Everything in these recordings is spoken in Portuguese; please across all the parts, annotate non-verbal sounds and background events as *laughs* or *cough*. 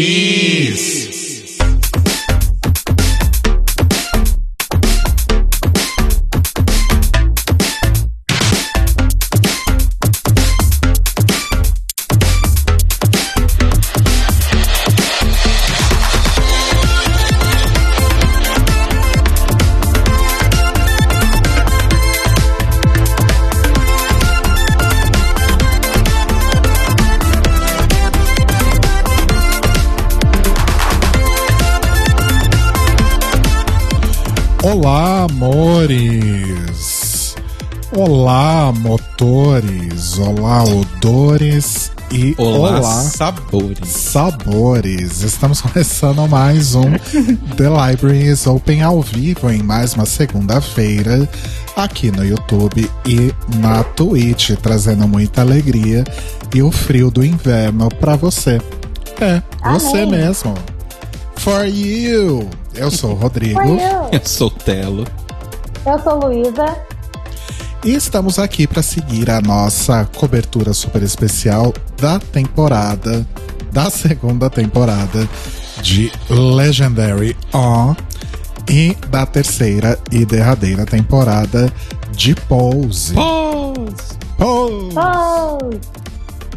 Amores! Olá, odores! E Olá, olá, sabores. sabores! Estamos começando mais um *laughs* The Libraries Open ao vivo em mais uma segunda-feira aqui no YouTube e na Twitch, trazendo muita alegria e o frio do inverno pra você. É, você Amém. mesmo. For you! Eu sou o Rodrigo. Eu sou o Telo. Eu sou Luísa. E estamos aqui para seguir a nossa cobertura super especial da temporada, da segunda temporada de Legendary On e da terceira e derradeira temporada de Pose. Pose! Pose! Pose.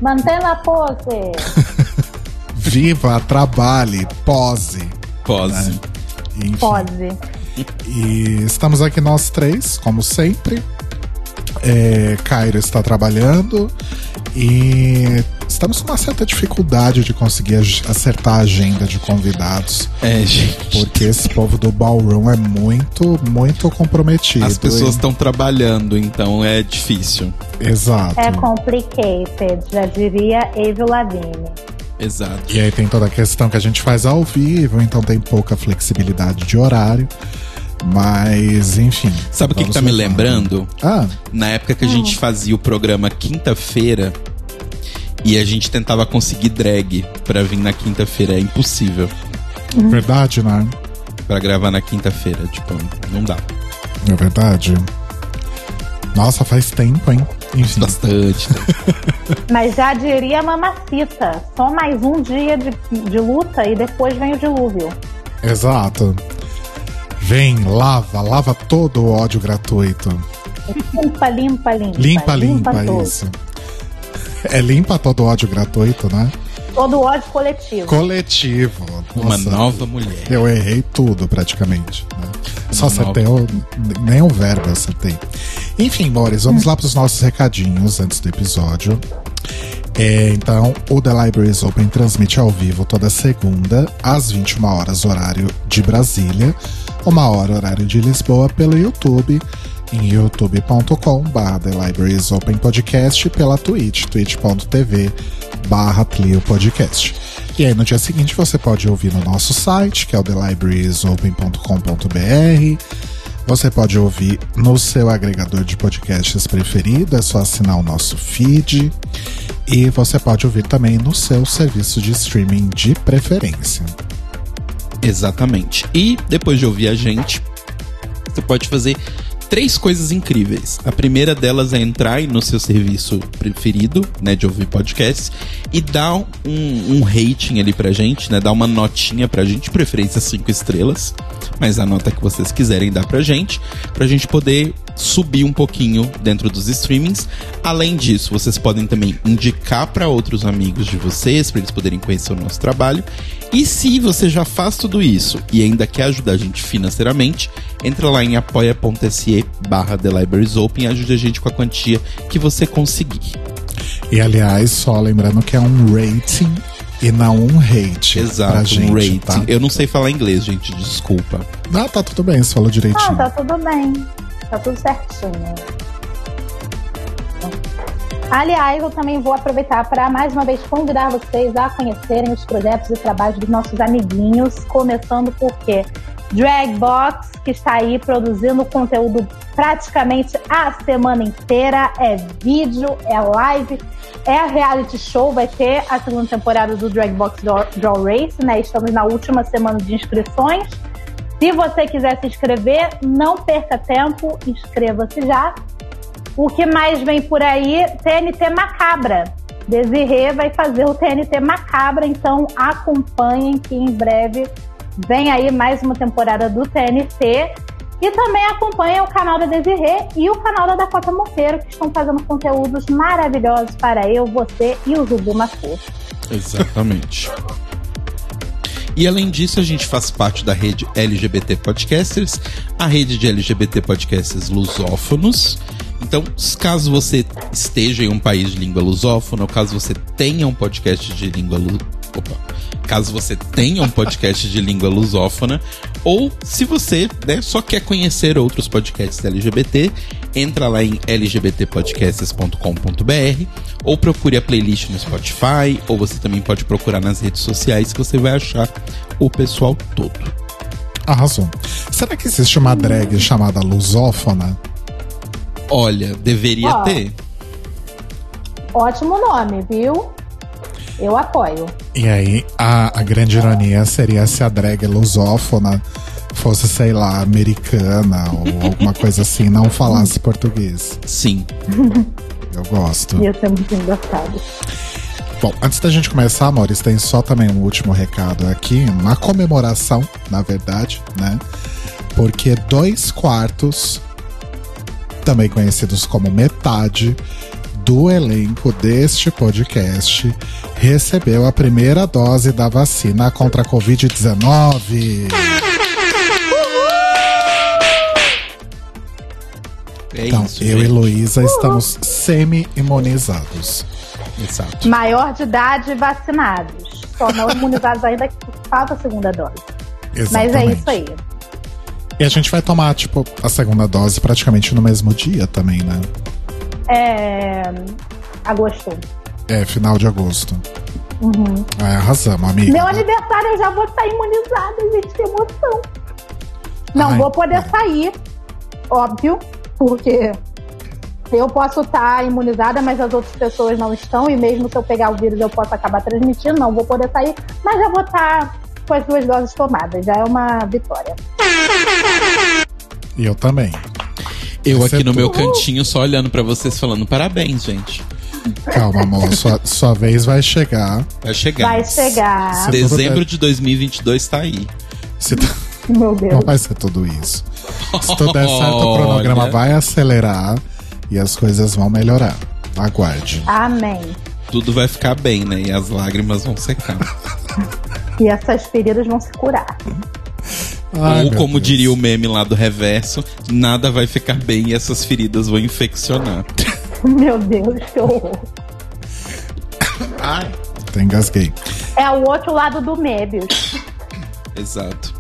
Mantendo a pose. *laughs* Viva, trabalhe, pose. Pose. Enfim. Pose. E estamos aqui nós três, como sempre. É, Cairo está trabalhando e estamos com uma certa dificuldade de conseguir acertar a agenda de convidados, É, gente. porque esse povo do ballroom é muito, muito comprometido. As pessoas e- estão trabalhando, então é difícil. Exato. É complicated, já diria Avril Lavigne. Exato. E aí tem toda a questão que a gente faz ao vivo, então tem pouca flexibilidade de horário. Mas, enfim. Sabe o que, que tá me lembrando? Ah, Na época que a gente fazia o programa quinta-feira e a gente tentava conseguir drag pra vir na quinta-feira. É impossível verdade, né? pra gravar na quinta-feira. Tipo, não dá. É verdade. Nossa, faz tempo, hein? Enfim. Bastante. *laughs* Mas já diria Mamacita. Só mais um dia de, de luta e depois vem o dilúvio. Exato. Vem, lava, lava todo o ódio gratuito. Limpa, limpa, limpa. Limpa, limpa, tudo. isso. É limpa todo o ódio gratuito, né? Todo o ódio coletivo. Coletivo. Uma Nossa, nova mulher. Eu errei tudo, praticamente. né? Só acertei o, nem o verbo eu acertei. Enfim, Mores, vamos lá para os nossos recadinhos antes do episódio. É, então, o The Libraries Open transmite ao vivo toda segunda, às 21 horas, horário de Brasília, uma hora, horário de Lisboa, pelo YouTube, em Libraries Open Podcast pela Twitch, twitch.tv barra Podcast. E aí, no dia seguinte, você pode ouvir no nosso site, que é o thelibrariesopen.com.br. Você pode ouvir no seu agregador de podcasts preferido, é só assinar o nosso feed. E você pode ouvir também no seu serviço de streaming de preferência. Exatamente. E depois de ouvir a gente, você pode fazer três coisas incríveis. A primeira delas é entrar no seu serviço preferido, né, de ouvir podcasts, e dar um, um rating ali pra gente, né, dar uma notinha pra gente, preferência cinco estrelas, mas a nota que vocês quiserem dar pra gente, pra gente poder subir um pouquinho dentro dos streamings. Além disso, vocês podem também indicar para outros amigos de vocês, para eles poderem conhecer o nosso trabalho. E se você já faz tudo isso e ainda quer ajudar a gente financeiramente, entra lá em apoia.se barra The Libraries Open e ajude a gente com a quantia que você conseguir. E aliás, só lembrando que é um rating e não um hate. pra Exato, gente, um rating. Tá? Eu não sei falar inglês, gente, desculpa. Ah, tá tudo bem, você falou direitinho. Ah, tá tudo bem. Tá tudo certinho. Aliás, eu também vou aproveitar para mais uma vez convidar vocês a conhecerem os projetos e trabalhos dos nossos amiguinhos, começando por quê? Dragbox, que está aí produzindo conteúdo praticamente a semana inteira. É vídeo, é live, é reality show. Vai ter a segunda temporada do Dragbox Draw Race, né? Estamos na última semana de inscrições. Se você quiser se inscrever, não perca tempo, inscreva-se já. O que mais vem por aí? TNT Macabra. Desirê vai fazer o TNT Macabra, então acompanhem que em breve vem aí mais uma temporada do TNT. E também acompanhem o canal da Desirê e o canal da Dakota Monteiro, que estão fazendo conteúdos maravilhosos para eu, você e o Zubu Mafu. Exatamente. E além disso, a gente faz parte da rede LGBT Podcasters, a rede de LGBT Podcasters lusófonos. Então, caso você esteja em um país de língua lusófona, ou caso você tenha um podcast de língua. Caso você tenha um podcast de língua lusófona, ou se você né, só quer conhecer outros podcasts LGBT, entra lá em lgbtpodcasts.com.br ou procure a playlist no Spotify, ou você também pode procurar nas redes sociais que você vai achar o pessoal todo. Arrasou. Será que existe uma drag chamada lusófona? Olha, deveria Ó. ter. Ótimo nome, viu? Eu apoio. E aí, a, a grande ironia seria se a drag lusófona fosse, sei lá, americana ou alguma *laughs* coisa assim, não falasse português. Sim. *laughs* Eu gosto. Ia ser muito engraçado. Bom, antes da gente começar, amores, tem só também um último recado aqui, uma comemoração, na verdade, né? Porque dois quartos, também conhecidos como metade, do elenco deste podcast recebeu a primeira dose da vacina contra a Covid-19. É Então, isso. eu e gente. Luísa estamos semi-imunizados. Exato. Maior de idade vacinados. Só não imunizados ainda que falta a segunda dose. Mas é isso aí. E a gente vai tomar, tipo, a segunda dose praticamente no mesmo dia também, né? É. Agosto. É, final de agosto. Uhum. É, arrasamos, amiga. Meu aniversário eu já vou estar imunizada, gente, que emoção. Não Ai, vou poder cara. sair, óbvio, porque eu posso estar imunizada, mas as outras pessoas não estão, e mesmo se eu pegar o vírus eu posso acabar transmitindo, não vou poder sair, mas já vou estar com as duas doses tomadas, já é uma vitória. E eu também. Eu ser aqui no meu cantinho só olhando pra vocês falando parabéns, gente. Calma, amor. sua, sua vez vai chegar. Vai chegar. Vai chegar. Se- Dezembro de 2022 tá aí. Se tu- Meu Deus. Não vai ser tudo isso. Se tudo der certo, o cronograma vai acelerar e as coisas vão melhorar. Aguarde. Amém. Tudo vai ficar bem, né? E as lágrimas vão secar. *laughs* E essas feridas vão se curar. Ai, Ou como Deus. diria o meme lá do reverso, nada vai ficar bem e essas feridas vão infeccionar. *laughs* Meu Deus, que horror. Ai. Até engasguei. É o outro lado do Mebius. Exato.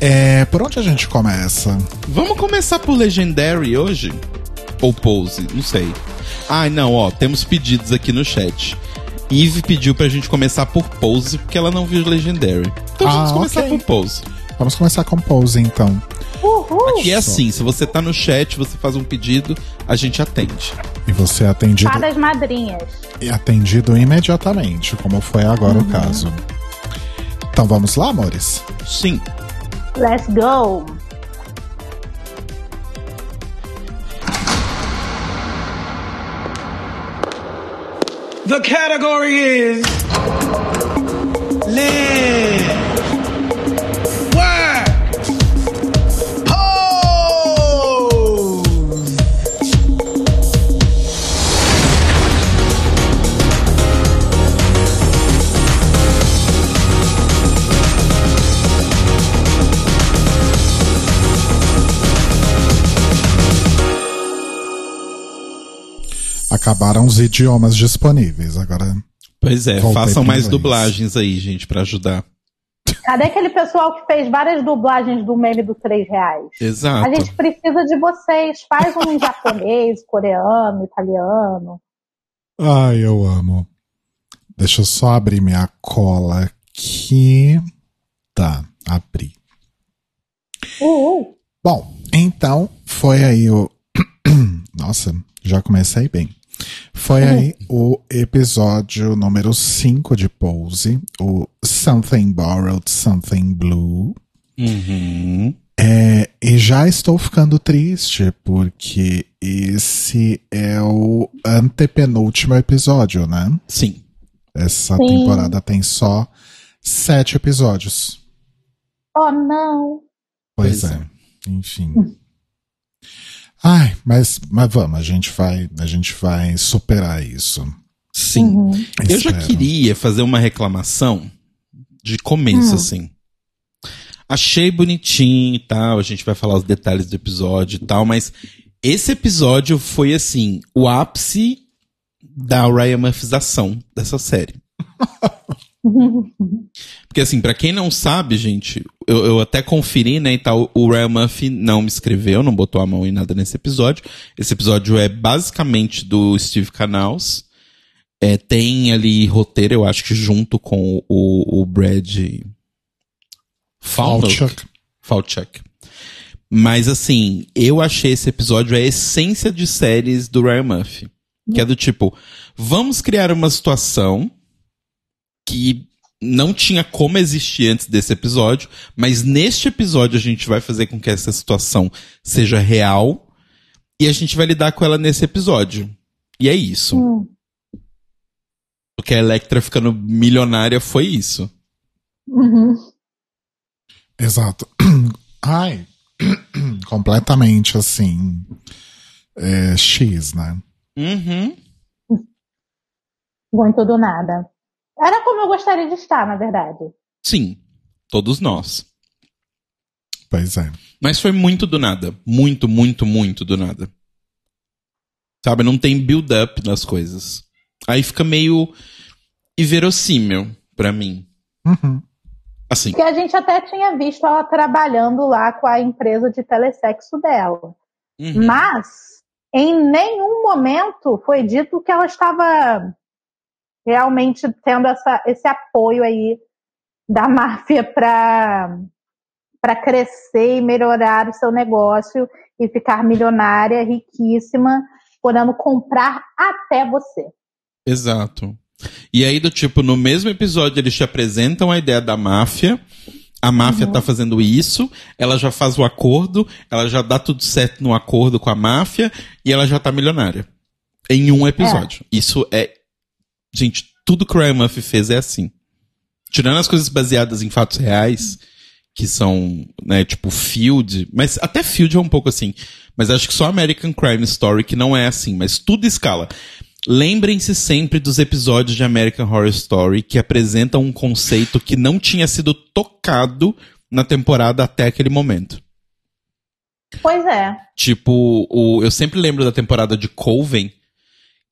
É, por onde a gente começa? Vamos começar por Legendary hoje? Ou Pose? Não sei. Ai, não, ó, temos pedidos aqui no chat. Eve pediu pra gente começar por Pose porque ela não viu Legendary. Então Ah, vamos começar ok. por Pose. Vamos começar com Pose, então. Uhul. E é assim, se você tá no chat, você faz um pedido, a gente atende. E você é atendido, Fadas madrinhas. é atendido imediatamente, como foi agora Uhum. o caso. Então vamos lá, amores? Sim. Let's go. The category is live. Acabaram os idiomas disponíveis. Agora, Pois é, façam mais inglês. dublagens aí, gente, pra ajudar. Cadê aquele pessoal que fez várias dublagens do meme do 3 reais? Exato. A gente precisa de vocês. Faz um em *laughs* japonês, coreano, italiano. ai, eu amo. Deixa eu só abrir minha cola aqui. Tá, abri. Uhul. Bom, então foi aí o. *clears throat* Nossa, já comecei bem. Foi aí o episódio número 5 de Pose, o Something Borrowed, Something Blue. Uhum. É, e já estou ficando triste, porque esse é o antepenúltimo episódio, né? Sim. Essa Sim. temporada tem só sete episódios. Oh, não. Pois, Pois é. Enfim. *laughs* Ai, mas, mas vamos, a gente vai, a gente vai superar isso. Sim. Uhum. Eu já queria fazer uma reclamação de começo, Hum. assim. Achei bonitinho e tal, a gente vai falar os detalhes do episódio e tal, mas esse episódio foi, assim, o ápice da Ryan dessa série. *laughs* *laughs* Porque, assim, pra quem não sabe, gente, eu, eu até conferi, né, e tal, o Ryan Murphy não me escreveu, não botou a mão em nada nesse episódio. Esse episódio é basicamente do Steve Canals. É, tem ali roteiro, eu acho que junto com o, o Brad Falchuk. Falchuk. Falchuk. Mas assim, eu achei esse episódio a essência de séries do Ryan Murphy. Que é do tipo, vamos criar uma situação que não tinha como existir antes desse episódio, mas neste episódio a gente vai fazer com que essa situação seja real e a gente vai lidar com ela nesse episódio. E é isso. Hum. Porque a Electra ficando milionária foi isso. Uhum. Exato. *clears throat* Ai, *clears throat* completamente assim. é, X, né? Uhum. Muito do nada. Era como eu gostaria de estar, na verdade. Sim. Todos nós. Pois é. Mas foi muito do nada. Muito, muito, muito do nada. Sabe, não tem build-up nas coisas. Aí fica meio inverossímil pra mim. Uhum. Assim, Porque a gente até tinha visto ela trabalhando lá com a empresa de telesexo dela. uhum. Mas, em nenhum momento foi dito que ela estava realmente tendo essa, esse apoio aí da *laughs* máfia para para crescer e melhorar o seu negócio e ficar milionária, riquíssima, podendo comprar até você. Exato. E aí, do tipo, no mesmo episódio, eles te apresentam a ideia da máfia. A máfia tá fazendo isso, ela já faz o acordo, ela já dá tudo certo no acordo com a máfia e ela já tá milionária. Em um episódio. Isso é. Gente, tudo que o Ryan Murphy fez é assim. Tirando as coisas baseadas em fatos reais, que são, né, tipo Field, mas até Field é um pouco assim. Mas acho que só American Crime Story que não é assim, mas tudo escala. Lembrem-se sempre dos episódios de American Horror Story que apresentam um conceito que não tinha sido tocado na temporada até aquele momento. Pois é. Tipo, o, eu sempre lembro da temporada de Coven,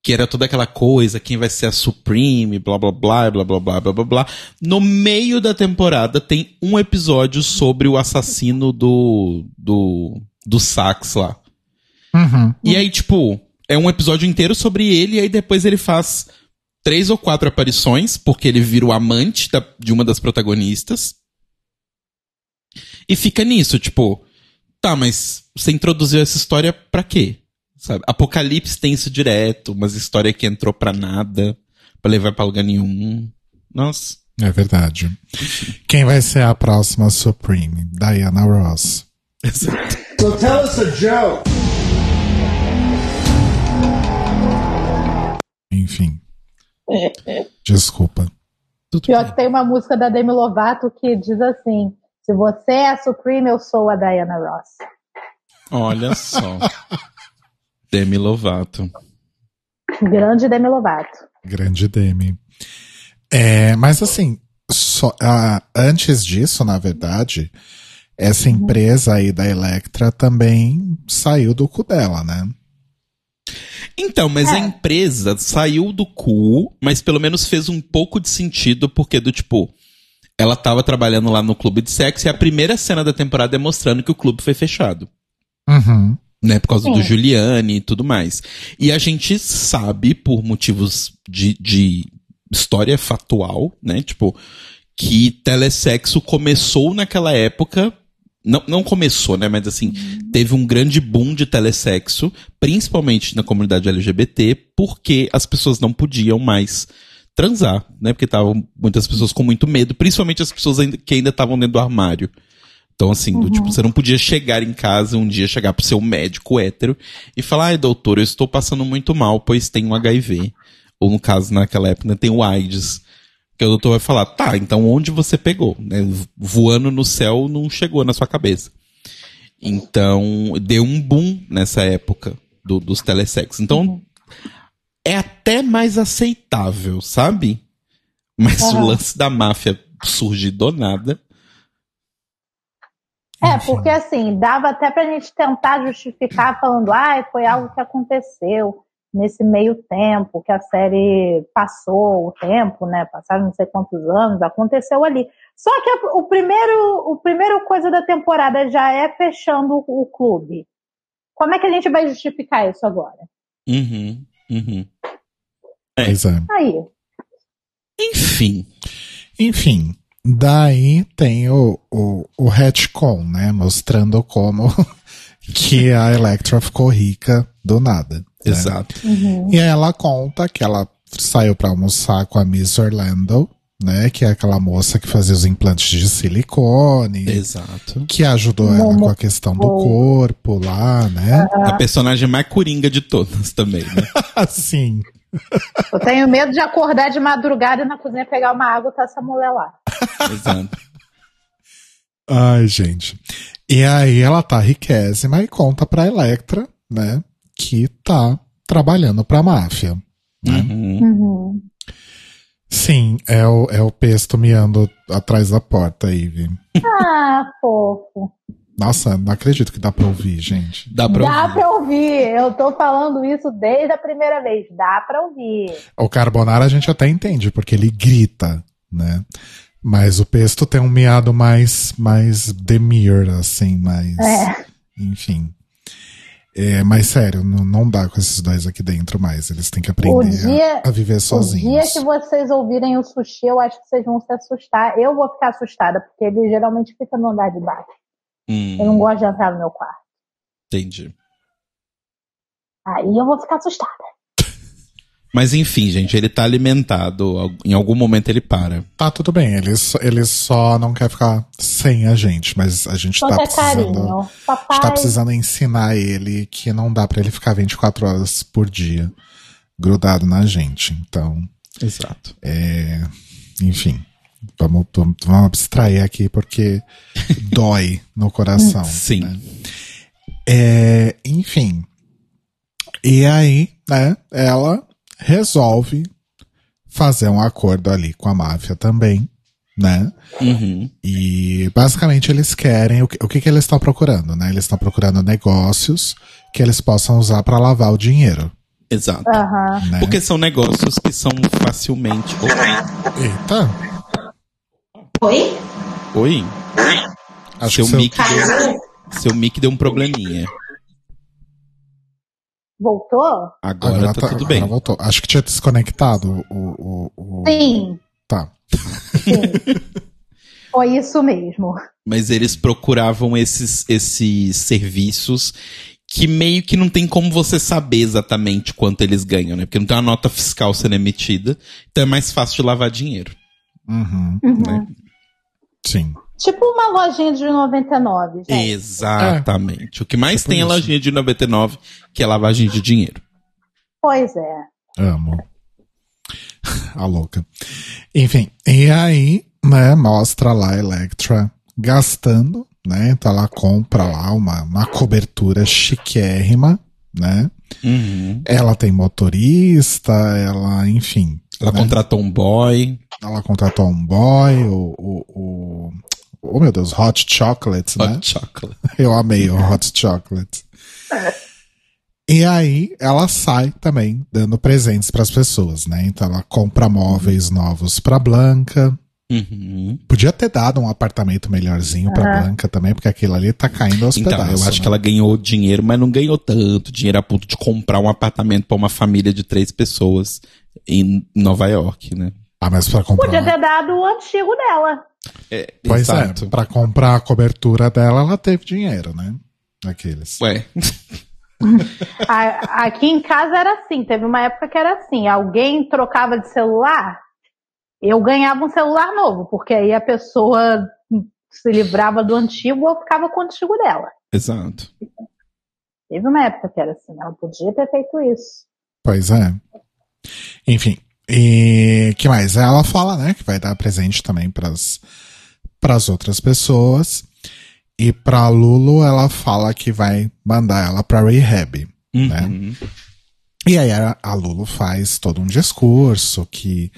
que era toda aquela coisa, quem vai ser a Supreme, blá blá blá, blá blá blá blá blá blá. No meio da temporada tem um episódio sobre o assassino do do do sax lá. Uhum. E aí, tipo, é um episódio inteiro sobre ele, e aí depois ele faz três ou quatro aparições, porque ele vira o amante da- de uma das protagonistas. E fica nisso, tipo, tá, mas você introduziu essa história pra quê? Sabe? Apocalipse tem isso direto, umas histórias que entrou pra nada, pra levar pra lugar nenhum. Nossa. É verdade. Quem vai ser a próxima Supreme? Diana Ross. So tell us a joke. Enfim. *laughs* Desculpa. Tudo Pior bem. que tem uma música da Demi Lovato que diz assim: Se você é a Supreme, eu sou a Diana Ross. Olha só. *laughs* Demi Lovato. Grande Demi Lovato. Grande Demi. É, mas assim, só, ah, antes disso, na verdade, essa empresa aí da Electra também saiu do cu dela, né? Então, mas É. a empresa saiu do cu, mas pelo menos fez um pouco de sentido, porque do tipo, ela tava trabalhando lá no clube de sexo e a primeira cena da temporada é mostrando que o clube foi fechado. Uhum. Né, por causa Sim. do Giuliani e tudo mais. E a gente sabe, por motivos de, de história factual, né? Tipo, que telesexo começou naquela época. Não, não começou, né? Mas assim, teve um grande boom de telesexo, principalmente na comunidade LGBT, porque as pessoas não podiam mais transar, né? Porque estavam muitas pessoas com muito medo, principalmente as pessoas que ainda estavam dentro do armário. Então, assim, do, tipo, você não podia chegar em casa um dia, chegar pro seu médico hétero e falar, ai, doutor, eu estou passando muito mal, pois tenho HIV. Ou no caso, naquela época, né, tem o AIDS. Que o doutor vai falar, tá, então onde você pegou? Né? Voando no céu não chegou na sua cabeça. Então, deu um boom nessa época do, dos telesexos. Então, é até mais aceitável, sabe? Mas o lance da máfia surgir do nada. É, Enfim. porque assim, dava até pra gente tentar justificar falando, ah, foi algo que aconteceu nesse meio tempo, que a série passou o tempo, né? Passaram não sei quantos anos, aconteceu ali. Só que a- o primeiro, o primeiro coisa da temporada já é fechando o clube. Como é que a gente vai justificar isso agora? Uhum, uhum. Pois é. Aí. Enfim. Enfim, daí tem o, o, o retcon, né? Mostrando como *laughs* que a Electra ficou rica do nada. né? Exato. E aí ela conta que ela saiu pra almoçar com a Miss Orlando, né? Que é aquela moça que fazia os implantes de silicone. Exato. Que ajudou ela com a questão do corpo lá, né? A personagem mais coringa de todas também, né? *laughs* Assim. Eu tenho medo de acordar de madrugada e na cozinha pegar uma água e tá essa mulher lá. Exato. Ai, gente. E aí ela tá riquésima e conta pra Electra, né? Que tá trabalhando pra máfia. Né? Uhum. Uhum. Sim, é o, é o pesto miando atrás da porta, Ivy. Ah, fofo. Nossa, não acredito que dá pra ouvir, gente. Dá pra Dá ouvir. pra ouvir. Eu tô falando isso desde a primeira vez. Dá pra ouvir. O Carbonara a gente até entende, porque ele grita, né? Mas o pesto tem um miado mais, mais demure, assim, mais. É. Enfim. É, mas sério, não, não dá com esses dois aqui dentro mais. Eles têm que aprender dia, a, a viver o dia sozinhos. que vocês ouvirem o sushi, eu acho que vocês vão se assustar. Eu vou ficar assustada, porque ele geralmente fica no andar de baixo. Hum, Eu não gosto de entrar no meu quarto. entendi. Aí eu vou ficar assustada. Mas enfim, gente, ele tá alimentado. al- Em algum momento ele para. Tá, tudo bem. Ele, só- ele só não quer ficar sem a gente, mas a gente Só tá precisando. carinho. A gente tá precisando ensinar ele que não dá pra ele ficar 24 horas por dia grudado na gente. Então, Exato. é, enfim, vamos, vamos, vamos abstrair aqui porque *laughs* dói no coração. Sim. né? É, enfim. E aí, né, ela resolve fazer um acordo ali com a máfia também, né? Uhum. E basicamente eles querem o que, o que, que eles estão procurando, né? Eles estão procurando negócios que eles possam usar para lavar o dinheiro, Exato. Aham. né? Porque são negócios que são facilmente. Eita, Oi? Oi? acho seu que seu, mic deu, seu mic deu um probleminha. Voltou? Agora, agora, tá, tá- tudo agora bem. voltou. Acho que tinha desconectado o, o, o- Sim, Tá. sim. *laughs* Foi isso mesmo. Mas eles procuravam esses, esses serviços que meio que não tem como você saber exatamente quanto eles ganham, né? Porque não tem uma nota fiscal sendo emitida. Então é mais fácil de lavar dinheiro. Uhum, Né? sim. Tipo uma lojinha de 99, gente. Exatamente. O que mais Tipo tem é isso. lojinha de 99, que é lavagem de dinheiro. Pois é. Amo. A louca. Enfim, e aí, né, mostra lá a Electra gastando, né? Então ela compra lá uma, uma cobertura chiquérrima, né? Uhum. Ela tem motorista, ela, enfim. Ela né? contratou um boy. Ela contratou um boy, o, o, o oh meu Deus, Hot Chocolates, né? Hot chocolate. Eu amei o Hot Chocolate. E aí ela sai também dando presentes para as pessoas, né? Então ela compra móveis novos para Blanca. Uhum. Podia ter dado um apartamento melhorzinho para Blanca também, porque aquilo ali tá caindo aos Então, pedaços. eu acho né? que ela ganhou dinheiro, mas não ganhou tanto dinheiro a ponto de comprar um apartamento pra uma família de três pessoas em Nova York, né? Ah, mas para comprar. Podia ter dado o antigo dela. É, Pois exato. é, para comprar a cobertura dela, ela teve dinheiro, né? Aqueles. Ué, *laughs* A- aqui em casa era assim. Teve uma época que era assim. Alguém trocava de celular, eu ganhava um celular novo, porque aí a pessoa se livrava do antigo ou ficava com o antigo dela. Exato. Teve uma época que era assim, ela podia ter feito isso. Pois é. Enfim, e que mais? Ela fala, né, que vai dar presente também pras, pras outras pessoas. E pra Lulu, ela fala que vai mandar ela pra rehab, né? Uhum. E aí a, a Lulu faz todo um discurso que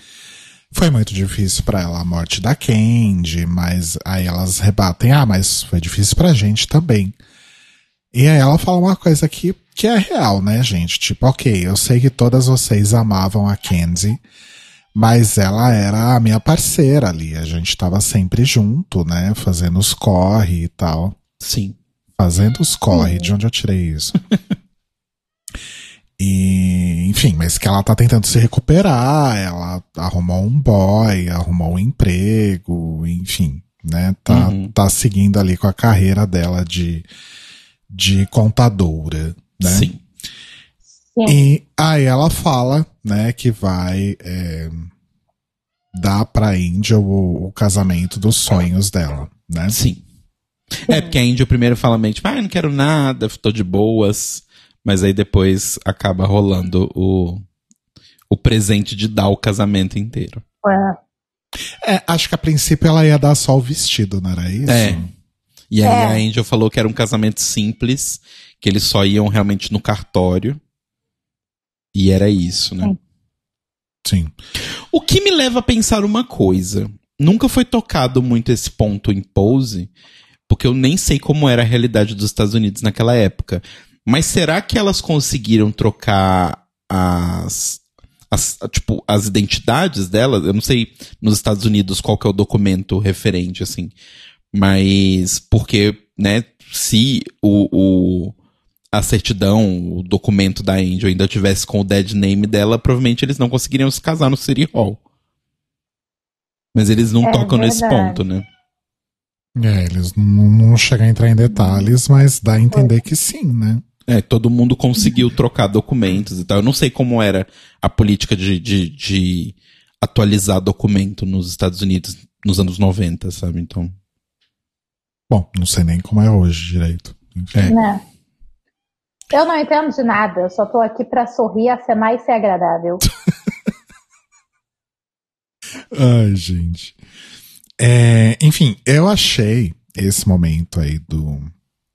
foi muito difícil pra ela a morte da Candy, mas aí elas rebatem, ah, mas foi difícil pra gente também. E aí ela fala uma coisa que, que é real, né, gente? Tipo, ok, eu sei que todas vocês amavam a Candy, mas ela era a minha parceira ali. A gente tava sempre junto, né? Fazendo os corre e tal. Sim. Fazendo os corre, de onde eu tirei isso? E, enfim, mas que ela tá tentando se recuperar, ela arrumou um boy, arrumou um emprego, enfim, né? Tá, Uhum. tá seguindo ali com a carreira dela de, de contadora, né? Sim. E aí ela fala, né, que vai é, dar pra Angel o, o casamento dos sonhos dela, né? Sim. É, porque a Índia primeiro fala meio tipo, ah, eu não quero nada, tô de boas. Mas aí depois acaba rolando o, o presente de dar o casamento inteiro. É. É, acho que a princípio ela ia dar só o vestido, não era isso? É. E aí É. a Angel falou que era um casamento simples, que eles só iam realmente no cartório. E era isso, né? Sim. O que me leva a pensar uma coisa. Nunca foi tocado muito esse ponto em Pose, porque eu nem sei como era a realidade dos Estados Unidos naquela época. Mas será que elas conseguiram trocar as, as tipo as identidades delas? Eu não sei nos Estados Unidos qual que é o documento referente assim, mas porque, né, se o, o a certidão, o documento da Angel ainda tivesse com o dead name dela, provavelmente eles não conseguiriam se casar no City Hall. Mas eles não É tocam nesse verdade. ponto, né? É, eles não, não chegam a entrar em detalhes, mas dá a entender que sim, né? É, todo mundo conseguiu trocar documentos e tal. Eu não sei como era a política de, de, de atualizar documento nos Estados Unidos nos anos 90, sabe? Então. Bom, não sei nem como é hoje direito. É. Né? Eu não entendo de nada, eu só tô aqui pra sorrir, acenar e ser agradável. *laughs* Ai, gente. É, enfim, eu achei esse momento aí do,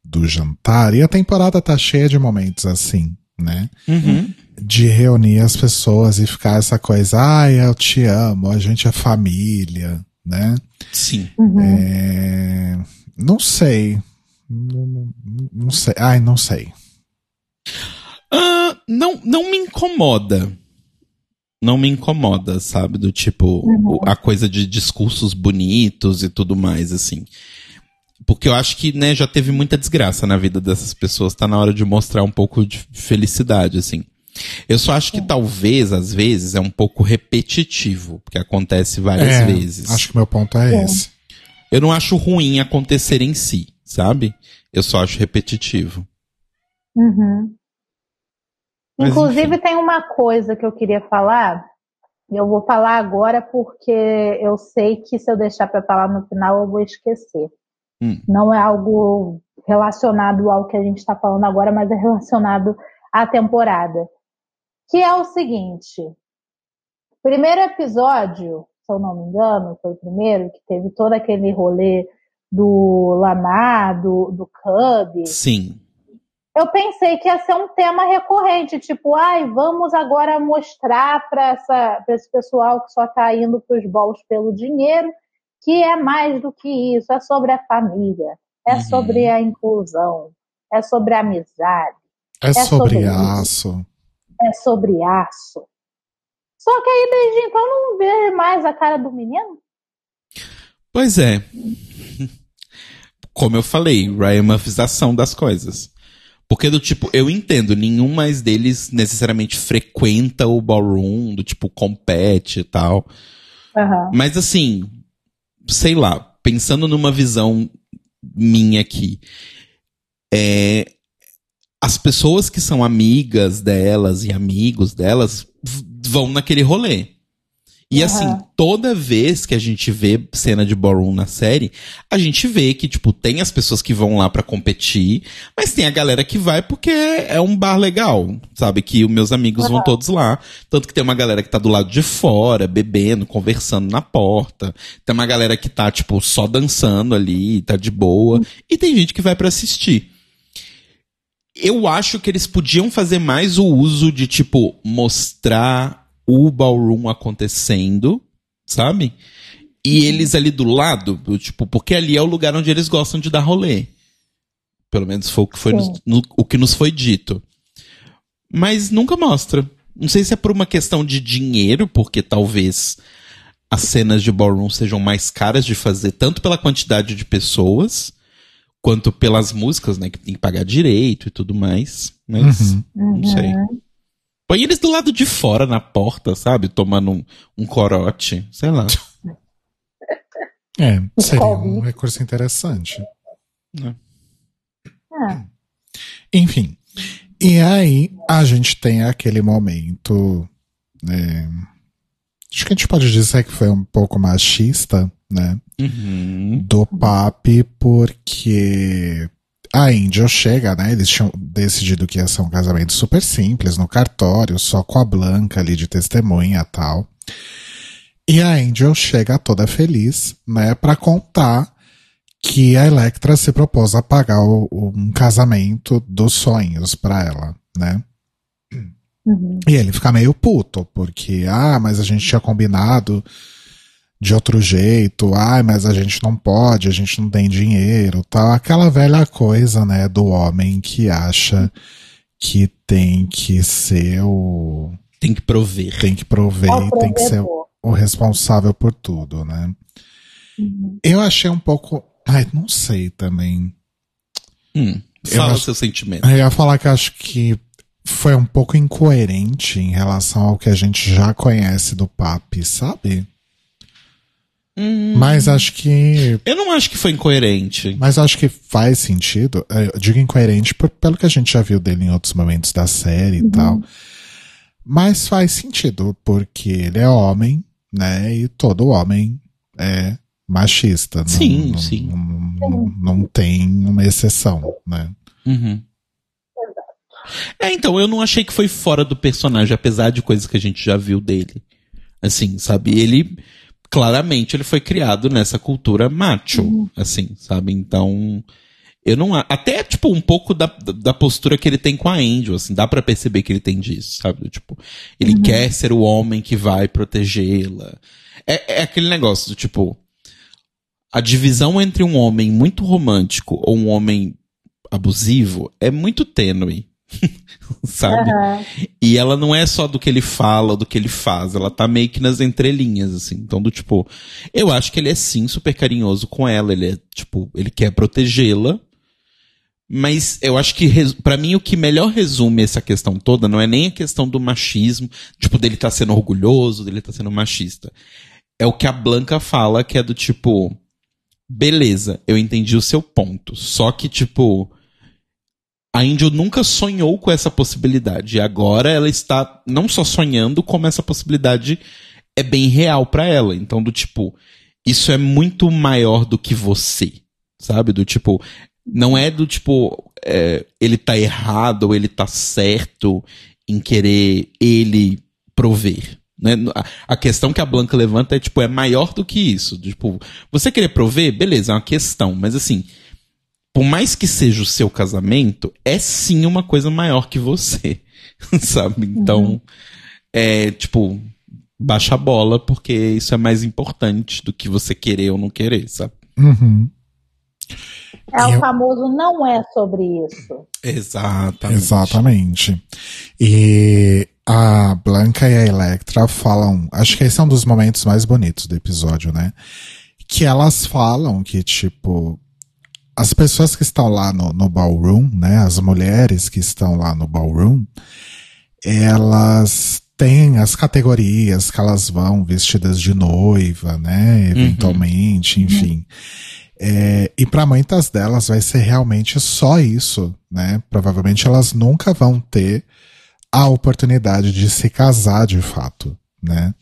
do jantar, e a temporada tá cheia de momentos assim, né? Uhum. De reunir as pessoas e ficar essa coisa, ai, eu te amo, a gente é família, né? Sim. Uhum. É, não sei. Não, não- não sei. Ai, não sei. Ah, não, não me incomoda. Não me incomoda, sabe? Do tipo, o- a coisa de discursos bonitos e tudo mais, assim. Porque eu acho que, né, já teve muita desgraça na vida dessas pessoas. Tá na hora de mostrar um pouco de felicidade, assim. Eu só acho que talvez, às vezes, é um pouco repetitivo, porque acontece várias É, vezes. Acho que meu ponto é, É. esse. Eu não acho ruim acontecer em si, sabe? Eu só acho repetitivo. Uhum. Mas, Inclusive, enfim. tem uma coisa que eu queria falar, e eu vou falar agora porque eu sei que se eu deixar para falar no final eu vou esquecer. Hum. Não é algo relacionado ao que a gente está falando agora, mas é relacionado à temporada. Que é o seguinte: primeiro episódio, se eu não me engano, foi o primeiro, que teve todo aquele rolê do Lamar, do, do Cub Sim. eu pensei que ia ser um tema recorrente, tipo, ai, vamos agora mostrar para esse pessoal que só está indo para os bolos pelo dinheiro que é mais do que isso, é sobre a família, é Uhum. sobre a inclusão, é sobre a amizade, É, sobre sobre isso. aço. é sobre aço. Só que aí desde então não vejo mais a cara do menino. Pois é. Como eu falei, Ryan das coisas. Porque do tipo, eu entendo, nenhum mais deles necessariamente frequenta o ballroom, do tipo, compete e tal. Aham. Mas assim, sei lá, pensando numa visão minha aqui, é, as pessoas que são amigas delas e amigos delas vão naquele rolê. E assim, toda vez que a gente vê cena de ballroom na série, a gente vê que, tipo, tem as pessoas que vão lá para competir, mas tem a galera que vai porque é um bar legal, sabe? Que os meus amigos uhum. vão todos lá. Tanto que tem uma galera que tá do lado de fora, bebendo, conversando na porta. Tem uma galera que tá, tipo, só dançando ali, tá de boa. Uhum. E tem gente que vai para assistir. Eu acho que eles podiam fazer mais o uso de, tipo, mostrar o ballroom acontecendo, sabe? E uhum. eles ali do lado, tipo, porque ali é o lugar onde eles gostam de dar rolê. Pelo menos foi o que, foi nos, no, o que nos foi dito. Mas nunca mostra. Não sei se é por uma questão de dinheiro, porque talvez as cenas de ballroom sejam mais caras de fazer, tanto pela quantidade de pessoas, quanto pelas músicas, né? Que tem que pagar direito e tudo mais. Mas uhum. não sei. Uhum. Põe eles do lado de fora, na porta, sabe? Tomando um, um corote, sei lá. É, seria um recurso interessante. É. é. Enfim. E aí, a gente tem aquele momento. É, acho que a gente pode dizer que foi um pouco machista, né? Uhum. Do papi, porque a Angel chega, né? Eles tinham decidido que ia ser um casamento super simples, no cartório, só com a Blanca ali de testemunha e tal. E a Angel chega toda feliz, né, para contar que a Electra se propôs a pagar o, um casamento dos sonhos para ela, né? Uhum. E ele fica meio puto, porque, ah, mas a gente tinha combinado de outro jeito, ai, mas a gente não pode, a gente não tem dinheiro, tal, aquela velha coisa, né, do homem que acha que tem que ser o tem que prover, tem que prover, é tem que ser o responsável por tudo, né? Uhum. Eu achei um pouco, ai, não sei também. Hum, fala o seu sentimento. Eu ia falar que acho que foi um pouco incoerente em relação ao que a gente já conhece do Papi, sabe? Hum. Mas acho que. Eu não acho que foi incoerente. Mas acho que faz sentido. É, eu digo incoerente por, pelo que a gente já viu dele em outros momentos da série uhum. e tal. Mas faz sentido, porque ele é homem, né? E todo homem é machista. Sim, não, sim. Não, não, não, tem uma exceção, né? Uhum. É, então, eu não achei que foi fora do personagem, apesar de coisas que a gente já viu dele. Assim, sabe? Ele claramente ele foi criado nessa cultura macho, uhum. assim, sabe? Então, eu não até tipo um pouco da, da postura que ele tem com a Angel, assim, dá para perceber que ele tem disso, sabe? Tipo, ele uhum. quer ser o homem que vai protegê-la. É, é aquele negócio do tipo a divisão entre um homem muito romântico ou um homem abusivo é muito tênue. *laughs* sabe? Uhum. E ela não é só do que ele fala, do que ele faz, ela tá meio que nas entrelinhas, assim. Então, do tipo, eu acho que ele é sim super carinhoso com ela, ele é, tipo, ele quer protegê-la. Mas eu acho que, para mim, o que melhor resume essa questão toda não é nem a questão do machismo, tipo, dele tá sendo orgulhoso, dele tá sendo machista. É o que a Blanca fala, que é do tipo, beleza, eu entendi o seu ponto. Só que, tipo, a Angel nunca sonhou com essa possibilidade. E agora ela está não só sonhando, como essa possibilidade é bem real para ela. Então, do tipo, isso é muito maior do que você. Sabe? Do tipo, não é do tipo, é, ele tá errado ou ele tá certo em querer ele prover. Né? A questão que a Blanca levanta é, tipo, é maior do que isso. Tipo, você querer prover, beleza, é uma questão, mas assim, por mais que seja o seu casamento, é sim uma coisa maior que você, *laughs* sabe? Então, uhum. é tipo, baixa a bola, porque isso é mais importante do que você querer ou não querer, sabe? Uhum. É o famoso não é sobre isso. Exatamente. Exatamente. E a Blanca e a Electra falam, acho que esse é um dos momentos mais bonitos do episódio, né? Que elas falam que, tipo, as pessoas que estão lá no, no ballroom, né, as mulheres que estão lá no ballroom, elas têm as categorias que elas vão vestidas de noiva, né, eventualmente, uhum. enfim. É, e para muitas delas vai ser realmente só isso, né? Provavelmente elas nunca vão ter a oportunidade de se casar de fato, né?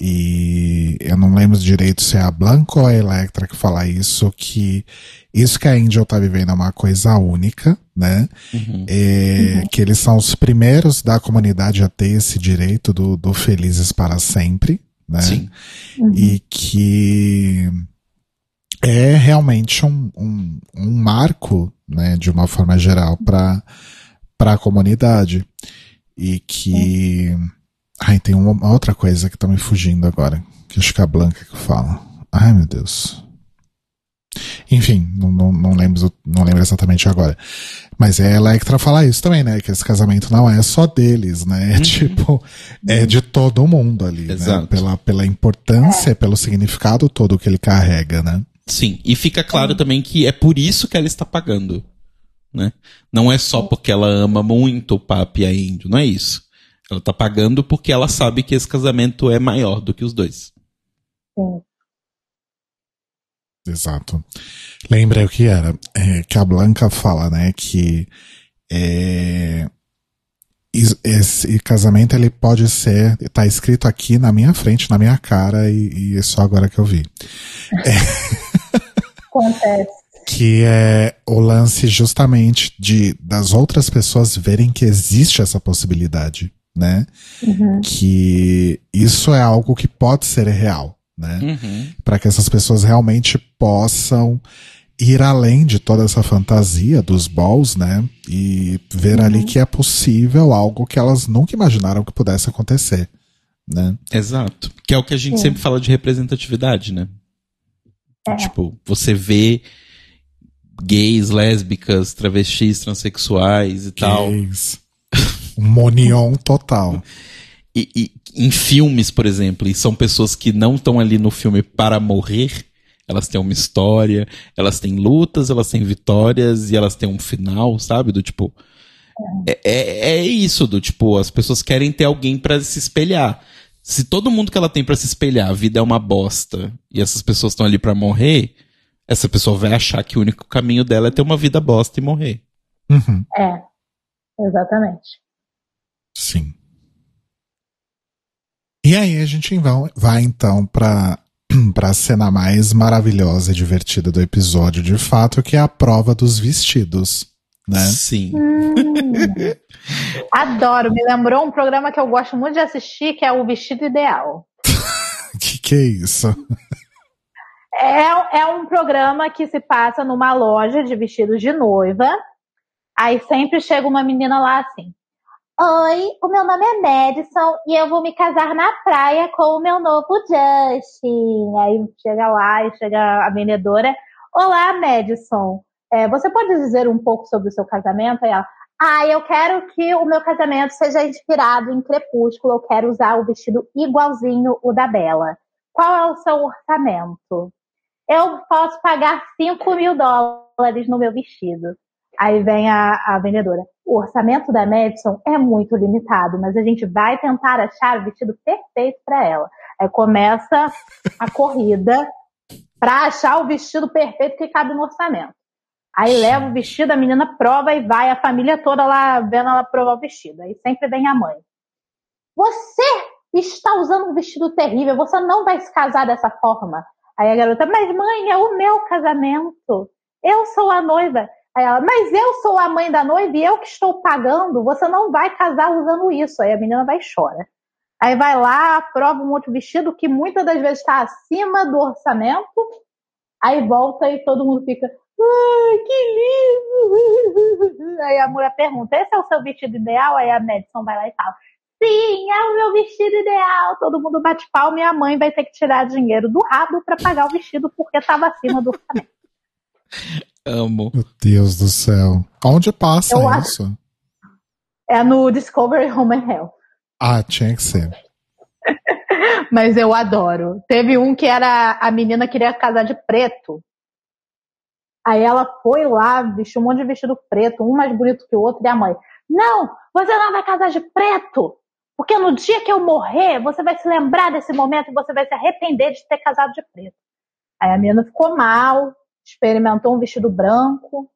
E eu não lembro direito se é a Blanca ou a Electra que fala isso, que isso que a Angel tá vivendo é uma coisa única, né? Uhum. É, Que eles são os primeiros da comunidade a ter esse direito do, do felizes para sempre, né? Sim. E que é realmente um, um, um marco, né, de uma forma geral, para a comunidade. E que. Ai, tem uma outra coisa que tá me fugindo agora. Que acho que é a Blanca que fala. Ai, meu Deus. Enfim, não, não, não, lembro, não lembro exatamente agora. Mas é a Electra falar isso também, né? Que esse casamento não é só deles, né? É tipo, é de todo mundo ali, né? Exato. Pela, pela importância, pelo significado todo que ele carrega, né? Sim, e fica claro também que é por isso que ela está pagando. Né? Não é só porque ela ama muito o papi e a índio, não é isso. Ela tá pagando porque ela sabe que esse casamento é maior do que os dois. Sim. Exato. Lembrei o que era. É, que a Blanca fala, né, que é, esse casamento ele pode ser, tá escrito aqui na minha frente, na minha cara, e, e é só agora que eu vi. Acontece. Que é o lance justamente de das outras pessoas verem que existe essa possibilidade, né? Uhum. Que isso é algo que pode ser real, né? Uhum. para que essas pessoas realmente possam ir além de toda essa fantasia dos balls, né? E ver ali que é possível algo que elas nunca imaginaram que pudesse acontecer, né? Exato. Que é o que a gente Sim. sempre fala de representatividade, né? É. Tipo, você vê gays, lésbicas, travestis, transexuais e tal. Gays. Um monion total. E, e em filmes, por exemplo, e são pessoas que não estão ali no filme para morrer, elas têm uma história, elas têm lutas, elas têm vitórias e elas têm um final, sabe? Do tipo. É, é, é isso, do tipo, as pessoas querem ter alguém para se espelhar. Se todo mundo que ela tem para se espelhar, a vida é uma bosta, e essas pessoas estão ali para morrer, essa pessoa vai achar que o único caminho dela é ter uma vida bosta e morrer. Uhum, É. Exatamente. Sim. E aí a gente vai, vai então para para a cena mais maravilhosa e divertida do episódio, de fato, que é a prova dos vestidos, né? Sim. Hum. Adoro. Me lembrou um programa que eu gosto muito de assistir, que é o Vestido Ideal. *laughs* Que que é isso? É, é um programa que se passa numa loja de vestidos de noiva. Aí sempre chega uma menina lá assim. Oi, o meu nome é Madison e eu vou me casar na praia com o meu novo Justin. Aí chega lá e chega a vendedora. Olá, Madison. É, você pode dizer um pouco sobre o seu casamento? Aí ela, ah, eu quero que o meu casamento seja inspirado em Crepúsculo. Eu quero usar o vestido igualzinho o da Bela. Qual é o seu orçamento? Eu posso pagar 5 mil dólares no meu vestido. Aí vem a, a vendedora. O orçamento da Madison é muito limitado, mas a gente vai tentar achar o vestido perfeito para ela. Aí começa a corrida para achar o vestido perfeito que cabe no orçamento. Aí leva o vestido, a menina prova e vai, a família toda lá vendo ela provar o vestido. Aí sempre vem a mãe. Você está usando um vestido terrível, você não vai se casar dessa forma. Aí a garota, mas mãe, é o meu casamento. Eu sou a noiva. Aí ela, mas eu sou a mãe da noiva e eu que estou pagando, você não vai casar usando isso. Aí a menina vai e chora. Aí vai lá, prova um outro vestido que muitas das vezes está acima do orçamento. Aí volta e todo mundo fica, ai, que lindo! *laughs* Aí a mulher pergunta, esse é o seu vestido ideal? Aí a Madison vai lá e fala, sim, é o meu vestido ideal. Todo mundo bate palma e a mãe vai ter que tirar dinheiro do rabo para pagar o vestido porque estava acima do orçamento. *laughs* Amo. Meu Deus do céu. Onde passa Eu acho- isso? É no Discovery Home and Health. Ah, tinha que ser. *laughs* Mas eu adoro. Teve um que era a menina queria casar de preto. Aí ela foi lá, vestiu um monte de vestido preto, um mais bonito que o outro, e a mãe: Não, você não vai casar de preto! Porque no dia que eu morrer, você vai se lembrar desse momento e você vai se arrepender de ter casado de preto. Aí a menina ficou mal, experimentou um vestido branco.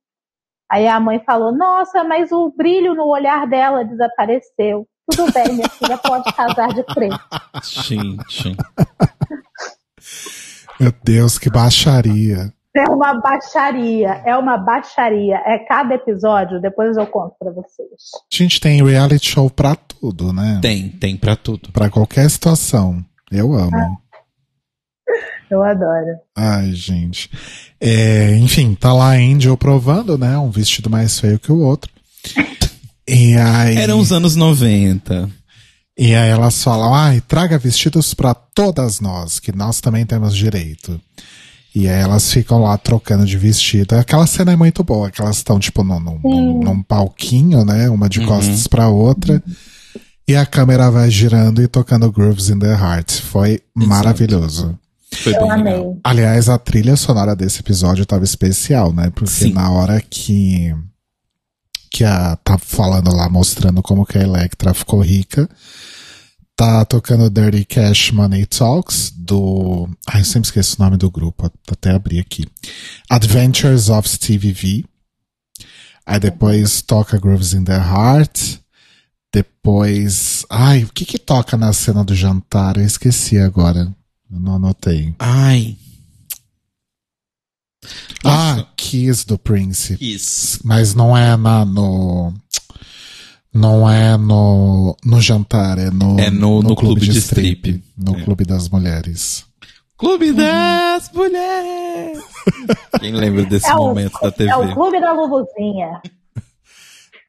Aí a mãe falou: Nossa, mas o brilho no olhar dela desapareceu. Tudo bem, minha filha pode casar de preto. Gente. *laughs* Meu Deus, que baixaria. É uma baixaria, é uma baixaria. É cada episódio, depois eu conto pra vocês. A gente tem reality show pra tudo, né? Tem, tem pra tudo. Pra qualquer situação. Eu amo. Eu adoro. Ai, gente. É, enfim, tá lá a Angel provando, né? Um vestido mais feio que o outro. E aí, Eram os anos 90. e aí elas falam, ai, traga vestidos pra todas nós, que nós também temos direito. E aí elas ficam lá trocando de vestido. Aquela cena é muito boa, que elas estão, tipo, num, num, num- palquinho, né? Uma de costas pra outra. E a câmera vai girando e tocando Grooves in the Heart. Foi maravilhoso. Foi Eu bem amei. legal. Aliás, a trilha sonora desse episódio tava especial, né? Porque Sim. na hora que que a tá falando lá mostrando como que a Electra ficou rica, tá tocando Dirty Cash Money Talks do, ai, eu sempre esqueço o nome do grupo, até abri aqui. Adventures of Stevie V. Aí depois toca Grooves in the Heart. Depois, ai, o que que toca na cena do jantar? Eu esqueci agora. Eu não anotei. Ai. Ah, Kiss do Prince. Isso. Mas não é na, no. Não é no, no jantar, é no, É no- no clube de strip. No É. clube das mulheres. Clube das Mulheres. *laughs* Quem lembra desse É o, momento da TV? é o clube da Luluzinha.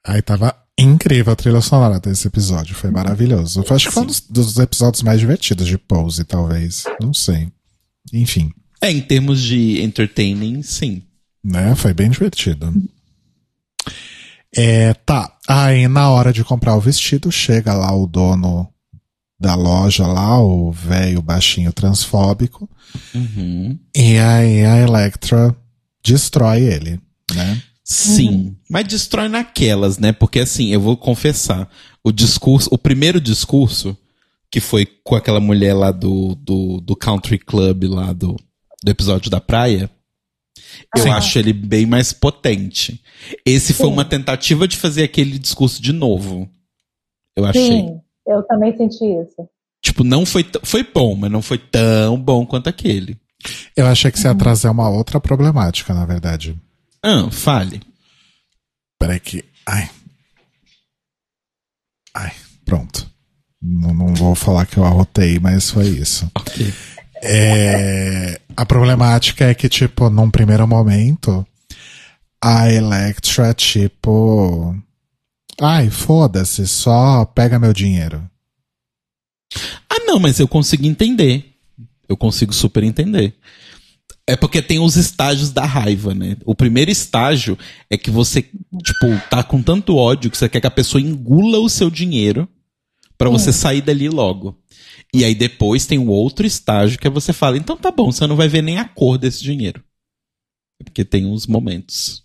Aí tava incrível a trilha sonora desse episódio. Foi maravilhoso. Eu acho que foi um dos, dos episódios mais divertidos de Pose, talvez. Não sei. Enfim, É, em termos de entertaining, sim. né? Foi bem divertido. É, tá. Aí na hora de comprar o vestido, chega lá o dono da loja lá, o velho baixinho transfóbico. Uhum. E aí a Electra destrói ele, né? Sim, mas destrói naquelas, né? Porque assim, eu vou confessar, o discurso, o primeiro discurso, que foi com aquela mulher lá do, do, do country club lá do, do episódio da praia, eu Sim. acho ele bem mais potente. Esse foi Sim. uma tentativa de fazer aquele discurso de novo. Eu achei. Sim, eu também senti isso. Tipo, não foi, foi bom, mas não foi tão bom quanto aquele. Eu achei que você ia trazer uma outra problemática, na verdade. Ah, fale. Peraí que. Ai. Ai, pronto. Não, não vou falar que eu arrotei, mas foi isso. Ok. É, a problemática é que, tipo, num primeiro momento, a Electra, tipo. Ai, foda-se, só pega meu dinheiro. Ah, não, mas eu consigo entender. Eu consigo super entender. É porque tem os estágios da raiva, né? O primeiro estágio é que você, tipo, tá com tanto ódio que você quer que a pessoa engula o seu dinheiro pra você sair dali logo. E aí depois tem o outro estágio que é você fala, então tá bom, você não vai ver nem a cor desse dinheiro. É Porque tem uns momentos.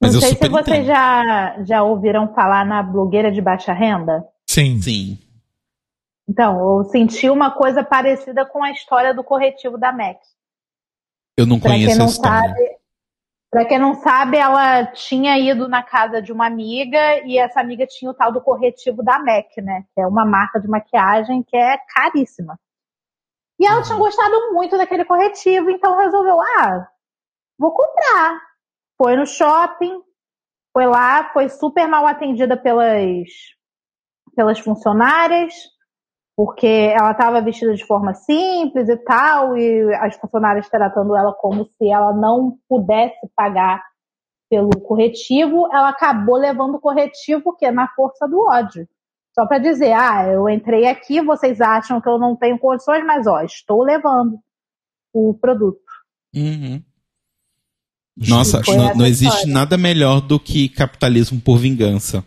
Mas Não eu sei se vocês entendo. já, já ouviram falar na blogueira de baixa renda. Sim. Sim. Então, eu senti uma coisa parecida com a história do corretivo da Mac. Eu não Pra quem conheço a não história. sabe, para quem não sabe, ela tinha ido na casa de uma amiga e essa amiga tinha o tal do corretivo da MAC, né? Que é uma marca de maquiagem que é caríssima. E ela tinha gostado muito daquele corretivo, então resolveu, ah, vou comprar. Foi no shopping, foi lá, foi super mal atendida pelas pelas funcionárias, porque ela estava vestida de forma simples e tal, e as funcionárias tratando ela como se ela não pudesse pagar pelo corretivo, ela acabou levando o corretivo que na força do ódio. Só para dizer, ah, eu entrei aqui, vocês acham que eu não tenho condições, mas ó, estou levando o produto. Uhum. Nossa, não, não existe nada melhor do que capitalismo por vingança.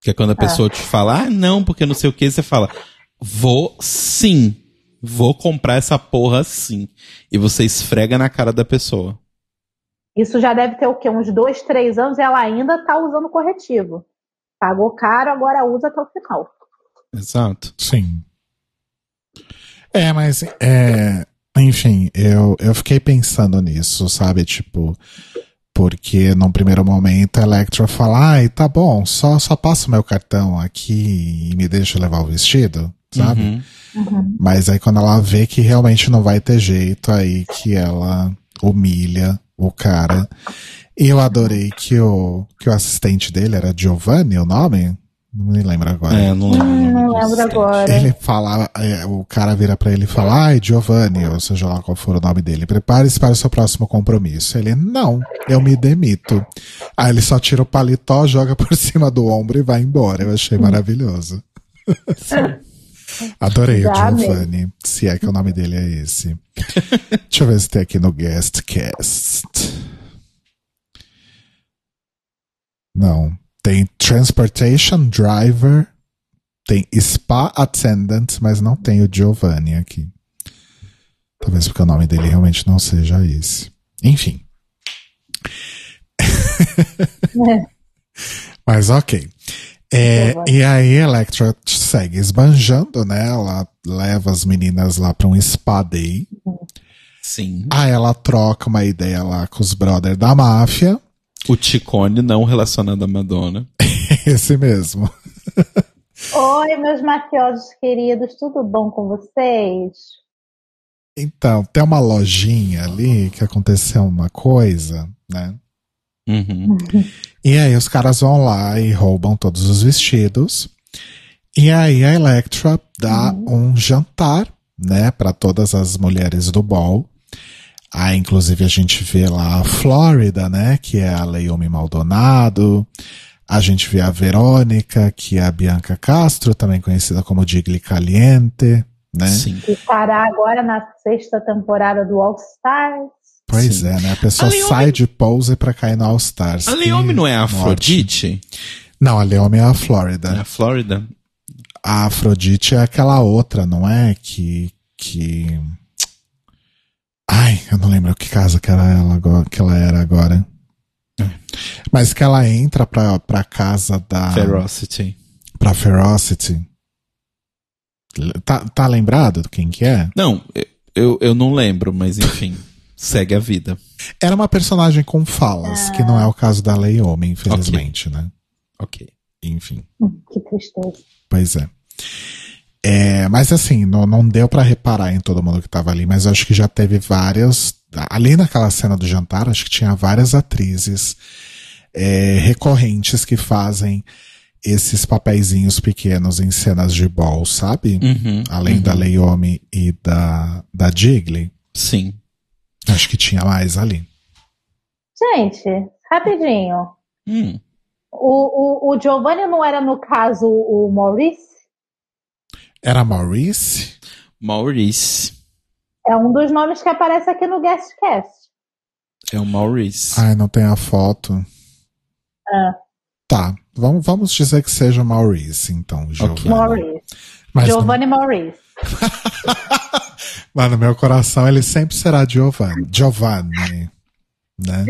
Que é quando a pessoa te fala, ah, não, porque não sei o que, você fala, vou sim, vou comprar essa porra sim. E você esfrega na cara da pessoa. Isso já deve ter o quê? Uns dois, três anos e ela ainda está usando corretivo. Pagou caro, agora usa até o final. Exato. Sim. É, mas é, enfim, eu, eu fiquei pensando nisso, sabe? Tipo, Porque num primeiro momento a Electra fala, ai, tá bom, só, só passa o meu cartão aqui e me deixa levar o vestido, sabe? Uhum. Uhum. Mas aí quando ela vê que realmente não vai ter jeito, aí que ela humilha o cara. E eu adorei que o, que o assistente dele era Giovanni, o nome? Não me lembro agora. É, não lembro. Hum, não lembro agora. Ele fala, é, o cara vira pra ele e fala, ai, Giovanni, ou seja lá qual for o nome dele, prepare-se para o seu próximo compromisso. Ele, não, eu me demito. Aí ele só tira o paletó, joga por *laughs* cima do ombro e vai embora. Eu achei maravilhoso. Adorei o. Giovanni, se é que o nome dele é esse. *laughs* Deixa eu ver se tem aqui no Guest Cast. Não. Tem Transportation Driver, tem Spa Attendant, mas não tem o Giovanni aqui. Talvez porque o nome dele realmente não seja esse. Enfim. É. *laughs* Mas ok. É, e aí a Electra segue esbanjando, né? Ela leva as meninas lá pra um spa day. Sim. Aí ela troca uma ideia lá com os brothers da máfia. O Ticone não relacionado à Madonna. *laughs* Esse mesmo. Oi, meus mafiosos queridos, tudo bom com vocês? Então, tem uma lojinha ali que aconteceu uma coisa, né? Uhum. *laughs* E aí os caras vão lá e roubam todos os vestidos. E aí a Electra dá um jantar, né, para todas as mulheres do ball. Aí, inclusive, a gente vê lá a Flórida, né, que é a Leomi Maldonado. A gente vê a Verônica, que é a Bianca Castro, também conhecida como Digli Caliente, né? Sim. Que estará agora na sexta temporada do All Stars. Pois Sim. é, né? A pessoa A sai de pose pra cair no All Stars. A Leomi não é a. Afrodite? Não, a Leomi é a Flórida. É a Flórida? A Afrodite é aquela outra, não é? Que. que... Ai, eu não lembro que casa que era ela agora, que ela era agora. Mas que ela entra pra, pra casa da. Ferocity. Pra Ferocity. Tá, tá lembrado de quem que é? Não, eu, eu não lembro, mas enfim. *laughs* segue a vida. Era uma personagem com falas, que não é o caso da Leomi, infelizmente, né? Ok. Enfim. Hum, Que tristeza. Pois é. É, mas assim, não, não deu pra reparar em todo mundo que tava ali, mas acho que já teve várias. Ali naquela cena do jantar, acho que tinha várias atrizes é, recorrentes que fazem esses papeizinhos pequenos em cenas de ball, sabe? Uhum, Além uhum. da Leomi e da, da Jiggly. Sim. Acho que tinha mais ali. Gente, rapidinho. Hum. O, o, o Giovanni não era, no caso, o Maurice? Era Maurice? Maurice. É um dos nomes que aparece aqui no Guestcast. É o Maurice. Ai, não tem a foto. Ah, Tá, vamos, vamos dizer que seja Maurice, então, Giovanni. Maurice. Mas, Giovanni Maurice. *laughs* mas no meu coração ele sempre será Giovanni. Giovanni, né?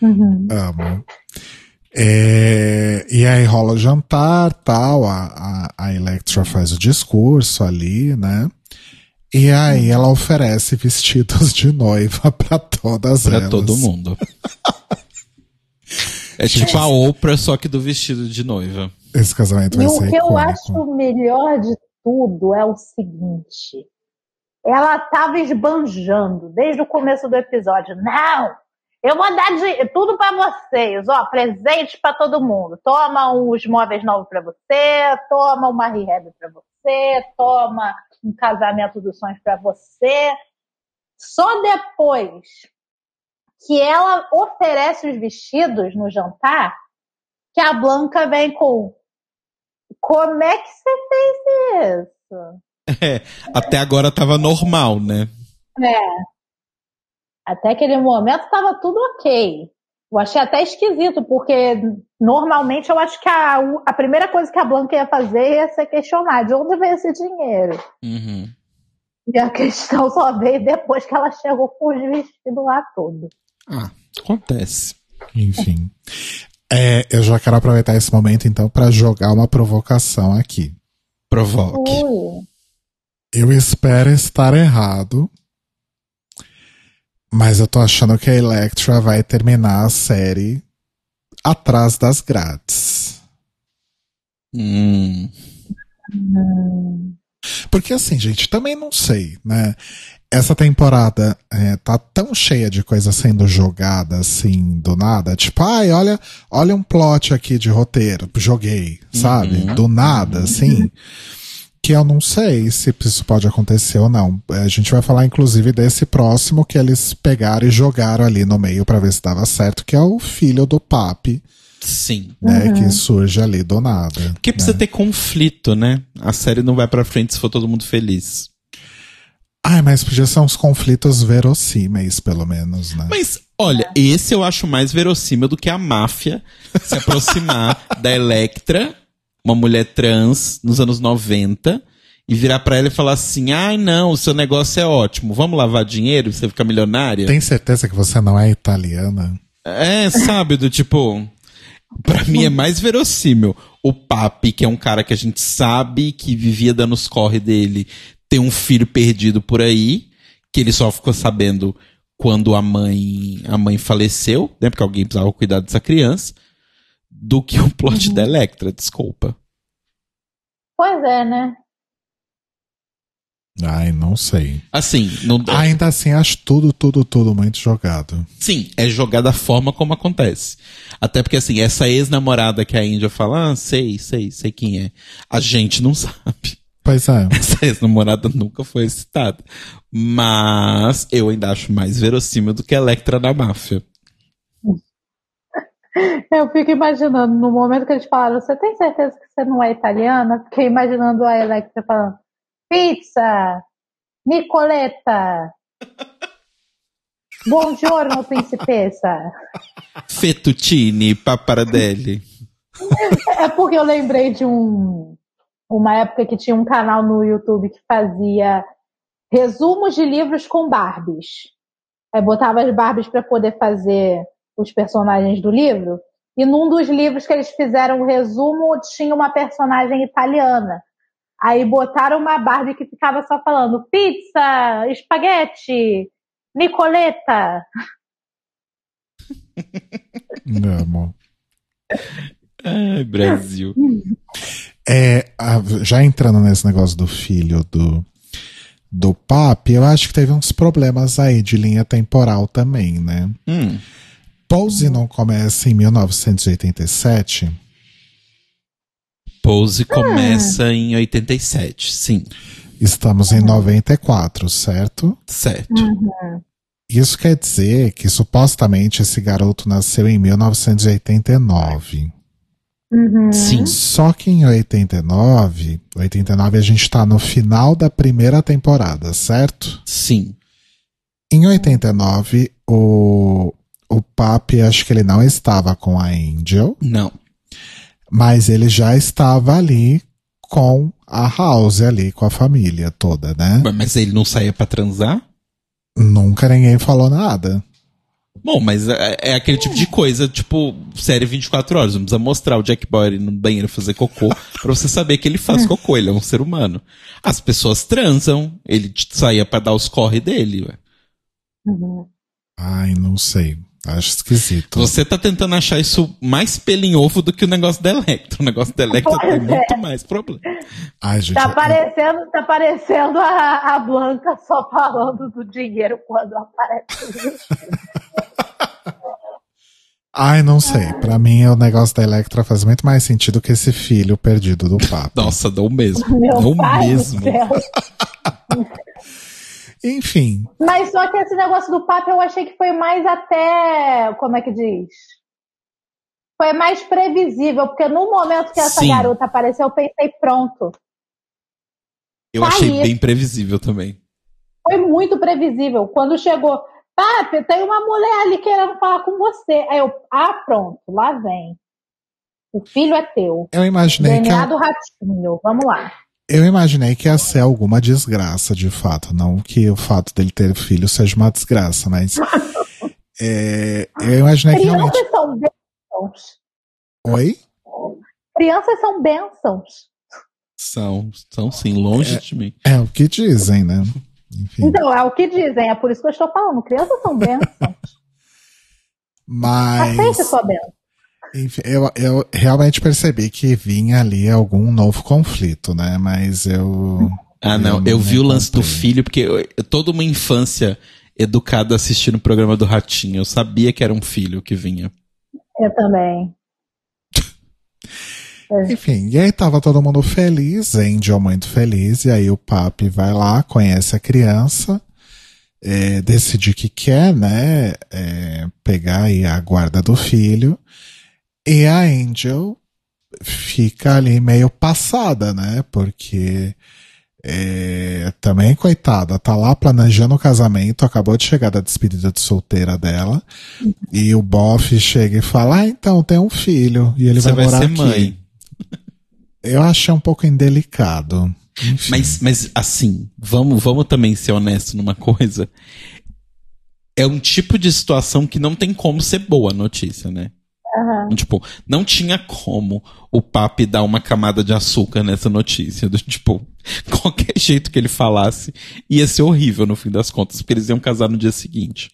Uhum. Amo. É, e aí rola o jantar, tal, a, a, a Electra faz o discurso ali, né? E aí ela oferece vestidos de noiva *laughs* pra todas Pra elas. todo mundo. é tipo a Oprah, só que do vestido de noiva. Esse casamento vai E ser o que eu icônico. acho melhor de tudo é o seguinte: ela tava esbanjando desde o começo do episódio. Não! Eu vou dar de, tudo pra vocês, ó, presentes pra todo mundo. Toma uns móveis novos pra você, toma uma rehab pra você, toma um casamento dos sonhos pra você. Só depois que ela oferece os vestidos no jantar, que a Blanca vem com como é que você fez isso? É, até agora tava normal, né? É. Até aquele momento estava tudo ok. Eu achei até esquisito, porque normalmente eu acho que a, a primeira coisa que a Blanca ia fazer ia ser questionar de onde veio esse dinheiro. Uhum. E a questão só veio depois que ela chegou com os vestidos lá todo. Ah, acontece. Enfim. É, eu já quero aproveitar esse momento, então, para jogar uma provocação aqui. Provoque. Ui. Eu espero estar errado, Mas eu tô achando que a Electra vai terminar a série atrás das grades. Hum. Porque assim, gente, também não sei, né? Essa temporada é, tá tão cheia de coisa sendo jogada assim do nada. Tipo, ai, olha, olha um plot aqui de roteiro, joguei, sabe? Uhum. Do nada, assim. Que eu não sei se isso pode acontecer ou não. A gente vai falar, inclusive, desse próximo que eles pegaram e jogaram ali no meio pra ver se dava certo, que é o filho do Papi, Sim. né? Que surge ali do nada. Porque precisa né? ter conflito, né? A série não vai pra frente se for todo mundo feliz. Ai, mas podia ser uns conflitos verossímeis, pelo menos, né? Mas, olha, esse eu acho mais verossímil do que a máfia se aproximar *laughs* da Electra, uma mulher trans, nos anos 90, e virar pra ela e falar assim: ai não, o seu negócio é ótimo, vamos lavar dinheiro você fica milionária? Tem certeza que você não é italiana? É, sabe, do tipo. Pra mim é mais verossímil o Papi, que é um cara que a gente sabe que vivia dando os corre dele, ter um filho perdido por aí, que ele só ficou sabendo quando a mãe a mãe faleceu, né? Porque alguém precisava cuidar dessa criança, do que o plot da Electra, desculpa. Pois é, né? Ai, não sei. Assim, não, Ainda assim, acho tudo, tudo, tudo muito jogado. Sim, é jogar da forma como acontece. Até porque, assim, essa ex-namorada que a Índia fala, ah, sei, sei, sei quem é. A gente não *laughs* sabe. Pois é. *laughs* Essa ex-namorada nunca foi citada. Mas eu ainda acho mais verossímil do que a Electra da máfia. *laughs* Eu fico imaginando, no momento que eles falaram, você tem certeza que você não é italiana? Fiquei imaginando a Electra falando, pizza, Nicoletta, *laughs* buongiorno, principessa. Fettuccine, papparadelli. É porque eu lembrei de um, uma época que tinha um canal no YouTube que fazia resumos de livros com Barbies. Aí botava as Barbies para poder fazer os personagens do livro. E num dos livros que eles fizeram o resumo, tinha uma personagem italiana. Aí botaram uma Barbie que ficava só falando pizza, espaguete, Nicoleta. Amo. Ai, Brasil. *laughs* É, já entrando nesse negócio do filho do, do Papi, eu acho que teve uns problemas aí de linha temporal também, né? Hum, Pose não começa em 1987. Pose começa em 87, sim. Estamos em 94, certo? Certo. Isso quer dizer que supostamente esse garoto nasceu em 1989. Uhum. Sim. Só que em 89, 89 a gente tá no final da primeira temporada, certo? Sim. Em 89, o, o Papi, acho que ele não estava com a Angel, Não. mas ele já estava ali com a House ali, com a família toda, né? Mas ele não saía pra transar? Nunca ninguém falou nada. Bom, mas é, é aquele tipo de coisa, tipo, série 24 horas. Não precisa mostrar o Jack Bauer no banheiro fazer cocô *laughs* pra você saber que ele faz cocô, ele é um ser humano. As pessoas transam, ele saía pra dar os corre dele, ué. Uhum. Ai, não sei. Acho esquisito. Você tá tentando achar isso mais pelo em ovo do que o negócio da Electra. O negócio da Electra tem Pois é. muito mais problema. Ai, gente, Tá eu- parecendo, tá parecendo a, a Blanca só falando do dinheiro quando aparece. *laughs* Ai, não sei. Pra mim, o negócio da Electra faz muito mais sentido que esse filho perdido do Papi. Nossa, dá o mesmo. Meu Dá o pai mesmo. *laughs* Enfim, Mas só que esse negócio do papo eu achei que foi mais até. Como é que diz? Foi mais previsível, porque no momento que essa Sim. garota apareceu, eu pensei, pronto. Eu Tá achei aí. bem previsível também. Foi muito previsível. Quando chegou, Papi, tem uma mulher ali querendo falar com você. Aí eu, ah, pronto, lá vem. O filho é teu. eu imaginei que DNA a- do ratinho. Vamos lá. Eu imaginei que ia ser alguma desgraça, de fato. Não que o fato dele ter filho seja uma desgraça, mas *laughs* é, eu imaginei que realmente. Crianças são bênçãos. Oi? Crianças são bênçãos. São, são sim, longe de mim. É o que dizem, né? Enfim. Então, é o que dizem, é por isso que eu estou falando. Crianças são bênçãos. *laughs* Mas. Aceite sua bênção. Enfim, eu, eu realmente percebi que vinha ali algum novo conflito, né? Mas eu. Ah, não. Eu Eu, vi o lance do filho, porque eu- eu- toda uma infância educada assistindo o programa do Ratinho. Eu sabia que era um filho que vinha. Eu também. *laughs* Enfim, e aí tava todo mundo feliz, Angel muito feliz, e aí o papi vai lá, conhece a criança, é, decide que quer, né, é, pegar aí a guarda do filho, e a Angel fica ali meio passada, né, porque é, também, coitada, tá lá planejando o casamento, acabou de chegar da despedida de solteira dela, e o bofe chega e fala, ah, então, tem um filho, e ele Você vai vai morar ser aqui. mãe. Eu achei um pouco indelicado. Enfim. Mas, mas assim, vamos, vamos também ser honestos numa coisa. É um tipo de situação que não tem como ser boa a notícia, né? Aham. Tipo, não tinha como o papi dar uma camada de açúcar nessa notícia. Do, tipo, *laughs* qualquer jeito que ele falasse ia ser horrível no fim das contas, porque eles iam casar no dia seguinte.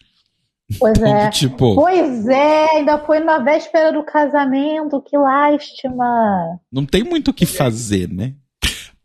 Pois é. Tipo, Pois é, ainda foi na véspera do casamento, que lástima. não tem muito o que fazer, né?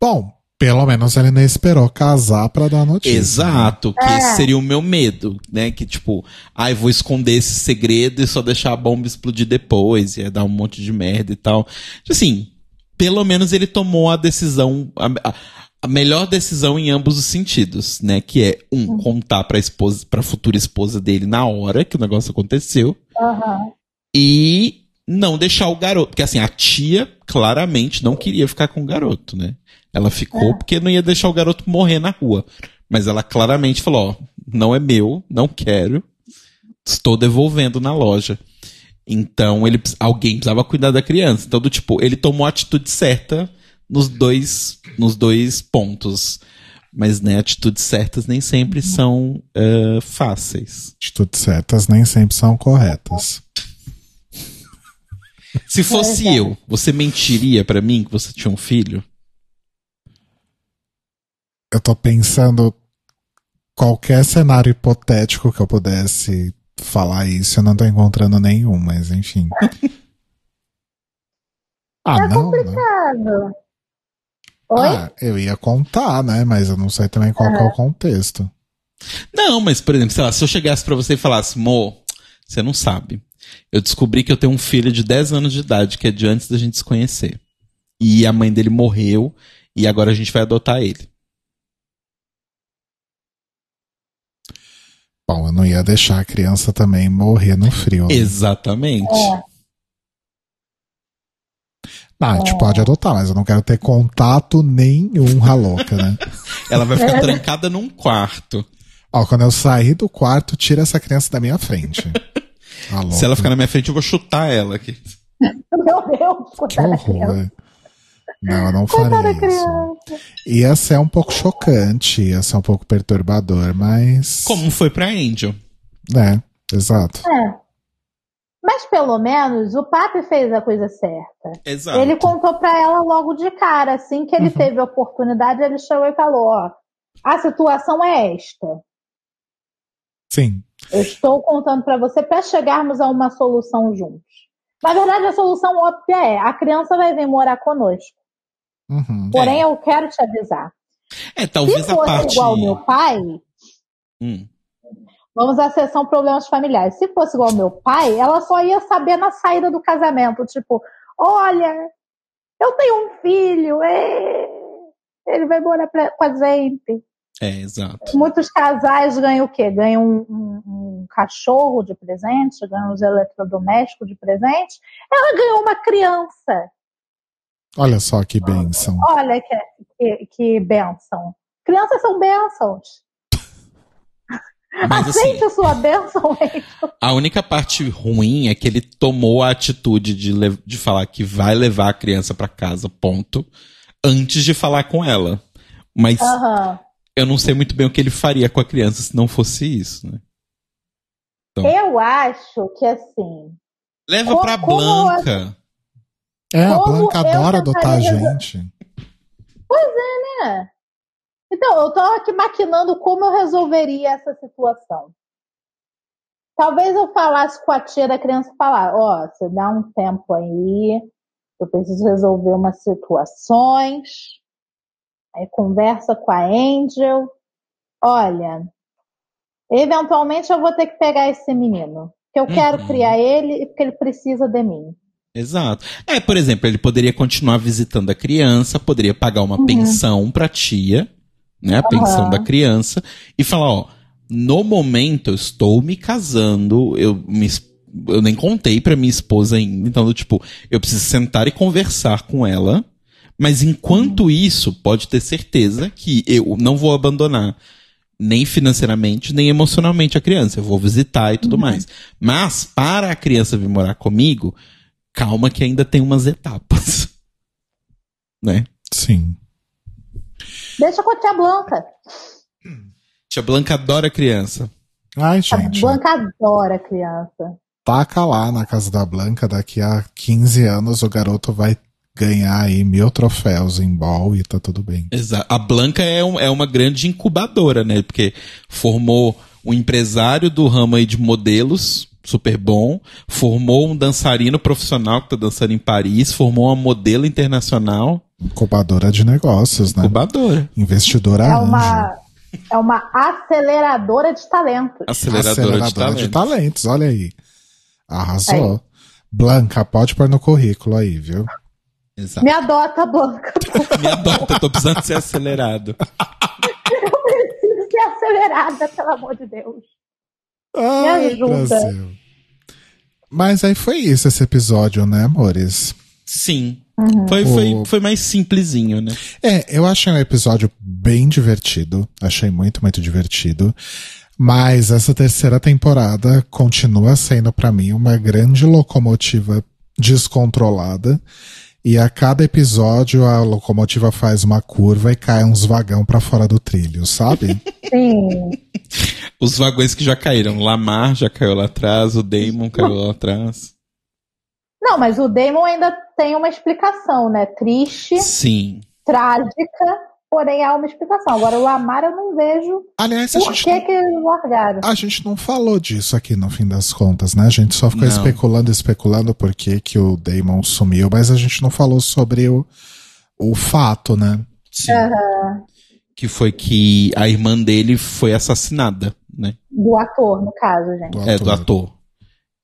Bom, pelo menos ele não esperou casar pra dar notícia. Exato, que É. esse seria o meu medo, né? Que tipo, ai, vou esconder esse segredo e só deixar a bomba explodir depois, ia dar um monte de merda e tal. Assim, pelo menos ele tomou a decisão, a, a- melhor decisão em ambos os sentidos, né? Que é, um, contar pra esposa, pra futura esposa dele na hora que o negócio aconteceu Aham. e não deixar o garoto. Porque assim, a tia claramente não queria ficar com o garoto, né? Ela ficou porque não ia deixar o garoto morrer na rua. Mas ela claramente falou: ó, não é meu, não quero, estou devolvendo na loja. Então ele, alguém precisava cuidar da criança. Então, do tipo, ele tomou a atitude certa nos dois, nos dois pontos. Mas, né, atitudes certas nem sempre são eh, fáceis. Atitudes certas nem sempre são corretas. Se fosse É, eu, você mentiria pra mim que você tinha um filho? Eu tô pensando qualquer cenário hipotético que eu pudesse falar isso, eu não tô encontrando nenhum, mas enfim. *laughs* Ah, É não, não. complicado. Oi? Ah, eu ia contar, né? Mas eu não sei também qual que é o contexto. Não, mas, por exemplo, sei lá, se eu chegasse pra você e falasse, Mo, você não sabe. Eu descobri que eu tenho um filho de 10 anos de idade, que é de antes da gente se conhecer. E a mãe dele morreu, e agora a gente vai adotar ele. Bom, eu não ia deixar a criança também morrer no frio. né? Exatamente. É. Não, a gente pode adotar, mas eu não quero ter contato nenhum, louca, né? *laughs* Ela vai ficar trancada num quarto. Ó, quando eu sair do quarto, tira essa criança da minha frente. *laughs* Se ela ficar na minha frente, eu vou chutar ela aqui. Meu Deus, Que horror. *laughs* Não, eu não faria da isso. criança. Ia ser um pouco chocante, ia ser um pouco perturbador, mas. Como foi pra Angel. Né, exato. É. Mas pelo menos o papi fez a coisa certa. Exato. Ele contou pra ela logo de cara, assim que ele teve a oportunidade, ele chegou e falou: ó, a situação é esta. Sim. Eu estou contando pra você para chegarmos a uma solução juntos. Na verdade, a solução óbvia é: a criança vai vir morar conosco. Uhum. Porém, eu quero te avisar. É, talvez Se a fosse parte. igual ao meu pai, Hum. vamos à sessão problemas familiares. Se fosse igual ao meu pai, ela só ia saber na saída do casamento, tipo, olha, eu tenho um filho, é, ele vai morar pra- com a gente. É, exato. Muitos casais ganham o quê? Ganham um, um- um cachorro de presente, ganham os eletrodomésticos de presente. Ela ganhou uma criança. Olha só que bênção. Olha que, que, que bênção. Crianças são bênçãos. Mas assim, Aceite a sua bênção, Rachel. a única parte ruim é que ele tomou a atitude de, de falar que vai levar a criança pra casa, ponto, antes de falar com ela. Mas Aham. eu não sei muito bem o que ele faria com a criança se não fosse isso, né? Eu acho que assim. Leva Como- pra como Blanca. É, a Blanca adora adotar a gente. né? Então, eu tô aqui maquinando como eu resolveria essa situação. Talvez eu falasse com a tia da criança falar, ó, você dá um tempo aí, eu preciso resolver umas situações. Aí conversa com a Angel. Olha, eventualmente eu vou ter que pegar esse menino. Que eu quero Uhum. criar ele e porque ele precisa de mim. Exato. É, por exemplo, ele poderia continuar visitando a criança, poderia pagar uma pensão pra tia, né? A pensão Aham. da criança, e falar, ó, no momento eu estou me casando, eu me eu nem contei pra minha esposa ainda, então, tipo, eu preciso sentar e conversar com ela, mas enquanto isso, pode ter certeza que eu não vou abandonar nem financeiramente, nem emocionalmente a criança. Eu vou visitar e tudo mais. Mas, para a criança vir morar comigo, calma que ainda tem umas etapas. *laughs* Né? Sim. Deixa com a tia Blanca. Tia Blanca adora criança. Ai, A gente. Blanca adora criança. Taca lá na casa da Blanca, daqui a 15 anos o garoto vai ganhar aí mil troféus em ball e tá tudo bem. Exa a Blanca é, um- é uma grande incubadora, né? Porque formou um empresário do ramo aí de modelos, super bom, formou um dançarino profissional que tá dançando em Paris, formou uma modelo internacional, Incubadora de negócios, né? incubadora, Investidora É anjo. uma, é uma aceleradora de talentos. aceleradora, de talento. talentos, olha aí. Arrasou. Blanca, pode pôr no currículo aí, viu? Exato. Me adota, Blanca. *laughs* Me adota, eu tô precisando ser acelerado. *laughs* Eu preciso ser acelerada, pelo amor de Deus. Ai, ajuda. Brasil. Mas aí foi isso esse episódio, né, amores? Sim. Foi, foi, O- foi mais simplesinho, né? É, eu achei um episódio bem divertido. Achei muito, muito divertido. Mas essa terceira temporada continua sendo pra mim uma grande locomotiva descontrolada. E a cada episódio a locomotiva faz uma curva e cai uns vagão pra fora do trilho, sabe? *laughs* Sim. Os vagões que já caíram. Lamar já caiu lá atrás, o Damon caiu lá atrás. Não, mas o Damon ainda tem uma explicação, né? Triste, Sim. trágica, porém há uma explicação. Agora, o Lamar eu não vejo Aliás, a por gente, que não, que eles largaram. a gente não falou disso aqui no fim das contas, né? A gente só ficou Não. especulando, especulando por que, que o Damon sumiu, mas a gente não falou sobre o, o fato, né? Sim. Que foi que a irmã dele foi assassinada, né? Do ator, no caso, gente. Do É, do ator.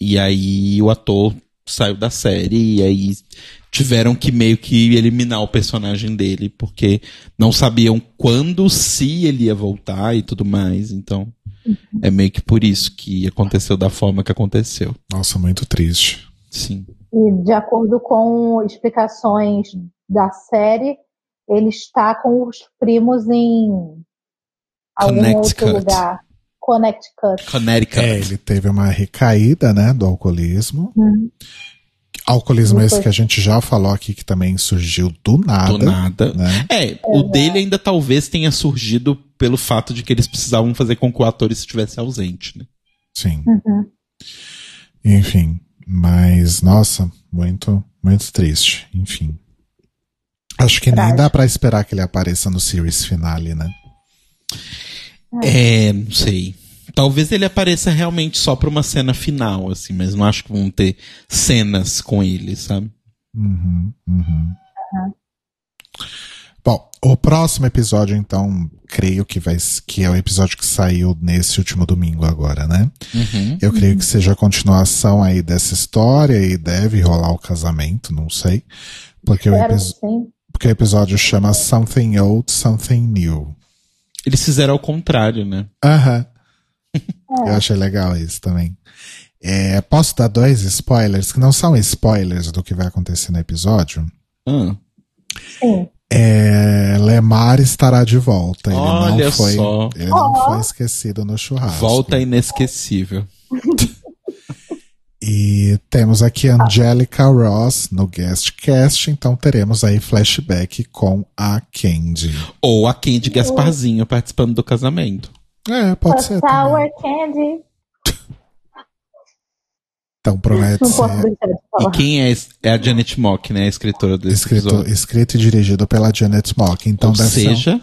E aí o ator saiu da série e aí tiveram que meio que eliminar o personagem dele, porque não sabiam quando, se ele ia voltar e tudo mais. Então, é meio que por isso que aconteceu da forma que aconteceu. Nossa, muito triste. Sim. E de acordo com explicações da série, ele está com os primos em algum Connecticut. outro lugar. Connecticut. Connecticut. É, ele teve uma recaída, né, do alcoolismo. Hum. Alcoolismo esse que a gente já falou aqui, que também surgiu do nada. Do nada. Né? É, o dele ainda talvez tenha surgido pelo fato de que eles precisavam fazer com que o ator estivesse ausente, né? Sim. Uhum. Enfim. Mas, nossa, muito, muito triste. Enfim. Acho que nem dá pra esperar que ele apareça no series finale, né? É, não sei. Talvez ele apareça realmente só pra uma cena final, assim, mas não acho que vão ter cenas com ele, sabe? Uhum, uhum. Bom, o próximo episódio, então, creio que vai que é o episódio que saiu nesse último domingo agora, né? Uhum. Eu creio que seja a continuação aí dessa história e deve rolar o casamento, não sei. Porque o, Espero sim. porque o episódio chama Something Old, Something New. Eles fizeram ao contrário, né? Aham. *laughs* Eu achei legal isso também. É, posso dar dois spoilers que não são spoilers do que vai acontecer no episódio? Sim. É, Lemar estará de volta. Ele Olha não foi, só. ele não foi esquecido no churrasco. volta inesquecível. *laughs* E temos aqui Angelica Ross no guest cast, então teremos aí flashback com a Candy. Ou a Candy Gasparzinho participando do casamento. É, pode ser. também. Sour Candy. Então promete Não ser E quem é, é a Janet Mock, né? A escritora desse escrito, episódio. escrito e dirigido pela Janet Mock. Então Ou deve ser um- seja,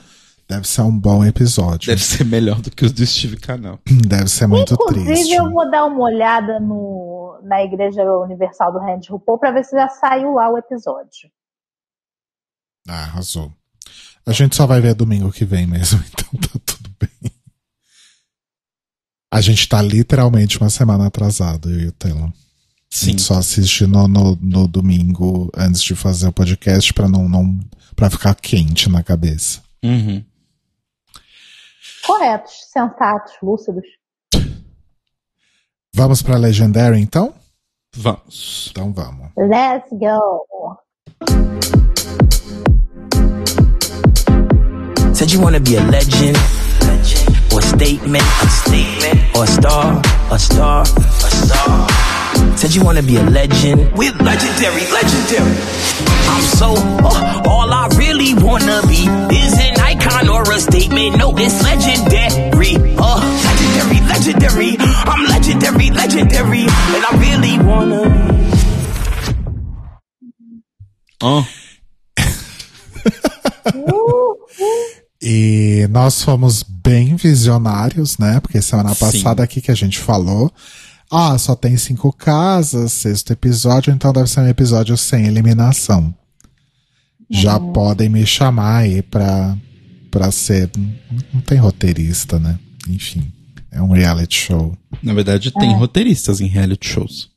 Deve ser um bom episódio. Deve ser melhor do que os do Steve Canal. Deve ser muito Inclusive, triste. eu vou dar uma olhada no, na Igreja Universal do Randy RuPaul pra ver se já saiu lá o episódio. Ah, arrasou. A gente só vai ver domingo que vem mesmo, *laughs* então tá tudo bem. A gente tá literalmente uma semana atrasado, eu e o Taylor. A Sim. gente só assiste no, no, no domingo antes de fazer o podcast pra não, não para ficar quente na cabeça. Uhum. Corretos, sensatos, lúcidos. Vamos pra Legendary então? Vamos. Então vamos. Let's go. Said you wanna be a legend, or a statement, a statement, or a star, a star, a star. Said you wanna be a legend. We're legendary, legendary. I'm so, uh, all I really wanna be is an icon or a statement. No, it's legendary, legendary. I'm legendary, legendary, and I really wanna be. Ó, *laughs* E nós fomos bem visionários, né? Porque semana Sim. passada aqui que a gente falou. Ah, só tem cinco casas, sexto episódio, então deve ser um episódio sem eliminação. Já podem me chamar aí pra, pra ser. Não tem roteirista, né? Enfim, é um reality show. na verdade, tem roteiristas em reality shows.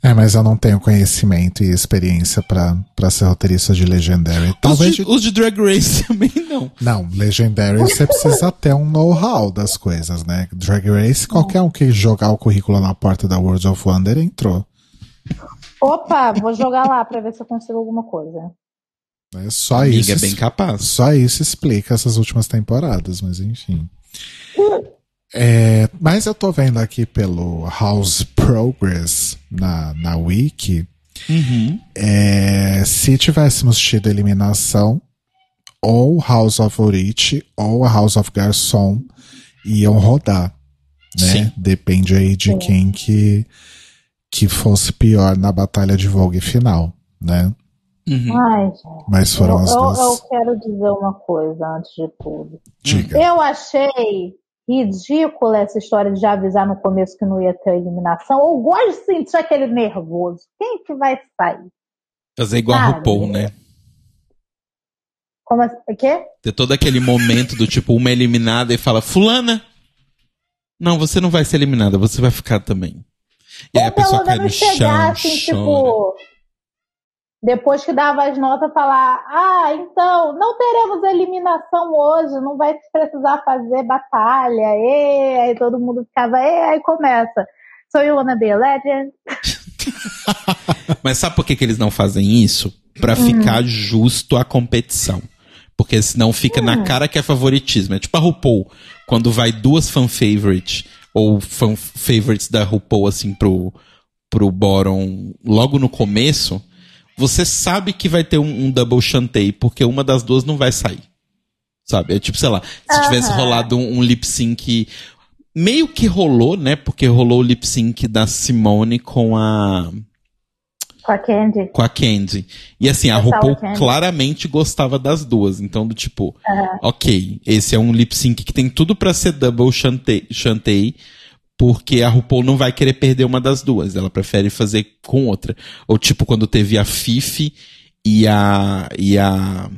É, mas eu não tenho conhecimento e experiência pra pra ser roteirista de Legendary. Talvez. Os de, de- os de Drag Race *laughs* também não. Não, Legendary você precisa ter um know-how das coisas, né? Drag Race, qualquer um que jogar o currículo na porta da World of Wonder entrou. Opa, vou jogar lá pra ver se eu consigo alguma coisa. É só Amiga, isso. é bem capaz. Só isso explica essas últimas temporadas, mas enfim. É, mas eu tô vendo aqui pelo House Progress na, na Wiki. Uhum. é, se tivéssemos tido eliminação, ou House of Orich ou a House of Garçon iam rodar. Né? Sim. Depende aí de quem que, que fosse pior na batalha de Vogue final, né? Uhum. Ai, gente. Mas Eu, foram as eu- duas. eu quero dizer uma coisa antes de tudo. Diga. Eu achei ridícula essa história de já avisar no começo que não ia ter eliminação. Eu gosto de sentir aquele nervoso. Quem que vai sair? Fazer igual a Ah, RuPaul, né? Como assim? O quê? Ter todo aquele momento do tipo, uma eliminada e fala, fulana, não, você não vai ser eliminada, você vai ficar também. E aí a pessoa cai no chão, chegar assim, chora. tipo. Depois que dava as notas, falar: Ah, então, não teremos eliminação hoje, não vai precisar fazer batalha. E aí todo mundo ficava, e aí começa. So you wanna be a legend? *laughs* Mas sabe por que, que eles não fazem isso? Pra Hum. ficar justo a competição. Porque senão fica Hum. na cara que é favoritismo. É tipo a RuPaul, quando vai duas fan favorite ou fan favorites da RuPaul assim pro, pro bottom logo no começo, você sabe que vai ter um, um double chantei, porque uma das duas não vai sair. Sabe? É tipo, sei lá, se tivesse rolado um, um lip sync. Meio que rolou, né? Porque rolou o lip sync da Simone com a Com a Candy. com a Candy. E assim, a Essa RuPaul claramente gostava das duas. Então, do tipo, ok, esse é um lip sync que tem tudo pra ser double chantei, chantei, porque a RuPaul não vai querer perder uma das duas. Ela prefere fazer com outra. Ou tipo, quando teve a Fifi e a. e a.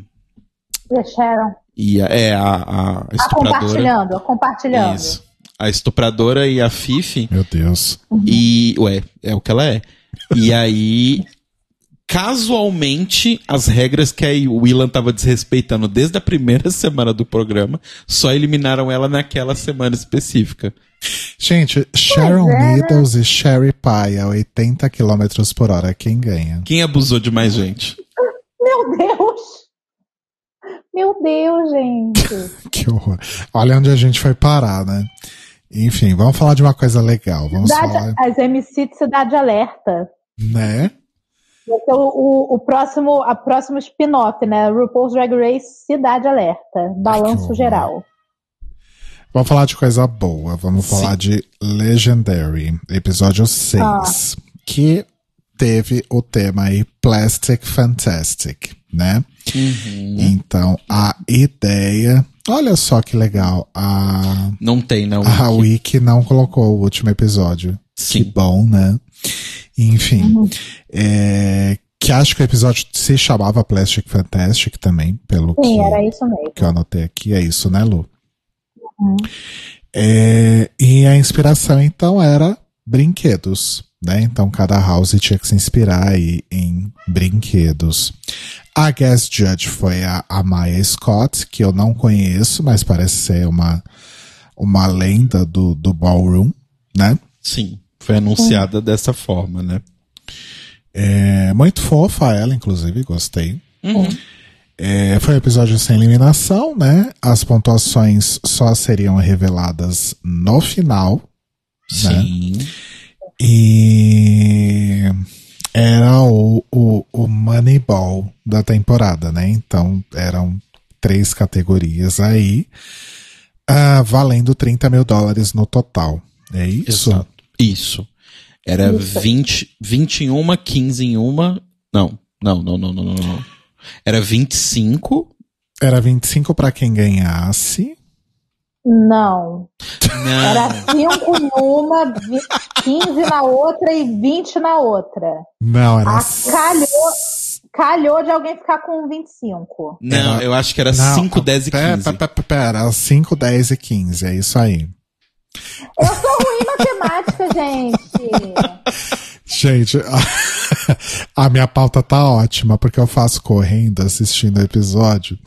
E a Sharon. e a. é, a, a Ah, estupradora. compartilhando, compartilhando. Isso. A estupradora e a Fifi. Meu Deus. E, ué, é o que ela é. E aí, casualmente, as regras que a Willan tava desrespeitando desde a primeira *laughs* semana do programa, só eliminaram ela naquela semana específica. Gente, Sharon é, né? Needles e Sherry Pie a 80 km por hora, quem ganha? Quem abusou de mais gente? *laughs* Meu Deus! Meu Deus, gente. *laughs* Que horror. Olha onde a gente foi parar, né? Enfim, vamos falar de uma coisa legal. Vamos Cidade- falar, as MC de Cidade Alerta. né? Vai ser o, o, próximo, a próximo spin-off, né? RuPaul's Drag Race Cidade Alerta. Balanço geral. Vamos falar de coisa boa. Vamos Sim. falar de Legendary, episódio 6, Ah. que teve o tema aí Plastic Fantastic. né? Uhum. Então, a ideia. Olha só que legal. A, Não tem, não. a Wiki não colocou o último episódio. Sim. Que bom, né? Enfim. É, que acho que o episódio se chamava Plastic Fantastic também, pelo Sim, que, era isso mesmo. que eu anotei aqui. É isso, né, Lu? É, e a inspiração, então, era brinquedos, né? Então, cada house tinha que se inspirar aí em brinquedos. A guest judge foi a, a Maya Scott, que eu não conheço, mas parece ser uma, uma lenda do, do ballroom, né? Sim, foi anunciada dessa forma, né? É muito fofa ela, inclusive, gostei. Uhum. É, foi um episódio sem eliminação, né? As pontuações só seriam reveladas no final. Né? Sim. E era o, o, o Moneyball da temporada, né? Então eram três categorias aí, ah, valendo 30 mil dólares no total. É isso? Exato. Isso. Era 20, 21, 15 em uma. Não, não, não, não, não, não. não. Era 25. Era 25 para quem ganhasse. Não. Não. Era 5 numa, vi- 15 na outra e 20 na outra. Não, era. Ah, calhou, calhou de alguém ficar com 25. Não, Era- eu acho que era Não, 5, 10 e pera, 15. Pera, pera, pera, 5, 10 e 15, é isso aí. Eu sou ruim em matemática, gente. Gente, a, a minha pauta tá ótima, porque eu faço correndo assistindo o episódio.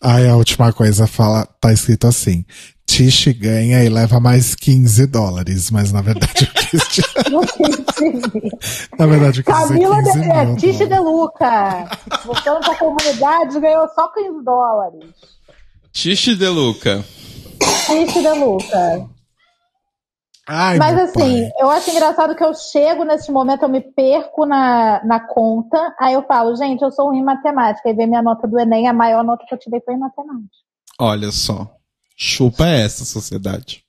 Aí a última coisa fala, tá escrito assim: Tish ganha e leva mais 15 dólares, mas na verdade eu quis dizer, *laughs* Não entendi. na verdade eu quis dizer Camila 15 de, mil é, Tiche de. Luca. Voltando pra comunidade, ganhou só 15 dólares. Tiche de Luca. Tiche de Luca. Ai, Mas assim, pai. eu acho engraçado que eu chego nesse momento, eu me perco na, na conta, aí eu falo, gente, eu sou ruim em matemática, aí vem minha nota do Enem, a maior nota que eu tirei foi em matemática. Olha só. Chupa essa sociedade.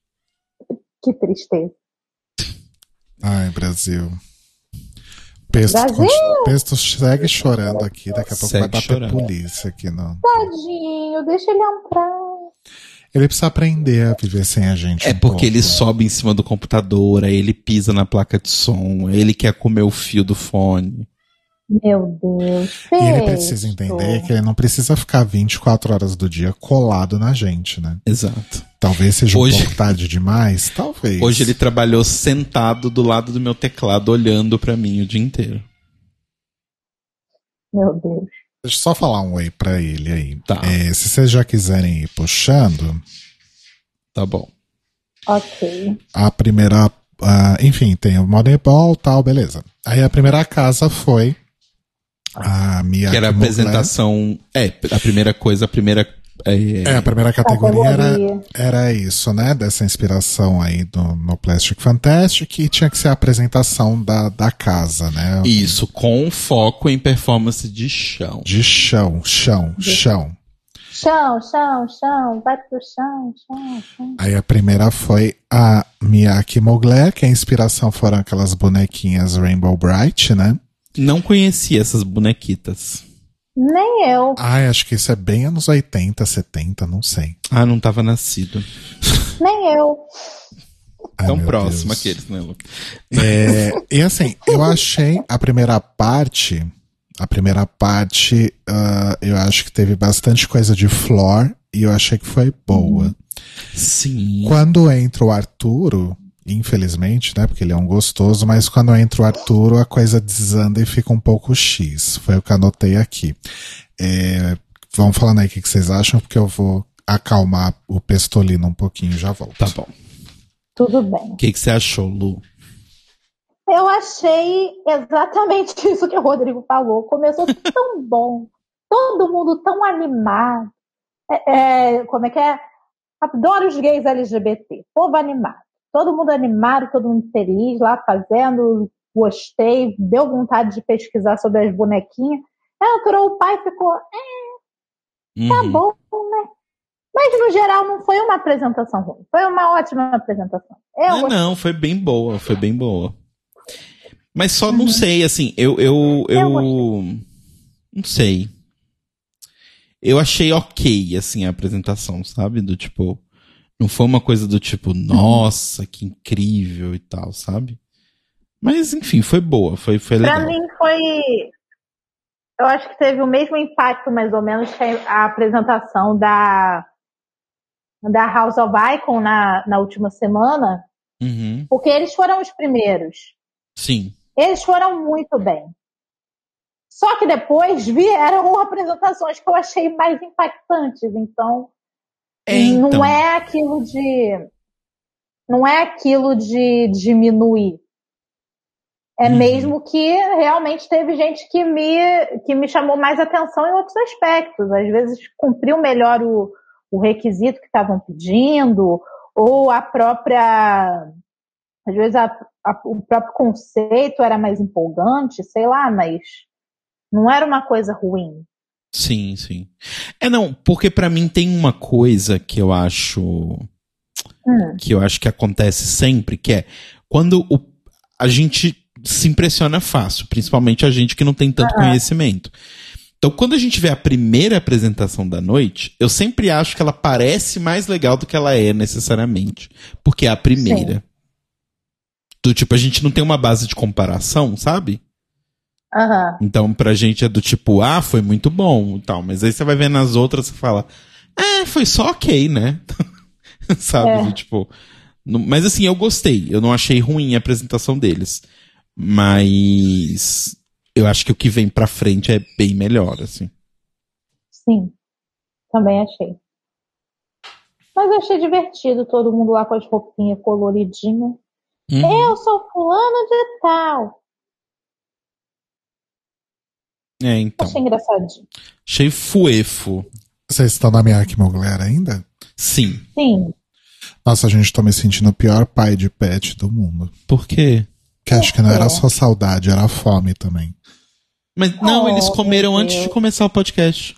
Que tristeza. Ai, Brasil. Pesto, Brasil! continua- Pesto segue chorando aqui, daqui a pouco Segue vai bater chorando. polícia aqui, não. Tadinho, deixa ele entrar. Ele precisa aprender a viver sem a gente. É um porque pouco. ele sobe em cima do computador, aí ele pisa na placa de som, ele quer comer o fio do fone. Meu Deus. E ele precisa entender que ele não precisa ficar 24 horas do dia colado na gente, né? Exato. Talvez seja um Hoje- pouco tarde demais, talvez. Hoje ele trabalhou sentado do lado do meu teclado, olhando pra mim o dia inteiro. Meu Deus. Deixa eu só falar um oi pra ele aí. Tá. É, se vocês já quiserem ir puxando, Tá bom. Ok. a primeira. ah, enfim, tem o Moneyball tal, beleza. Aí a primeira casa foi a Mia Que era a apresentação. É, a primeira coisa, a primeira. É, É, a primeira categoria era, Categoria. era isso, né? Dessa inspiração aí do, no Plastic Fantastic, e tinha que ser a apresentação da, da casa, né? Isso, com foco em performance de chão. De chão, chão, chão. Chão, chão, chão, vai pro chão, chão, chão. Aí a primeira foi a Miyake Mugler, que a inspiração foram aquelas bonequinhas Rainbow Bright, né? Não conhecia essas bonequitas. Nem eu. Ai, acho que isso é bem anos 80, 70, não sei. Ah, não tava nascido. Nem eu. Ai, Tão próximo Deus. aqueles, né, Luca? É, e assim, eu achei a primeira parte. A primeira parte, ah, eu acho que teve bastante coisa de floor e eu achei que foi boa. Sim. Quando entra o Arturo, infelizmente, né? Porque ele é um gostoso, mas quando entra o Arturo, a coisa desanda e fica um pouco X. Foi o que anotei aqui. É, vamos falando aí o que que vocês acham, porque eu vou acalmar o pestolino um pouquinho e já volto. Tá bom. Tudo bem. O que, que você achou, Lu? Eu achei exatamente *laughs* isso que o Rodrigo falou. Começou *laughs* tão bom, todo mundo tão animado. É, é, como é que é? Adoro os gays LGBT, povo animado. Todo mundo animado, todo mundo feliz lá fazendo. Gostei, deu vontade de pesquisar sobre as bonequinhas. Entrou o pai e ficou, é, tá Uhum. bom, né? Mas no geral não foi uma apresentação ruim. Foi uma ótima apresentação. Eu Não, não, foi bem boa, foi bem boa. Mas só não sei, assim, eu, eu, eu, Eu não sei. eu achei ok, assim, a apresentação, sabe? Do tipo, não foi uma coisa do tipo, nossa, que incrível e tal, sabe? Mas, enfim, foi boa, foi, foi legal. Pra mim foi. Eu acho que teve o mesmo impacto, mais ou menos, que a apresentação da, da House of Icon na, na última semana, Uhum, porque eles foram os primeiros. sim. Eles foram muito bem. Só que depois vieram *laughs* apresentações que eu achei mais impactantes. Então, É, então. não é aquilo de. Não é aquilo de diminuir. É Uhum. mesmo que realmente teve gente que me, que me chamou mais atenção em outros aspectos. Às vezes cumpriu melhor o, o requisito que estavam pedindo, ou a própria. Às vezes a- a- o próprio conceito era mais empolgante, sei lá, mas não era uma coisa ruim. Sim, sim. É, não, porque pra mim tem uma coisa que eu acho. Hum. que eu acho que acontece sempre, que é quando o, a gente se impressiona fácil, principalmente a gente que não tem tanto conhecimento. Então, quando a gente vê a primeira apresentação da noite, eu sempre acho que ela parece mais legal do que ela é necessariamente, porque é a primeira. Do tipo, a gente não tem uma base de comparação, sabe? Aham. Então, pra gente é do tipo, ah, foi muito bom e tal. Mas aí você vai ver nas outras e fala, ah, foi só ok, né? *laughs* Sabe? É. Tipo. não- mas assim, eu gostei. Eu não achei ruim a apresentação deles. Mas. Eu acho que o que vem pra frente é bem melhor, assim. Sim, também achei. Mas eu achei divertido todo mundo lá com as roupinhas coloridinhas. Uhum. Eu sou fulano de tal. É, então. Achei engraçadinho. Achei fuefo. Vocês estão na minha Mugler ainda? Sim. Sim. Nossa, gente, tô me sentindo o pior pai de pet do mundo. Por quê? Que acho que não era só saudade, era fome também. Mas não, Oh, eles comeram antes de começar o podcast.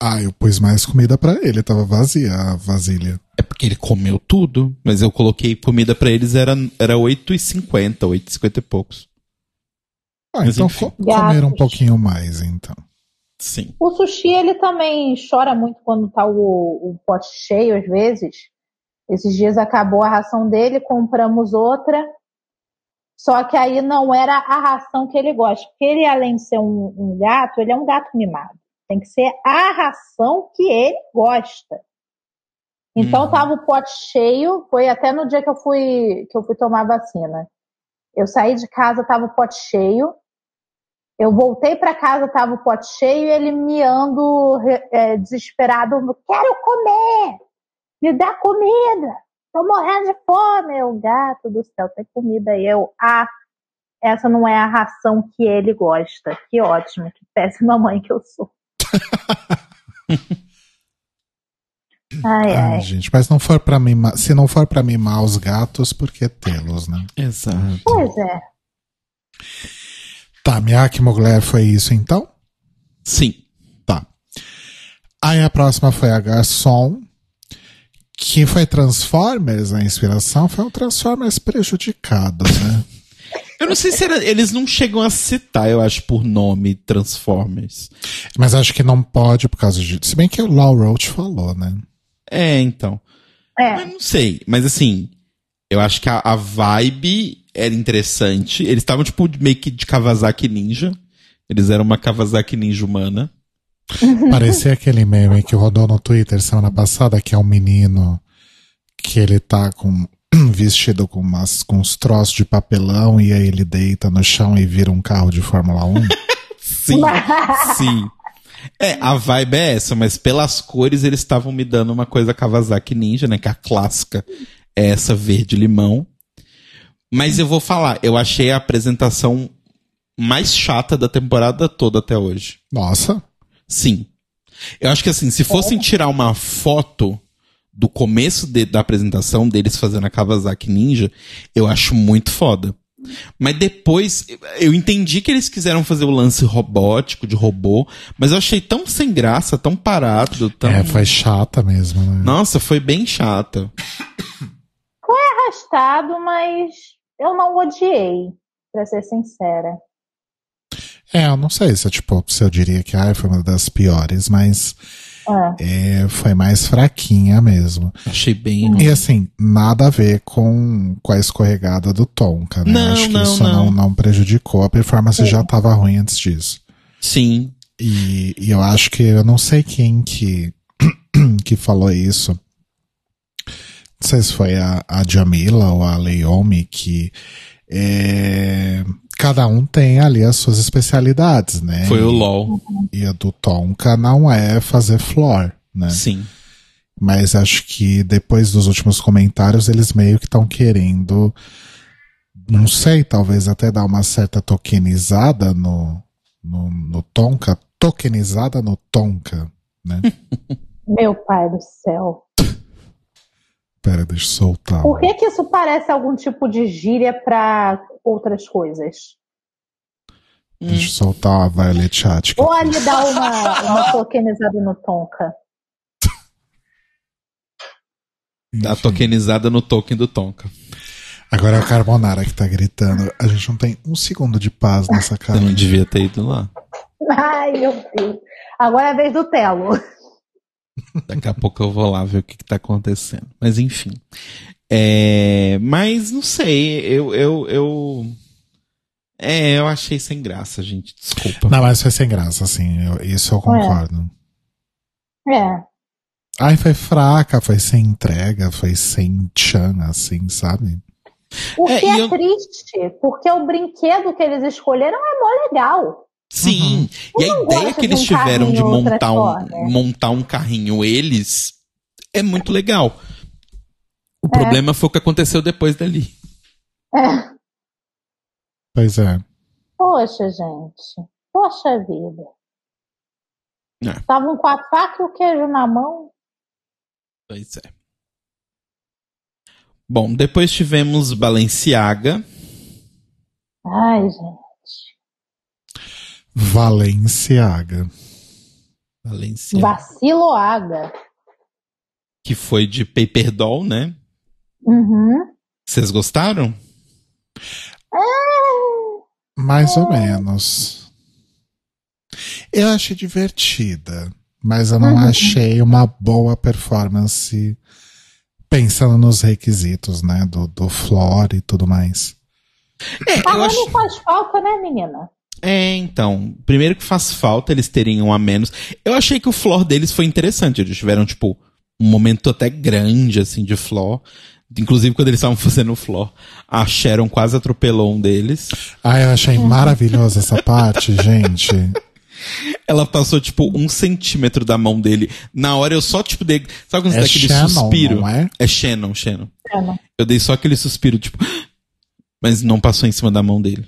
Ah, eu pus mais comida pra ele, tava vazia a vasilha. É porque ele comeu tudo, mas eu coloquei comida pra eles, era, era 8,50, 8,50 e poucos. Ah, Mas então enfim. co- comeram um pouquinho mais, então. Sim. O sushi, ele também chora muito quando tá o, o pote cheio, às vezes. Esses dias acabou a ração dele, compramos outra. Só que aí não era a ração que ele gosta. Porque ele, além de ser um, um gato, ele é um gato mimado. Tem que ser a ração que ele gosta. Então Uhum. tava o pote cheio, foi até no dia que eu fui que eu fui tomar a vacina. Eu saí de casa, tava o pote cheio. Eu voltei para casa, tava o pote cheio e ele miando é, desesperado, quero comer, me dá comida, tô morrendo de fome. Eu, gato do céu, tem comida aí. Eu, ah, essa não é a ração que ele gosta. Que ótimo, que péssima mãe que eu sou. *laughs* Ai, Ai, ai. gente, mas não for para mimar, se não for pra mimar os gatos, por que tê-los, né? Exato. Pois é. Tá, minha Mugler foi isso então? Sim. Tá. Aí a próxima foi a Garçom, que foi Transformers, a inspiração foi um Transformers prejudicado, né? *laughs* Eu não sei se era- eles não chegam a citar, eu acho, por nome Transformers. Mas acho que não pode por causa de. Se bem que o Law Roach falou, né? É, então. Mas É, não sei. Mas assim, eu acho que a, a vibe era interessante. Eles estavam, tipo, meio que de Kawasaki Ninja. Eles eram uma Kawasaki Ninja humana. *laughs* Parecia aquele meme que rodou no Twitter semana passada, que é um menino que ele tá com *clears throat* vestido com, umas, com uns troços de papelão e aí ele deita no chão e vira um carro de Fórmula 1. *laughs* Sim, *laughs* sim. É, a vibe é essa, mas pelas cores eles estavam me dando uma coisa Kawasaki Ninja, né? Que a clássica é essa verde-limão. Mas eu vou falar, eu achei a apresentação mais chata da temporada toda até hoje. Nossa, Sim. Eu acho que assim, se fossem tirar uma foto do começo de- da apresentação deles fazendo a Kawasaki Ninja, eu acho muito foda. Mas depois, eu entendi que eles quiseram fazer o lance robótico, de robô, mas eu achei tão sem graça, tão parado, tão... é, foi chata mesmo, né? Nossa, foi bem chata. arrastado, mas eu não odiei, pra ser sincera. É, eu não sei se, tipo, se eu diria que ai, foi uma das piores, mas É. é, foi mais fraquinha mesmo. Achei bem. E assim, nada a ver com, com a escorregada do Tonka, né? Não, Acho que não, isso não. não, não prejudicou. A performance já tava ruim antes disso. Sim. E, e eu acho que eu não sei quem que, *clears throat* que falou isso. Não sei se foi a, a Jamila ou a Leomi que é, cada um tem ali as suas especialidades, né? Foi o E- LOL. E a do Tonka não é fazer floor, né? Sim. Mas acho que depois dos últimos comentários eles meio que estão querendo, não sei, talvez até dar uma certa tokenizada no, no, no Tonka, tokenizada no Tonka, né? *laughs* Meu pai do céu. Pera, deixa eu soltar. Por que, que isso parece algum tipo de gíria para outras coisas? Deixa eu soltar a Violet Chat. Ou ali dar uma, uma tokenizada no Tonka. Dá tokenizada no token do Tonka. Agora é o Carbonara que tá gritando. A gente não tem um segundo de paz nessa Eu cara. não devia ter ido lá. Ai, meu Deus. Agora é a vez do Telo. Daqui a pouco eu vou lá ver o que, que tá acontecendo. Mas enfim. É, mas não sei, eu, eu, eu. É, eu achei sem graça, gente. Desculpa. Não, mas foi sem graça, assim. eu- isso eu concordo. É. Ai, foi fraca, foi sem entrega, foi sem chan, assim, sabe? O É, que é eu- triste, porque o brinquedo que eles escolheram é mó legal. Sim. E a ideia que eles um tiveram de montar um, Transformer. montar um carrinho, eles, é muito legal. O problema foi o que aconteceu depois dali. É. Pois é. Poxa, gente. Poxa vida. É. Estavam com a faca e o queijo na mão. Pois é. Bom, depois tivemos Balenciaga. Ai, gente. Valenciaga. Balenciaga. Vaciloaga. Que foi de Paper Doll, né? Uhum. Vocês gostaram? Mais ou menos. Eu achei divertida, mas eu não achei uma boa performance pensando nos requisitos, né? Do, do floor e tudo mais. É, Ah, eu mas achei. não faz falta, né, menina? É, então. Primeiro que faz falta eles terem um a menos. Eu achei que o floor deles foi interessante. Eles tiveram, tipo, um momento até grande, assim, de floor. Inclusive, quando eles estavam *laughs* fazendo o floor, a Sharon quase atropelou um deles. Ah, eu achei maravilhosa essa parte, *laughs* gente. Ela passou, tipo, um centímetro da mão dele. Na hora eu só, tipo, dei. Sabe quando você É dá aquele Shannon, suspiro? não é? É Shannon, Shannon. Ana. Eu dei só aquele suspiro, tipo. *gasps* Mas não passou em cima da mão dele.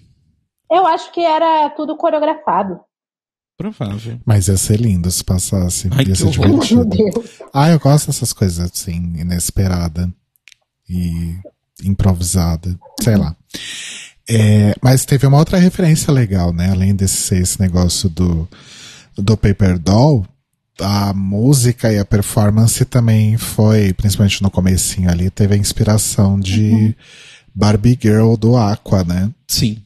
Eu acho que era tudo coreografado. Provável. Mas ia ser lindo se passasse. Ai, ia ser divertido. Ah, eu gosto dessas coisas assim, inesperada e improvisada, sei lá. É, mas teve uma outra referência legal, né? Além desse ser esse negócio do, do Paper Doll, a música e a performance também foi, principalmente no comecinho ali, teve a inspiração de Barbie Girl do Aqua, né? Sim.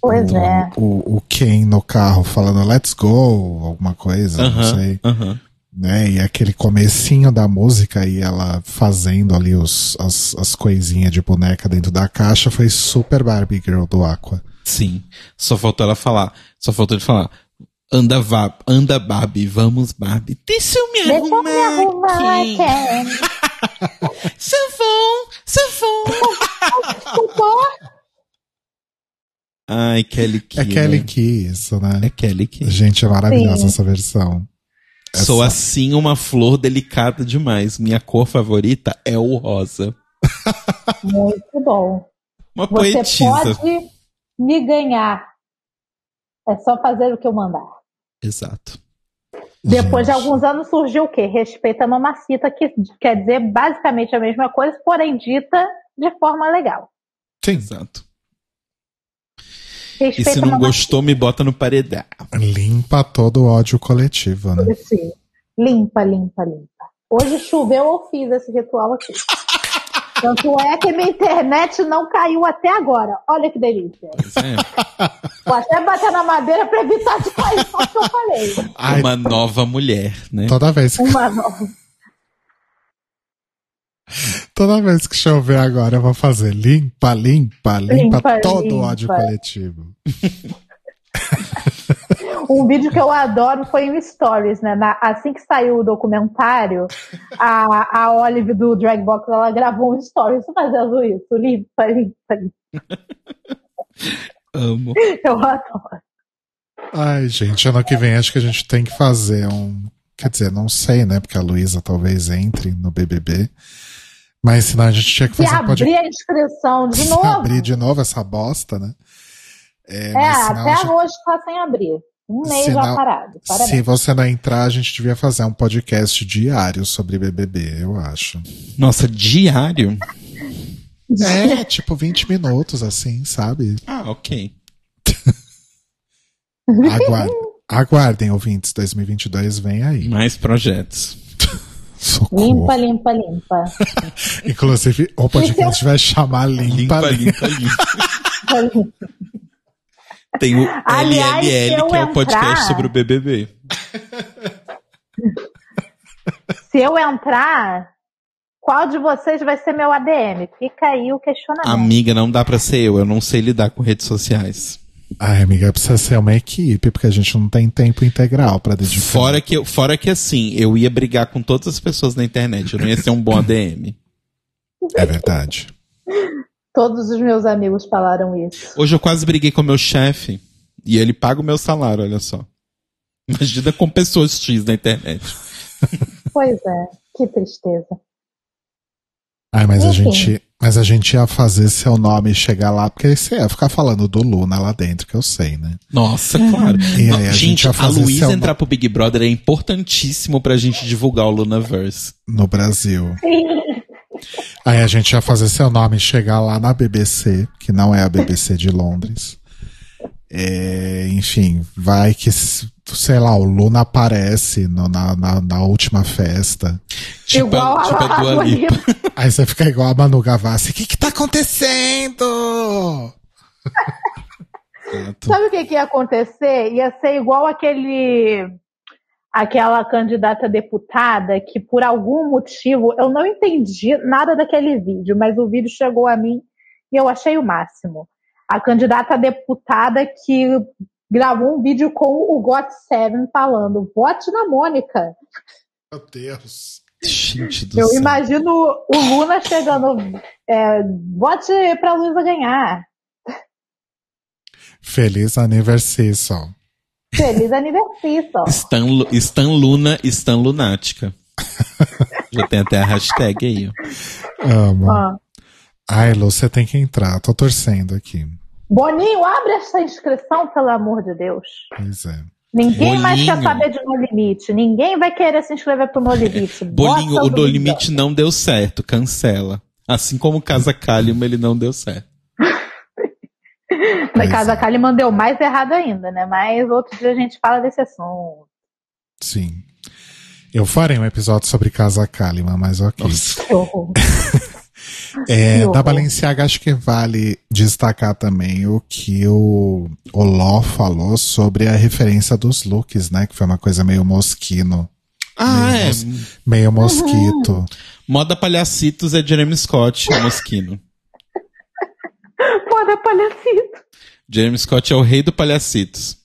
Pois é. O, o Ken no carro falando let's go, alguma coisa, não Aham. sei Aham. né? E aquele comecinho da música e ela fazendo ali os, as, as coisinhas de boneca dentro da caixa foi super Barbie Girl do Aqua. Sim. Só faltou ela falar. Só faltou ele falar. Anda, vá, anda, Barbie, vamos, Barbie. Deixa eu me Deixa eu arrumar. me arrumar, aqui. Ken. *laughs* Savon, savon. *laughs* Ai, Kelly Key. É Kelly né? Key, isso, né? É Kelly Key. Gente, é maravilhosa Sim. essa versão. Sou Essa- assim uma flor delicada demais. Minha cor favorita é o rosa. Muito bom. Uma Você poetisa. pode me ganhar. É só fazer o que eu mandar. Exato. Depois de Gente. alguns anos surgiu o quê? Respeita a mamacita, que quer dizer basicamente a mesma coisa, porém dita de forma legal. Sim, Exato. E Respeita se a não gostou, me bota no paredão. limpa todo o ódio coletivo, né? Sim. Limpa, limpa, limpa. Hoje choveu, eu fiz esse ritual aqui. *laughs* Tanto é que minha internet não caiu até agora. Olha que delícia. É. Vou até bater na madeira pra evitar de cair, só que eu falei. Ai, Uma nova mulher, né? toda vez, que, Uma nova. Toda vez que chover agora, eu vou fazer limpa, limpa, limpa, Limpa, todo o limpa. ódio coletivo. *laughs* Um vídeo que eu adoro foi em Stories, né? Na- assim que saiu o documentário, a, a Olive do Dragbox, ela gravou um Stories fazendo isso. Limpa, limpa, limpa. Amo. Eu adoro. Ai, gente, ano que vem acho que a gente tem que fazer um. Quer dizer, não sei, né? Porque a Luísa talvez entre no BBB. Mas senão a gente tinha que Se fazer um abrir podcast. a inscrição de *laughs* novo, abrir de novo essa bosta, né? É, é, mas senão até gente- agosto tá sem abrir. Um mês Se já parado. Parabéns. Se você não entrar, a gente devia fazer um podcast diário sobre BBB, eu acho. Nossa, diário? É, tipo 20 minutos, assim, sabe? Ah, ok. Aguardem, aguardem ouvintes, 2022 vem aí. Mais projetos. *laughs* Socorro. Limpa, limpa, limpa. *laughs* Inclusive, o podcast vai chamar Limpa, Limpa, Limpa. limpa, limpa. *laughs* Tem o Aliás, se LLL, eu que é o podcast entrar- sobre o BBB. *laughs* Se eu entrar, qual de vocês vai ser meu ADM? Fica aí o questionamento. Amiga, não dá pra ser eu. Eu não sei lidar com redes sociais. Ai, amiga, precisa ser uma equipe, porque a gente não tem tempo integral pra dedicar. Fora que, eu- fora que assim, eu ia brigar com todas as pessoas na internet. Eu não ia ser um bom ADM. É verdade. Todos os meus amigos falaram isso. Hoje eu quase briguei com o meu chefe. E ele paga o meu salário, olha só. Imagina com pessoas X na internet. Pois é, que tristeza. Ai, mas a Enfim. gente, mas a gente ia fazer seu nome chegar lá, porque aí você ia ficar falando do Luna lá dentro, que eu sei, né? Nossa, claro. E Não, aí, a gente gente, a fazer Luísa seu entrar pro Big Brother é importantíssimo pra gente divulgar o Lunaverse. No Brasil. Aí a gente ia fazer seu nome chegar lá na BBC, que não é a BBC de Londres. É, enfim, vai que, sei lá, o Luna aparece no- na, na, na última festa. Tipo, Igual a, tipo a Dua Lipa. *laughs* Aí você fica igual a Manu Gavassi. O que que tá acontecendo? *laughs* Sabe o que, que ia acontecer? Ia ser igual aquele. Aquela candidata a deputada que, por algum motivo, eu não entendi nada daquele vídeo, mas o vídeo chegou a mim e eu achei o máximo. A candidata a deputada que gravou um vídeo com o Got Seven falando: vote na Mônica. Meu Deus. Gente do Eu céu. imagino o Luna chegando: é, vote pra Luísa ganhar. Feliz aniversário. Feliz aniversário. Stan, Stan Luna, Stan Lunática. *laughs* Já tem até a hashtag aí. ó. Amo. Ó. Ai, Lu, você tem que entrar. Tô torcendo aqui. Boninho, abre essa inscrição, pelo amor de Deus. Pois é. Ninguém mais quer Bolinho. saber de No Limite. Ninguém vai querer se inscrever pro No *laughs* Limite. Bolinho, Bota o No. Limite não deu certo, cancela. Assim como Casa Kalimann, ele não deu certo. Pois casa é. Kalimann deu mais errado ainda, né? Mas outro dia a gente fala desse assunto. Sim. Eu farei um episódio sobre Casa Kalimann, mas ok. Nossa. Que horror. *laughs* É, da. Balenciaga, acho que vale destacar também o que o, o Ló falou sobre a referência dos looks, né? Que foi uma coisa meio mosquino. Ah, meio, é. mos- meio mosquito. Moda Palhacitos é Jeremy Scott, o Mosquino. *laughs* Foda palhacito. Jeremy Scott é o rei do Palhacitos.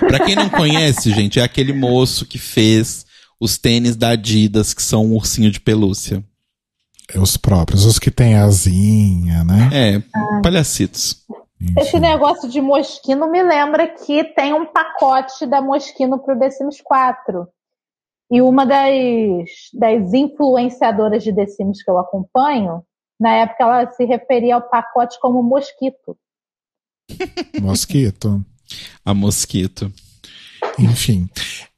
Pra quem não conhece, gente, é aquele moço que fez os tênis da Adidas, que são um ursinho de pelúcia. É Os próprios, os que tem asinha, né? É, Palhacitos. Esse Enfim. negócio de Mosquino me lembra que tem um pacote da Mosquino pro The Sims 4. E uma das, das influenciadoras de The Sims que eu acompanho, na época ela se referia ao pacote como mosquito. *laughs* Mosquito. A Mosquito. Enfim.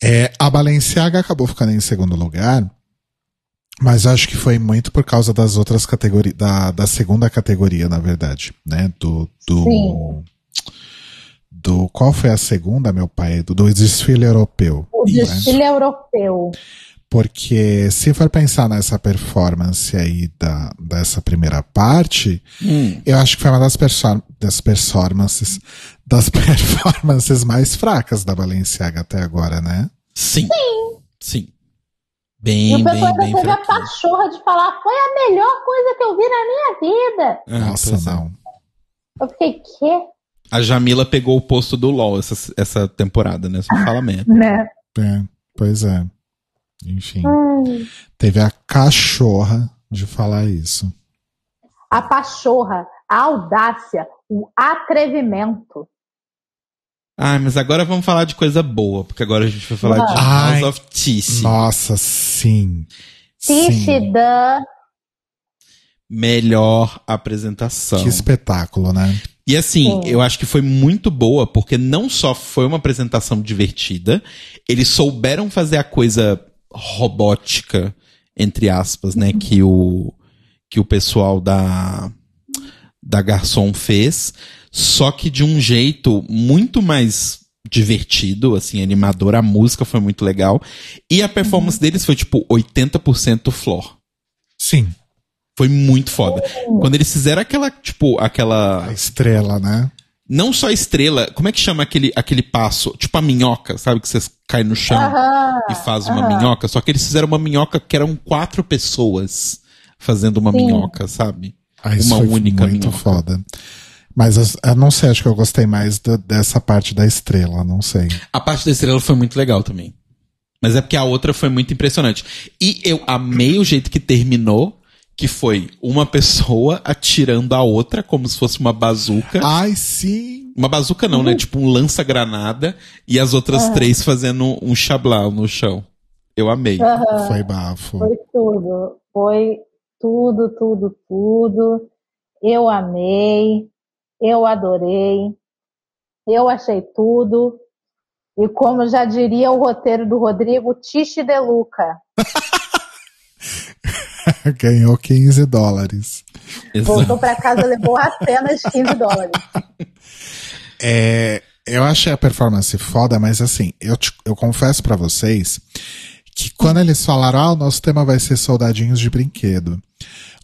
É, a Balenciaga acabou ficando em segundo lugar, mas acho que foi muito por causa das outras categorias, da, da segunda categoria, na verdade, né? Do, do, Sim. do, qual foi a segunda, meu pai? Do, do desfile europeu. O né? desfile europeu. Porque se for pensar nessa performance aí da, dessa primeira parte, Hum. eu acho que foi uma das, das performances das *laughs* performances mais fracas da Balenciaga até agora, né? Sim. Sim. E Bem, o pessoal bem, ainda bem teve a pachorra de falar, foi a melhor coisa que eu vi na minha vida. Ah, Nossa, pois é. não. Eu fiquei, quê? A Jamila pegou o posto do LOL essa, essa temporada, né? Só fala merda. *laughs* Né? É, pois é. Enfim, Hum. teve a cachorra de falar isso. A pachorra, a audácia, o atrevimento. Ah, mas agora vamos falar de coisa boa, porque agora a gente vai falar de Ai. House of Tissy. Nossa, sim. Sim. Tishida. Melhor apresentação. Que espetáculo, né? E assim, Sim. eu acho que foi muito boa, porque não só foi uma apresentação divertida, eles souberam fazer a coisa robótica, entre aspas, né, que o que o pessoal da da Garçom fez, só que de um jeito muito mais divertido, assim, animador, a música foi muito legal, e a performance deles foi tipo 80% flor. Sim. Foi muito foda. Quando eles fizeram aquela, tipo, aquela A estrela, né? não só a estrela, como é que chama aquele, aquele passo? Tipo a minhoca, sabe? Que você cai no chão Aham. e faz uma minhoca. Só que eles fizeram uma minhoca que eram quatro pessoas fazendo uma Sim. minhoca, sabe? Ah, isso Uma foi única muito minhoca. foda. Mas eu, eu não sei, acho que eu gostei mais da- dessa parte da estrela, não sei. A parte da estrela foi muito legal também. Mas é porque a outra foi muito impressionante. E eu amei o jeito que terminou, que foi uma pessoa atirando a outra como se fosse uma bazuca. Ai, sim! Uma bazuca não, né? Tipo um lança-granada e as outras três fazendo um chablau no chão. Eu amei. Foi bafo. Foi tudo. Foi tudo, tudo, tudo. Eu amei. Eu adorei. Eu achei tudo. E como já diria o roteiro do Rodrigo, Tiche de Luca. *laughs* Ganhou 15 dólares. Voltou Exato. pra casa e levou apenas 15 dólares. *laughs* É, eu achei a performance foda, mas assim, eu, te- eu confesso pra vocês que quando eles falaram, ah, o nosso tema vai ser soldadinhos de brinquedo,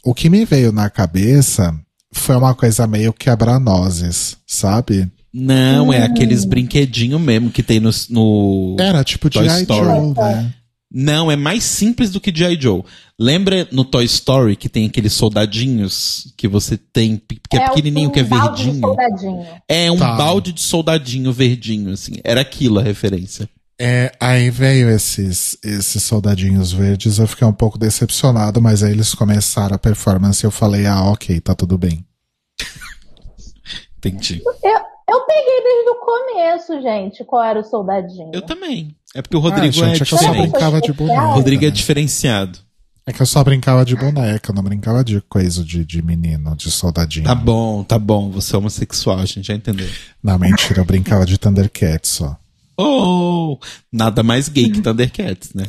o que me veio na cabeça foi uma coisa meio quebra-nozes, sabe? Não, é aqueles brinquedinhos mesmo que tem no. no... Era tipo de Toy G.I. Story. Joe, né? Não, é mais simples do que G.I. Joe. Lembra no Toy Story que tem aqueles soldadinhos que você tem, que é, pequenininho, um que é verdinho? soldadinho. É um Tá. balde de soldadinho verdinho, assim. Era aquilo a referência. É, aí veio esses, esses soldadinhos verdes, eu fiquei um pouco decepcionado, mas aí eles começaram a performance e eu falei, ah, ok, tá tudo bem. Entendi. Eu, eu peguei desde o começo, gente, qual era o soldadinho. Eu também. É porque o Rodrigo ah, gente, é é que eu só brincava de boneca. O Rodrigo é diferenciado. É que eu só brincava de boneca, eu não brincava de coisa de, de menino, de soldadinho. Tá bom, tá bom. Você é homossexual, a gente já entendeu. Não, mentira, eu brincava de Thundercats só. Oh! Nada mais gay que Thundercats, né?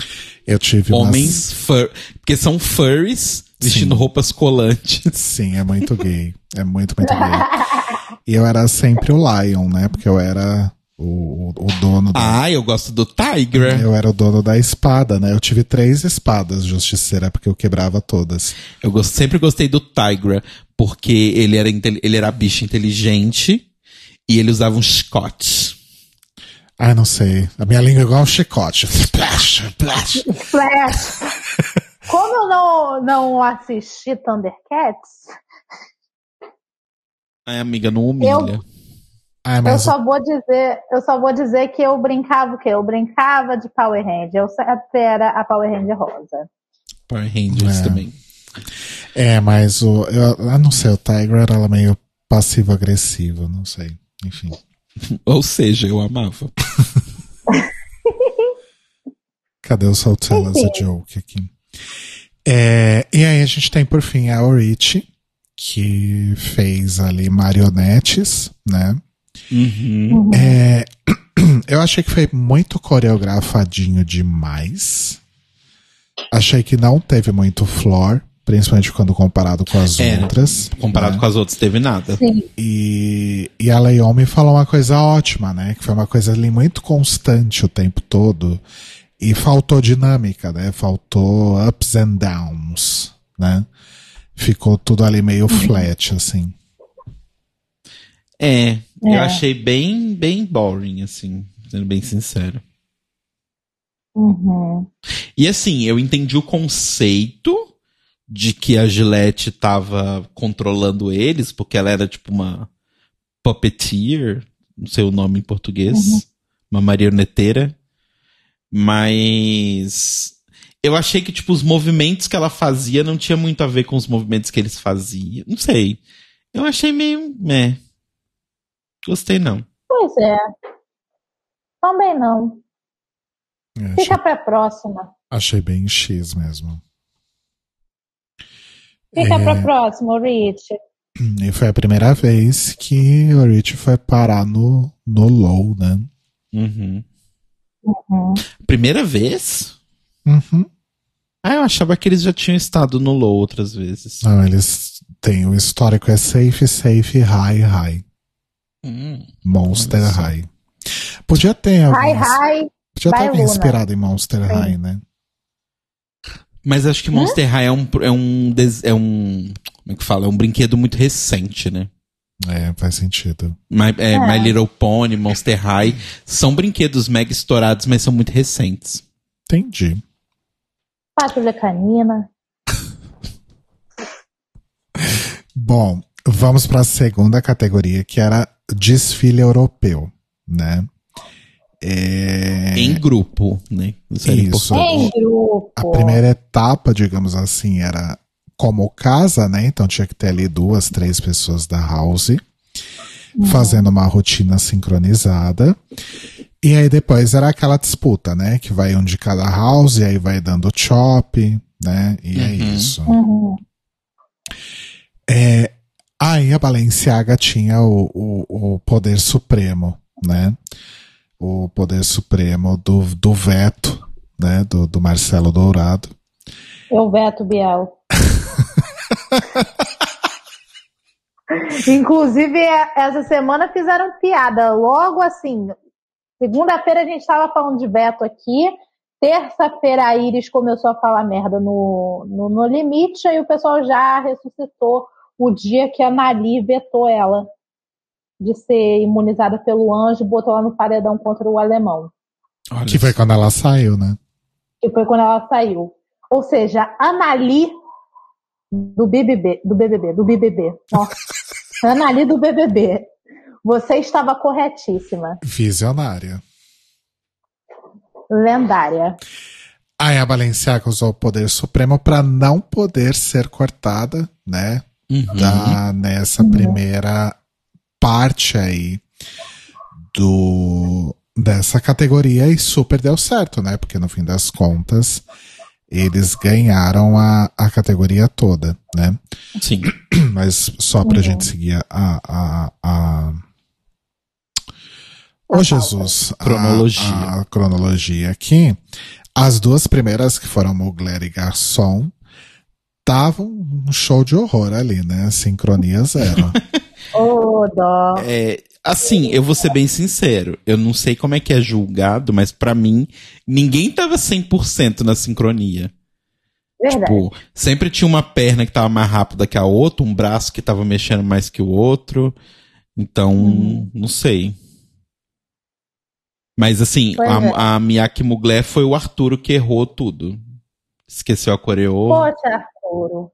Eu tive umas- Homens fur... Porque são furries vestindo Sim. roupas colantes. Sim, é muito gay. É muito, muito gay. E eu era sempre o Lion, né? Porque eu era o, o, dono da. Ah, eu gosto do Tigra. Eu era o dono da espada, né? Eu tive três espadas justiceira, porque eu quebrava todas. Eu gost- sempre gostei do Tigra, porque ele era, inte- ele era bicho inteligente e ele usava um chicote. Ai, não sei. A minha língua é igual um chicote. Splash, splash. Flash. Como eu não, não assisti Thundercats, Ai, amiga, não humilha. Ai, eu mas só vou dizer, eu só vou dizer que eu brincava o quê? Eu brincava de Power Ranger. Eu sempre era a Power Ranger rosa. Power Rangers É. também. É, mas o. Eu, eu não sei, o Tiger era meio passivo-agressivo, não sei. Enfim. *laughs* Ou seja, eu amava. *laughs* Cadê o So Tell Us a Joke aqui? É, e aí a gente tem por fim a Orich, que fez ali marionetes, né? Uhum. É, *clears throat* eu achei que foi muito coreografadinho demais. Achei que não teve muito floor, principalmente quando comparado com as É, outras. Comparado né? com as outras, teve nada. Sim. E, e a Leomi falou uma coisa ótima, né? Que foi uma coisa ali muito constante o tempo todo. E faltou dinâmica, né? Faltou ups and downs, né? Ficou tudo ali meio flat, assim. É, É. eu achei bem, bem boring, assim, sendo bem sincero. Uhum. E assim, eu entendi o conceito de que a Gillette tava controlando eles, porque ela era tipo uma puppeteer, não sei o nome em português, uma marioneteira. Mas eu achei que tipo os movimentos que ela fazia não tinha muito a ver com os movimentos que eles faziam. Não sei. Eu achei meio, é. Gostei não. Pois é. Também não. É, achei, Fica pra próxima. achei bem X mesmo. Fica É. pra próxima, Rich. *clears throat* E foi a primeira vez que o Rich foi parar no, no low, né? Uhum. Uhum. Primeira vez? Uhum. Ah, eu achava que eles já tinham estado no low outras vezes. Não, eles têm o histórico é safe, safe, high, high. Hum. Monster. High. Podia ter Hi, alguns. hi. Podia ter alguém inspirado em Monster High, né? Mas acho que Monster High é um, é um. É um. Como é que fala? É um brinquedo muito recente, né? É, faz sentido. My, é, É. My Little Pony, Monster High. São brinquedos mega estourados, mas são muito recentes. Entendi. Patrulha canina. Bom, vamos para a segunda categoria, que era desfile europeu, né? É, Em grupo, né? Isso Isso. Em grupo. A primeira etapa, digamos assim, era como casa, né? Então tinha que ter ali duas, três pessoas da house fazendo uma rotina sincronizada. E aí depois era aquela disputa, né? Que vai um de cada house, e aí vai dando chop, né? E é Uhum. isso. Uhum. É, aí a Balenciaga tinha o, o, o poder supremo, né? O poder supremo do, do veto, né? Do, do Marcelo Dourado. Eu veto Biel. *laughs* Inclusive, é- essa semana fizeram piada. Logo assim, segunda-feira a gente estava falando de veto aqui. Terça-feira a Iris começou a falar merda no, no, no limite, aí o pessoal já ressuscitou o dia que a Nali vetou ela de ser imunizada pelo anjo e botou ela no paredão contra o alemão. Olha Que foi só. quando ela saiu, né? que foi quando ela saiu. Ou seja, Anali do BBB, do BBB, do BBB. Nossa. *laughs* Anali do BBB. Você estava corretíssima. Visionária. Lendária. Aí a Balenciaga usou o poder supremo para não poder ser cortada, né? Uhum. Da, nessa primeira parte aí do dessa categoria e super deu certo, né? Porque no fim das contas eles ganharam a, a categoria toda, né? Sim. *clears throat* Mas só pra gente seguir a. a, a... Ô Jesus, a- Cronologia. A, cronologia aqui. As duas primeiras, que foram Mugler e Garçom, estavam um show de horror ali, né? Sincronia zero. *laughs* Ô, dó. É, assim, eu vou ser bem sincero. Eu não sei como é que é julgado, mas pra mim, ninguém tava 100% na sincronia. Verdade. Tipo, sempre tinha uma perna que tava mais rápida que a outra, um braço que tava mexendo mais que o outro. Então, Uhum. não sei. Mas assim, Pois é. a, a Miyake Mugler foi o Arturo que errou tudo. Esqueceu a coreô. Poxa, Arturo.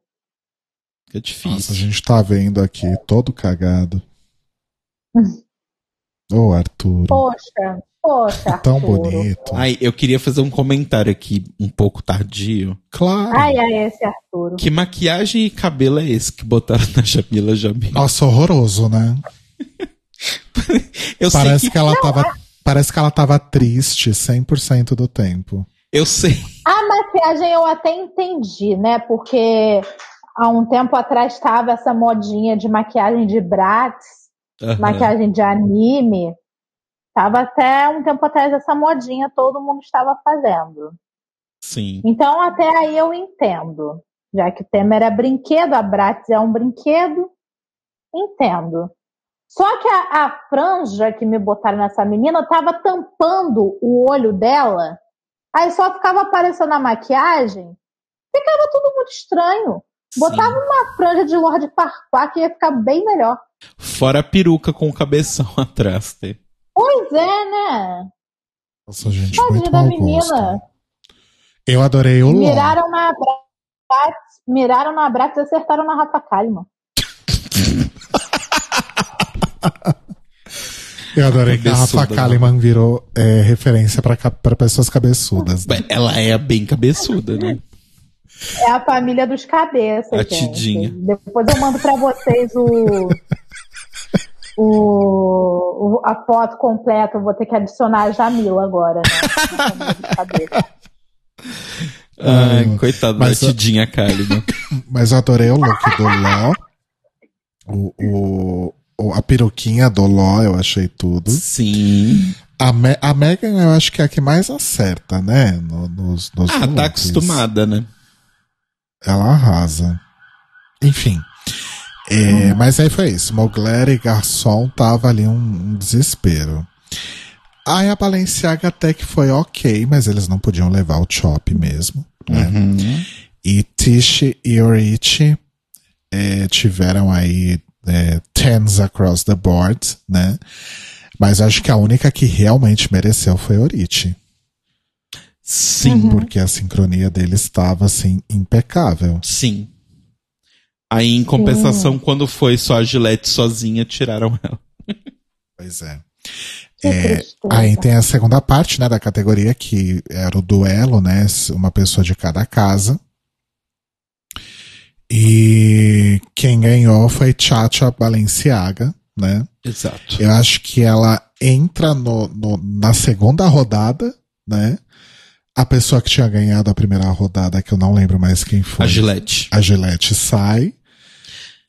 É Nossa, a difícil. gente tá vendo aqui todo cagado. Ô, Arthur. Poxa, poxa, Tão Arturo. bonito. Ai, eu queria fazer um comentário aqui um pouco tardio. Claro. Ai, ai, esse Arturo. Que maquiagem e cabelo é esse que botaram na Jamila Jamil? Nossa, horroroso, né? *laughs* Eu sei Parece que, que ela tava. Parece que ela tava triste 100% do tempo. eu sei. A maquiagem eu até entendi, né? Porque há um tempo atrás estava essa modinha de maquiagem de Bratz, Aham. maquiagem de anime. Tava até um tempo atrás essa modinha, todo mundo estava fazendo. Sim. Então até aí eu entendo. Já que o tema era brinquedo, a Bratz é um brinquedo, entendo. Só que a, a franja que me botaram nessa menina tava tampando o olho dela Aí só ficava aparecendo a maquiagem, ficava tudo muito estranho. Botava Sim. uma franja de Lorde Farquaad que ia ficar bem melhor. Fora a peruca com o cabeção *laughs* atrás. Pois é, né? Nossa, gente, Tadinha muito da menina. gosto. Eu adorei o LOL. Miraram na Bratz, miraram na Bratz e acertaram na Rafa Kalimann. *laughs* Eu adorei que a Rafa né? Kalimann virou é, referência pra pessoas cabeçudas. né? Ela é bem cabeçuda, né? É a família dos cabeças, A gente. Tidinha. Depois eu mando pra vocês o, o, o- a foto completa. Eu vou ter que adicionar a Jamila agora, né? Na família dos cabeças. Ai, Ah, coitado mas da a- Tidinha Kalimann. *laughs* Mas eu adorei o look do Ló. O, o, a peruquinha do Ló, eu achei tudo. Sim. A, Me a Megan, eu acho que é a que mais acerta, né? No- nos, nos Ah, tá looks. acostumada, né? Ela arrasa. Enfim. É, Mas aí foi isso. Mugler e Garçom tava ali um, um desespero. Aí a Balenciaga até que foi ok, mas eles não podiam levar o Chop mesmo. Né? Uhum. E Tish e Orichi é, tiveram aí é, tens across the board, né? Mas acho que a única que realmente mereceu foi Orichi. Sim, Porque a sincronia dele estava, assim, impecável. sim. Aí, em compensação, quando foi só a Gillette sozinha, tiraram ela. Pois é. É, aí tem a segunda parte, né, da categoria, que era o duelo, né, uma pessoa de cada casa. E quem ganhou foi Chacha Balenciaga, né? Exato. Eu acho que ela entra no, no- na segunda rodada, né? A pessoa que tinha ganhado a primeira rodada, que eu não lembro mais quem foi. A Gillette. A Gillette sai.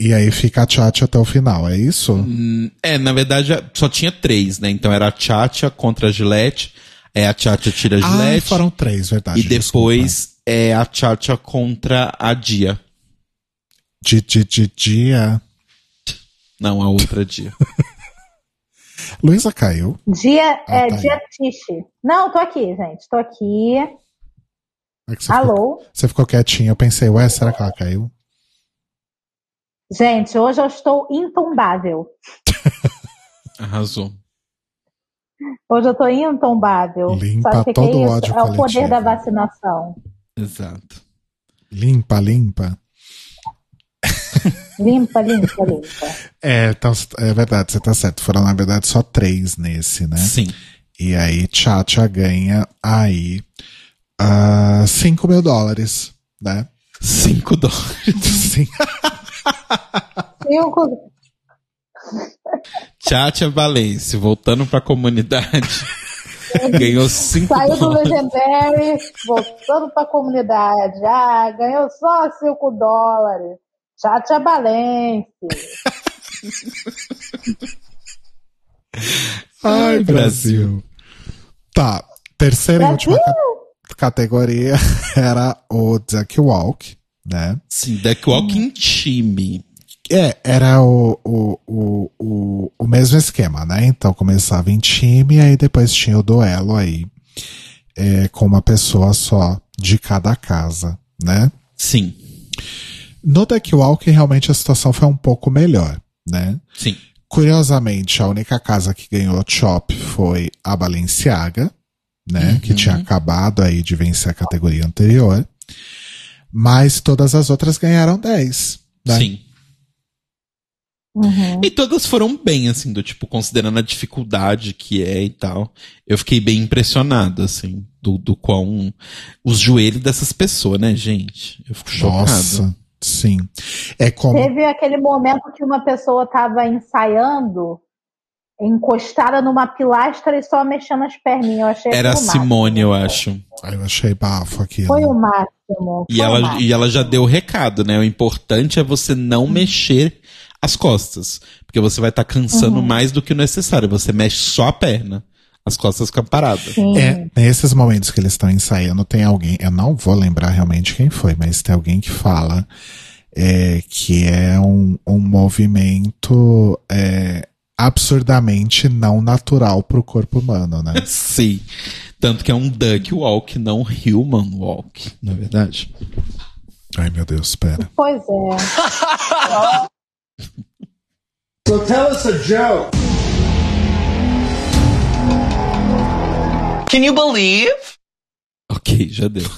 E aí fica a Chacha até o final, é isso? Hum, É, na verdade, só tinha três, né? Então era a Tchatcha contra a Gillette. É a Tchatcha tira a Ah, Gillette. foram três, verdade. e depois é a Tchatcha contra a Dia. De, de, de dia. Não, a outra Dia. *laughs* Luísa caiu. Dia, Ah, é, tá dia Tiche. Não, tô aqui, gente. Tô aqui. É você, ficou, Alô? você ficou quietinha. Eu pensei, ué, será que ela caiu? Gente, hoje eu estou intombável. *laughs* Arrasou. Hoje eu tô intombável. Limpa todo é o ódio é o poder coletivo. da vacinação. Exato. Limpa, limpa. Limpa, limpa, limpa. É, então, é verdade, você tá certo. Foram, na verdade, só três nesse, né? Sim. E aí, Chacha ganha aí ah, 5 mil dólares, né? Cinco dólares. Sim. Cinco, Tchatcha Valência, voltando pra comunidade. *laughs* ganhou cinco Saiu do dólares. Legendary, voltando pra comunidade. Ah, ganhou só 5 dólares. Tchatcha Balense. *laughs* Ai, Brasil. Tá. Terceira e última Brasil? ca- categoria *laughs* era o Duck Walk, né? Sim, Deck Walk em time. É, era o, o, o, o, o mesmo esquema, né? Então começava em time, aí depois tinha o duelo aí é, com uma pessoa só de cada casa, né? Sim, No Deck Walk, realmente a situação foi um pouco melhor, né? sim. Curiosamente, a única casa que ganhou Chop foi a Balenciaga, né? Que tinha acabado aí de vencer a categoria anterior. Mas todas as outras ganharam 10, né? Sim. Uhum. E todas foram bem, assim, do tipo, considerando a dificuldade que é e tal. Eu fiquei bem impressionado, assim, do, do quão. Os joelhos dessas pessoas, né, gente? Eu fico chocado. Nossa, sim. É como. Teve aquele momento que uma pessoa estava ensaiando, encostada numa pilastra e só mexendo as perninhas. Eu achei Era a. Simone, eu acho. Ai, Eu achei bafo aquilo. Foi o máximo. E foi ela, máximo. e ela já deu o recado, né? O importante é você não mexer as costas. Porque você vai estar cansando mais do que o necessário. Você mexe só a perna. As costas ficam paradas. Sim. É, nesses momentos que eles estão ensaiando, tem alguém, eu não vou lembrar realmente quem foi, mas tem alguém que fala é, que é um, um movimento é, absurdamente não natural pro corpo humano, né? *laughs* Sim. Tanto que é um duck walk, não human walk, na é verdade. Ai, meu Deus, espera. Pois é. *laughs* So tell us a joke. Can you believe? Ok, já deu. *laughs*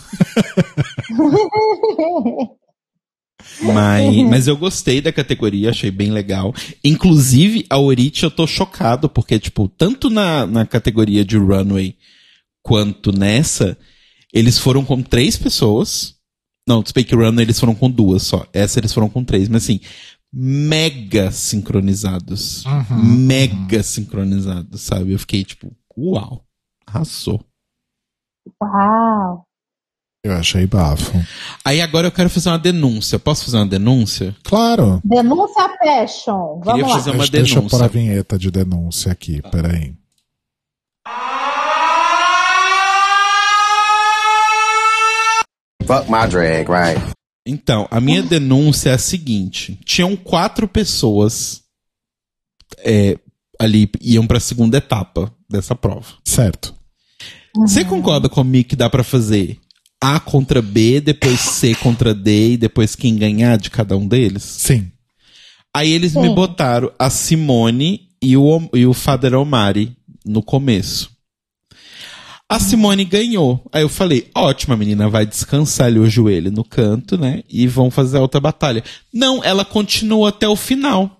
Mas, mas eu gostei da categoria, achei bem legal. Inclusive, a Orich eu tô chocado, porque, tipo, tanto na, na categoria de runway quanto nessa, eles foram com três pessoas. Não, Speak Runway eles foram com duas só. Essa eles foram com três, mas assim, mega sincronizados. Uhum. Mega sincronizados, sabe? Eu fiquei tipo, uau, arrasou. Uau. Eu achei bafo. Aí agora eu quero fazer uma denúncia. Posso fazer uma denúncia? Claro. Denúncia fashion. Vamos Queria lá. fazer uma Deixa, deixa eu denúncia. pôr a vinheta de denúncia aqui, peraí. Fuck my drag, right? Então, a minha denúncia é a seguinte: tinham quatro pessoas é, ali iam para a segunda etapa dessa prova. Certo. Você concorda comigo que dá pra fazer A contra B, depois C contra D e depois quem ganhar de cada um deles? Sim. Aí eles Sim. me botaram a Simone e o, e o Fader Omari no começo. A Simone ganhou. Aí eu falei, ótimo, a menina vai descansar ali o joelho no canto, né? E vão fazer a outra batalha. Não, ela continua até o final.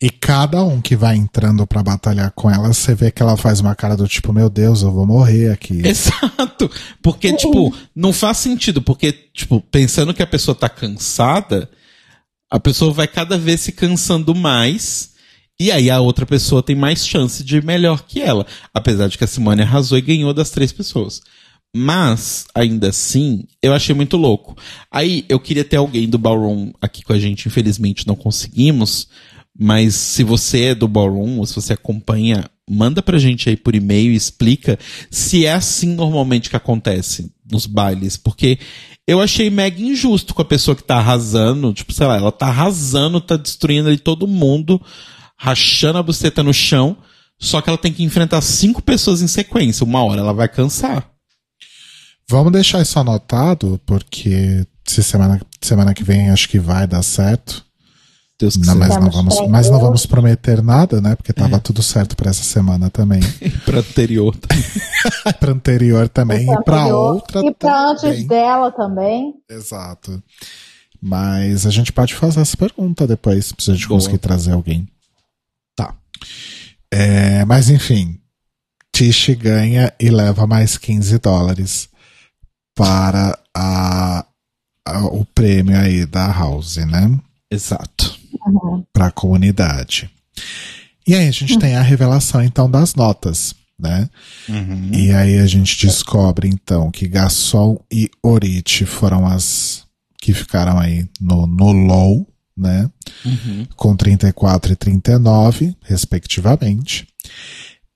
E cada um que vai entrando pra batalhar com ela, você vê que ela faz uma cara do tipo, meu Deus, eu vou morrer aqui. *laughs* Exato. Porque, tipo, não faz sentido. Porque, tipo, pensando que a pessoa tá cansada, a pessoa vai cada vez se cansando mais. E aí a outra pessoa tem mais chance de ir melhor que ela. Apesar de que a Simone arrasou e ganhou das três pessoas. Mas, ainda assim, eu achei muito louco. Aí eu queria ter alguém do Ballroom aqui com a gente, infelizmente não conseguimos. Mas se você é do Ballroom, ou se você acompanha, manda pra gente aí por e-mail e explica se é assim normalmente que acontece nos bailes. Porque eu achei mega injusto com a pessoa que tá arrasando. Tipo, sei lá, ela tá arrasando, tá destruindo ali todo mundo, rachando a buceta no chão. Só que ela tem que enfrentar cinco pessoas em sequência. Uma hora ela vai cansar. Vamos deixar isso anotado, porque se semana, semana que vem acho que vai dar certo. Deus Não, mas, não vamos, mas não vamos prometer nada, né? Porque tava tudo certo pra essa semana também. *laughs* Pra anterior. *laughs* pra anterior também. E pra Anterior. outra E pra antes dela também. Exato. Mas a gente pode fazer essa pergunta depois, se a gente Boa. conseguir trazer alguém. Tá. É, mas enfim, Tish ganha e leva mais 15 dólares para a, a- o prêmio aí da House, né? Exato. Para a comunidade. E aí a gente tem a revelação então das notas, né? Uhum. E aí a gente descobre então que Gasol e Orite foram as que ficaram aí no, no low, né? Uhum. Com 34 e 39, respectivamente.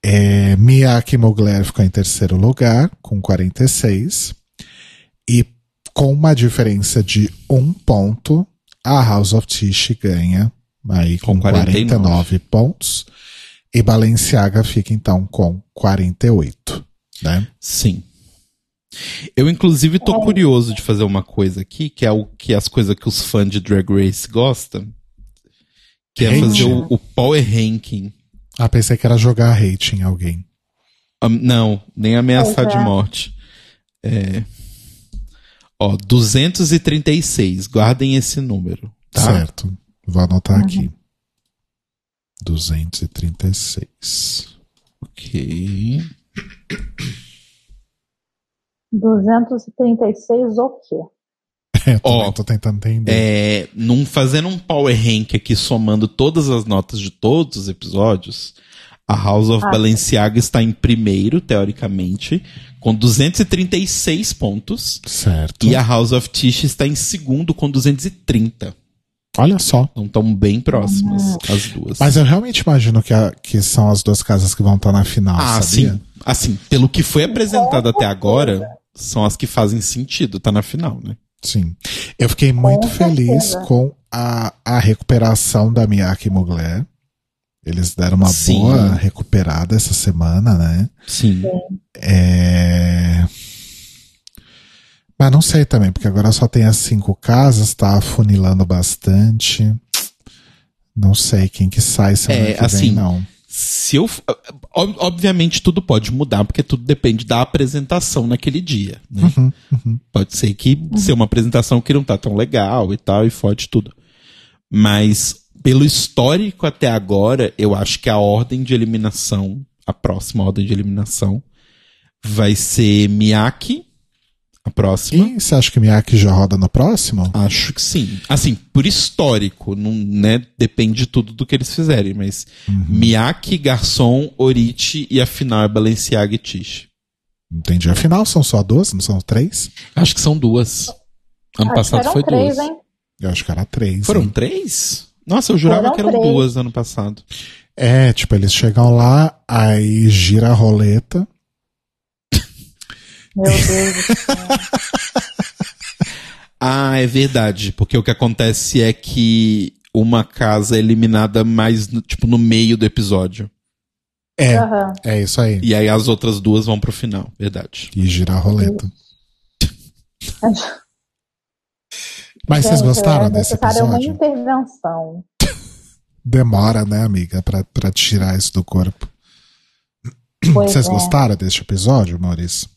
É, Miyake Mugler ficou em terceiro lugar, com 46. E com uma diferença de um ponto, a House of Tish ganha aí com, Com 49. 49 pontos. E Balenciaga fica então com 48, né? Sim. Eu, inclusive, tô curioso de fazer uma coisa aqui, que é o que as coisas que os fãs de Drag Race gostam. Que é fazer o, o Power Ranking. Ah, pensei que era jogar hate em alguém. Ah, não, nem ameaçar de é. morte. É. Ó, 236. Guardem esse número. Tá? Certo. Vou anotar aqui. 236. Ok. 236 o quê? Eu Ó, tô tentando entender. É, num, fazendo um power rank aqui, somando todas as notas de todos os episódios, a House of Ah. Balenciaga está em primeiro, teoricamente, com 236 pontos. Certo. E a House of Tish está em segundo, com 230. Olha só. Então estão bem próximas as duas. Mas eu realmente imagino que, a- que são as duas casas que vão estar na final, ah, sabia? sim. Assim, pelo que foi apresentado até agora, são as que fazem sentido, tá na final, né? Sim. Eu fiquei muito certeza. feliz com a, a recuperação da Miyake Mugler. Eles deram uma Sim. boa recuperada essa semana, né? Sim. É... Mas não sei também, porque agora só tem as cinco casas, tá afunilando bastante. Não sei quem que sai semana É, que vem, assim, não. Se eu. ob- Obviamente tudo pode mudar, porque tudo depende da apresentação naquele dia. Né? Uhum, uhum. Pode ser que seja uma apresentação que não tá tão legal e tal, e fode tudo. Mas, pelo histórico até agora, eu acho que a ordem de eliminação, a próxima ordem de eliminação, vai ser Miyake, a próxima. E você acha que Miyake já roda no próximo? Acho que sim. Assim, por histórico, não, né? Depende de tudo do que eles fizerem, mas Miyake, Garçom, Oriti e a final é Balenciaga e Tish. Entendi. Afinal, são só duas, não são três? Acho que são duas. Ano Acho passado que eram foi três, duas. hein? Eu acho que era três. Foram hein? três? Nossa, eu jurava Foram que eram três. duas ano passado. É, tipo, eles chegam lá, aí gira a roleta. Meu Deus do céu. *laughs* Ah, é verdade. Porque o que acontece é que uma casa é eliminada mais, no- tipo, no meio do episódio. É, Aham. é isso aí. E aí as outras duas vão pro final. Verdade. E gira a roleta. Mas vocês Gente, gostaram é desse necessária uma episódio? intervenção. Demora, né, amiga, pra, pra tirar isso do corpo. Pois Vocês é. gostaram deste episódio, Maurício?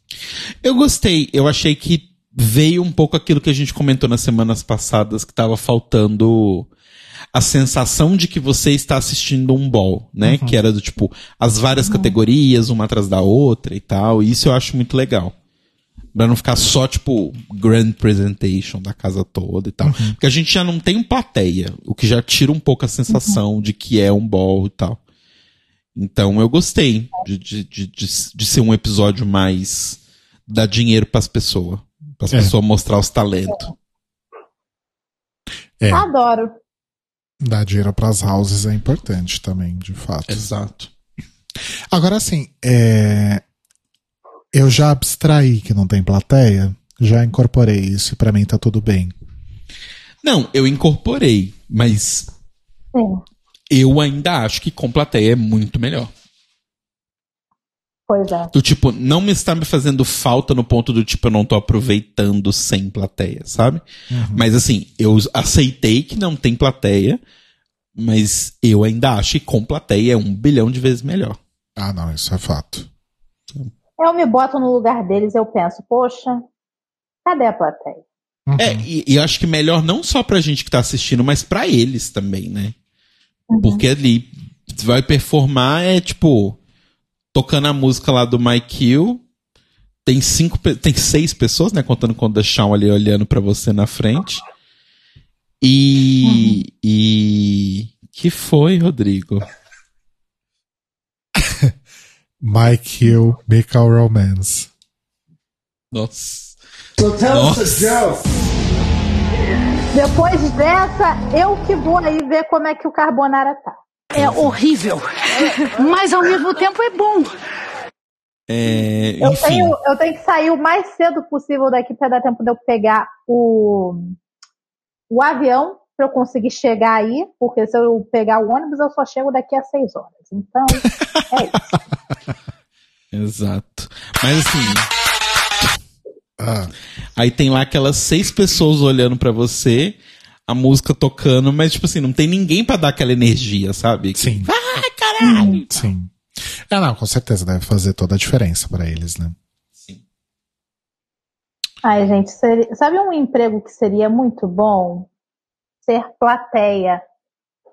Eu gostei. Eu achei que veio um pouco aquilo que a gente comentou nas semanas passadas, que tava faltando a sensação de que você está assistindo um ball, né? Que era do tipo, as várias categorias, uma atrás da outra e tal. E isso eu acho muito legal. Pra não ficar só, tipo, grand presentation da casa toda e tal. Porque a gente já não tem plateia, o que já tira um pouco a sensação de que é um ball e tal. Então eu gostei de, de, de, de, de ser um episódio mais dar dinheiro pras pessoas. Para as É. pessoas mostrar os talentos. É, Adoro. dar dinheiro pras houses é importante também, de fato. Exato. Agora, assim, é... eu já abstraí que não tem plateia, já incorporei isso e pra mim tá tudo bem. Não, eu incorporei, mas Sim. eu ainda acho que com plateia é muito melhor. Pois é. Do tipo, não me está me fazendo falta no ponto do tipo, eu não tô aproveitando sem plateia, sabe? Mas assim, eu aceitei que não tem plateia, mas eu ainda acho que com plateia é um bilhão de vezes melhor. Ah, não, isso é fato. Eu me boto no lugar deles eu penso, poxa, cadê a plateia? Uhum. É, e, e eu acho que melhor não só pra gente que tá assistindo, mas pra eles também, né? Porque ali vai performar é tipo tocando a música lá do My Kill. Tem cinco, tem seis pessoas, né, contando com o The Shawn ali olhando pra você na frente. E e que foi, Rodrigo? My Kill, Michael Romance. Nossa. So tell Nossa. us a joke. Depois dessa, eu que vou aí ver como é que o Carbonara tá. É horrível, mas ao mesmo tempo é bom. É, Eu tenho, eu tenho que sair o mais cedo possível daqui para dar tempo de eu pegar o, o avião para eu conseguir chegar aí, porque se eu pegar o ônibus eu só chego daqui a seis horas. Então, é isso. *laughs* Exato. Mas assim, Ah, Aí tem lá aquelas seis pessoas olhando pra você, a música tocando, mas tipo assim, não tem ninguém pra dar aquela energia, sabe? sim, Ai, caralho! sim. É, não, com certeza deve fazer toda a diferença pra eles, né? Sim. Ai, gente, seria- sabe um emprego que seria muito bom? Ser plateia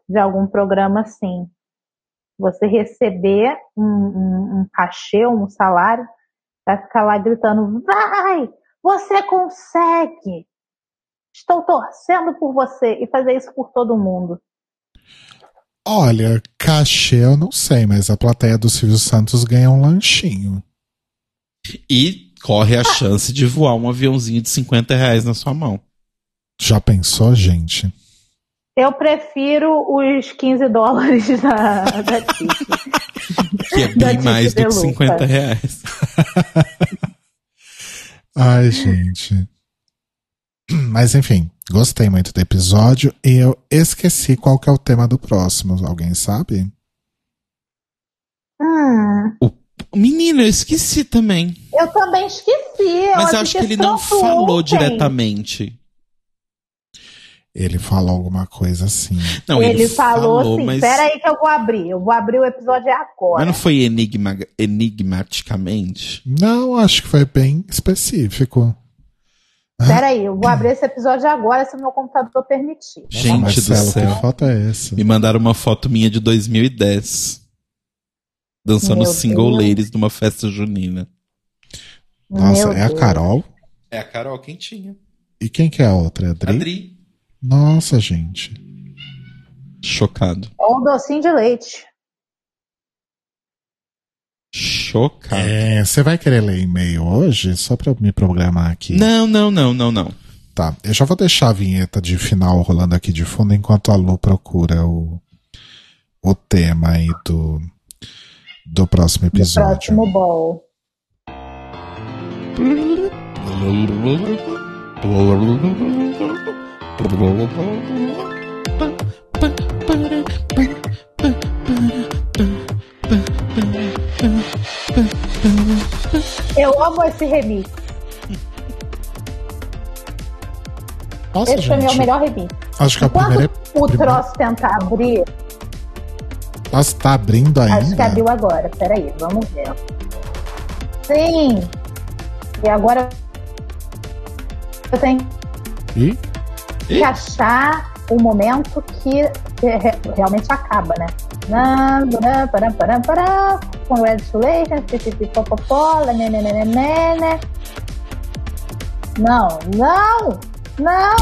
de algum programa assim. Você receber um, um, um cachê, um salário, vai ficar lá gritando: vai! Você consegue! Estou torcendo por você e fazer isso por todo mundo. Olha, cachê eu não sei, mas a plateia do Silvio Santos ganha um lanchinho. E corre a chance de voar um aviãozinho de 50 reais na sua mão. Já pensou, gente? Eu prefiro os 15 dólares *laughs* da, da Titi. Que é Da bem Titi mais do que Deluca. 50 reais. *laughs* Ai, gente. Mas enfim, gostei muito do episódio e eu esqueci qual que é o tema do próximo. Alguém sabe? Menina, eu esqueci também. Eu também esqueci. Mas eu acho que ele não falou ontem. diretamente. Ele falou alguma coisa assim. Não, ele, falou, assim: mas, peraí que eu vou abrir. Eu vou abrir o episódio agora. mas não foi enigma, enigmaticamente? Não, acho que foi bem específico. Peraí, eu vou abrir esse episódio agora se o meu computador permitir. Gente do Marcelo, céu. que foto é essa? Me mandaram uma foto minha de 2010. Dançando Meu single Deus. ladies numa festa junina. Nossa, Meu é a Deus. Carol? É a Carol Quentinha. E quem que é a outra? É a Adri? Adri. Nossa, gente. Chocado. É um docinho de leite. Chocado. É, você vai querer ler e-mail hoje? Só pra eu me programar aqui. Não, não, não, não, não. Tá, eu já vou deixar a vinheta de final rolando aqui de fundo enquanto a Lu procura o, o tema aí do, do próximo episódio. próximo ball. *laughs* Eu amo esse remix. Nossa, esse é o gente. melhor remix. Acho que a Quando primeira. o primeira- troço tentar abrir, Nossa, tá abrindo ainda. acho que abriu agora. Peraí, vamos ver. Sim! E agora eu tenho Ih, que achar o momento que re- realmente acaba, né? Congratulations, pipipi, popopó, nananana. Não, não, não!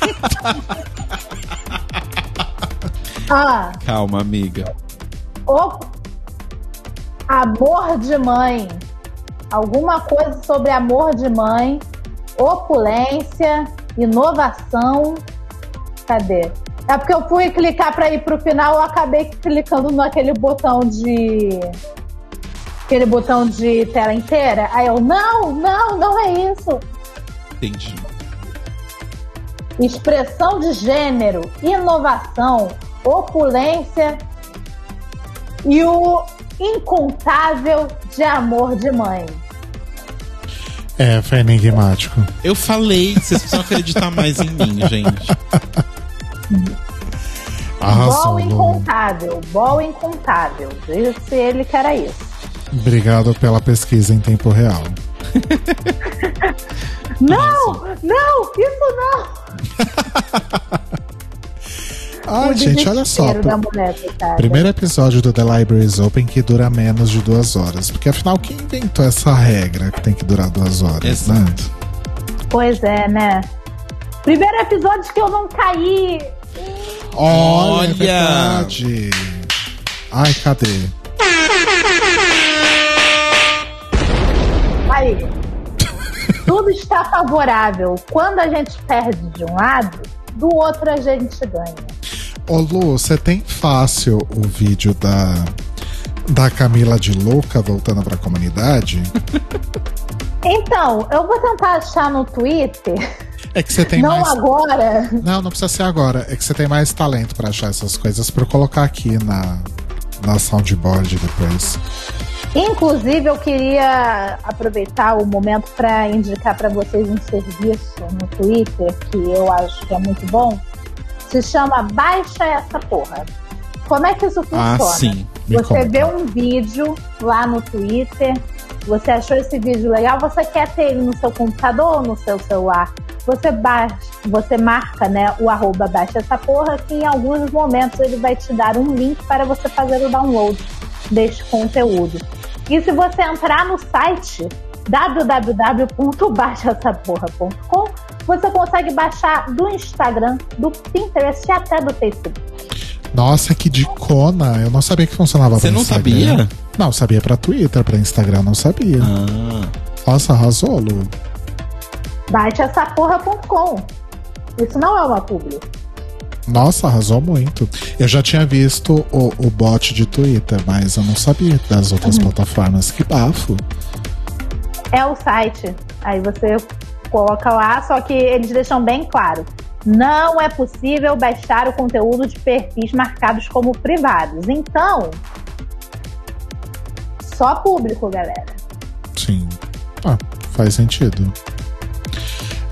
*laughs* ah, Calma, amiga. o amor de mãe. Alguma coisa sobre amor de mãe, opulência, inovação. Cadê? É porque eu fui clicar para ir pro final, eu acabei clicando naquele botão de aquele botão de tela inteira. Aí eu não, não, não é isso. Entendi. Expressão de gênero, inovação, opulência e o incontável de amor de mãe. É, foi enigmático. Eu falei, vocês precisam acreditar mais em mim, gente. Arrasou, Bol Lu. incontável, bol incontável. Disse ele que era isso. Obrigado pela pesquisa em tempo real. *laughs* Não, não, isso não. *laughs* Ah, O gente, olha só. mulher. Primeiro episódio do The Libraries Open que dura menos de duas horas. Porque afinal, quem inventou essa regra que tem que durar duas horas, né? Exato. Pois é, né? Primeiro episódio que eu não caí. Olha, Olha! é verdade. Ai, cadê? Aí. Tudo está favorável. Quando a gente perde de um lado, do outro a gente ganha. Ô Lu, você tem fácil o vídeo da, da Camila de Louca voltando pra comunidade? *laughs* Então, eu vou tentar achar no Twitter. É que você tem não mais. agora. Não, não precisa ser agora. É que você tem mais talento pra achar essas coisas pra eu colocar aqui na, na soundboard depois. Inclusive, eu queria aproveitar o momento para indicar para vocês um serviço no Twitter que eu acho que é muito bom. Se chama Baixa Essa Porra. Como é que isso Ah, funciona? sim. Me Você conta. vê um vídeo lá no Twitter, você achou esse vídeo legal, você quer ter ele no seu computador ou no seu celular. Você baixa, você marca né, o arroba baixa essa porra, que em alguns momentos ele vai te dar um link para você fazer o download deste conteúdo. E se você entrar no site www.baixaessaporra.com, você consegue baixar do Instagram, do Pinterest e até do Facebook. Nossa, que dicona! Eu não sabia que funcionava Você pra não Instagram. sabia? Não, sabia pra Twitter, pra Instagram, não sabia. Ah, Nossa, arrasou, Lu. Baixaessaporra.com. Isso não é uma publi. Nossa, arrasou muito. Eu já tinha visto o, o bot de Twitter, mas eu não sabia das outras Uhum. plataformas. Que bafo. É o site. Aí você coloca lá, só que eles deixam bem claro. Não é possível baixar o conteúdo de perfis marcados como privados. Então, só público, galera. Sim. Ah, faz sentido.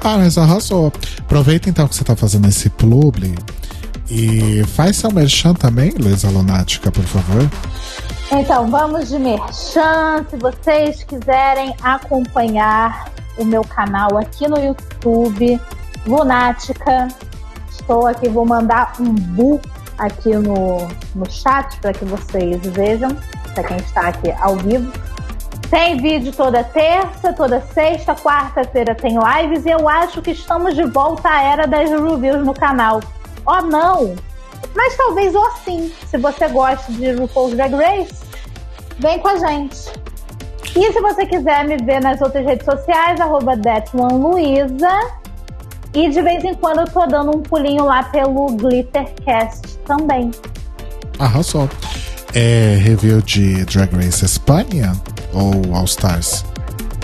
Ah, mas arrasou. Aproveita então que você tá fazendo esse publi e faz seu merchan também, Luísa Lunática, por favor. Então, vamos de merchan. Se vocês quiserem acompanhar o meu canal aqui no YouTube, Lunática, estou aqui, vou mandar um bu aqui no, no chat para que vocês vejam, para quem está aqui ao vivo. Tem vídeo toda terça, toda sexta, quarta-feira tem lives e eu acho que estamos de volta à era das reviews no canal. Oh não! Mas talvez ou sim. Se você gosta de RuPaul's Drag Race, vem com a gente. E se você quiser me ver nas outras redes sociais, arroba Luiza. E de vez em quando eu tô dando um pulinho lá pelo Glittercast também. Arrasou. É review de Drag Race Espanha? ou All Stars?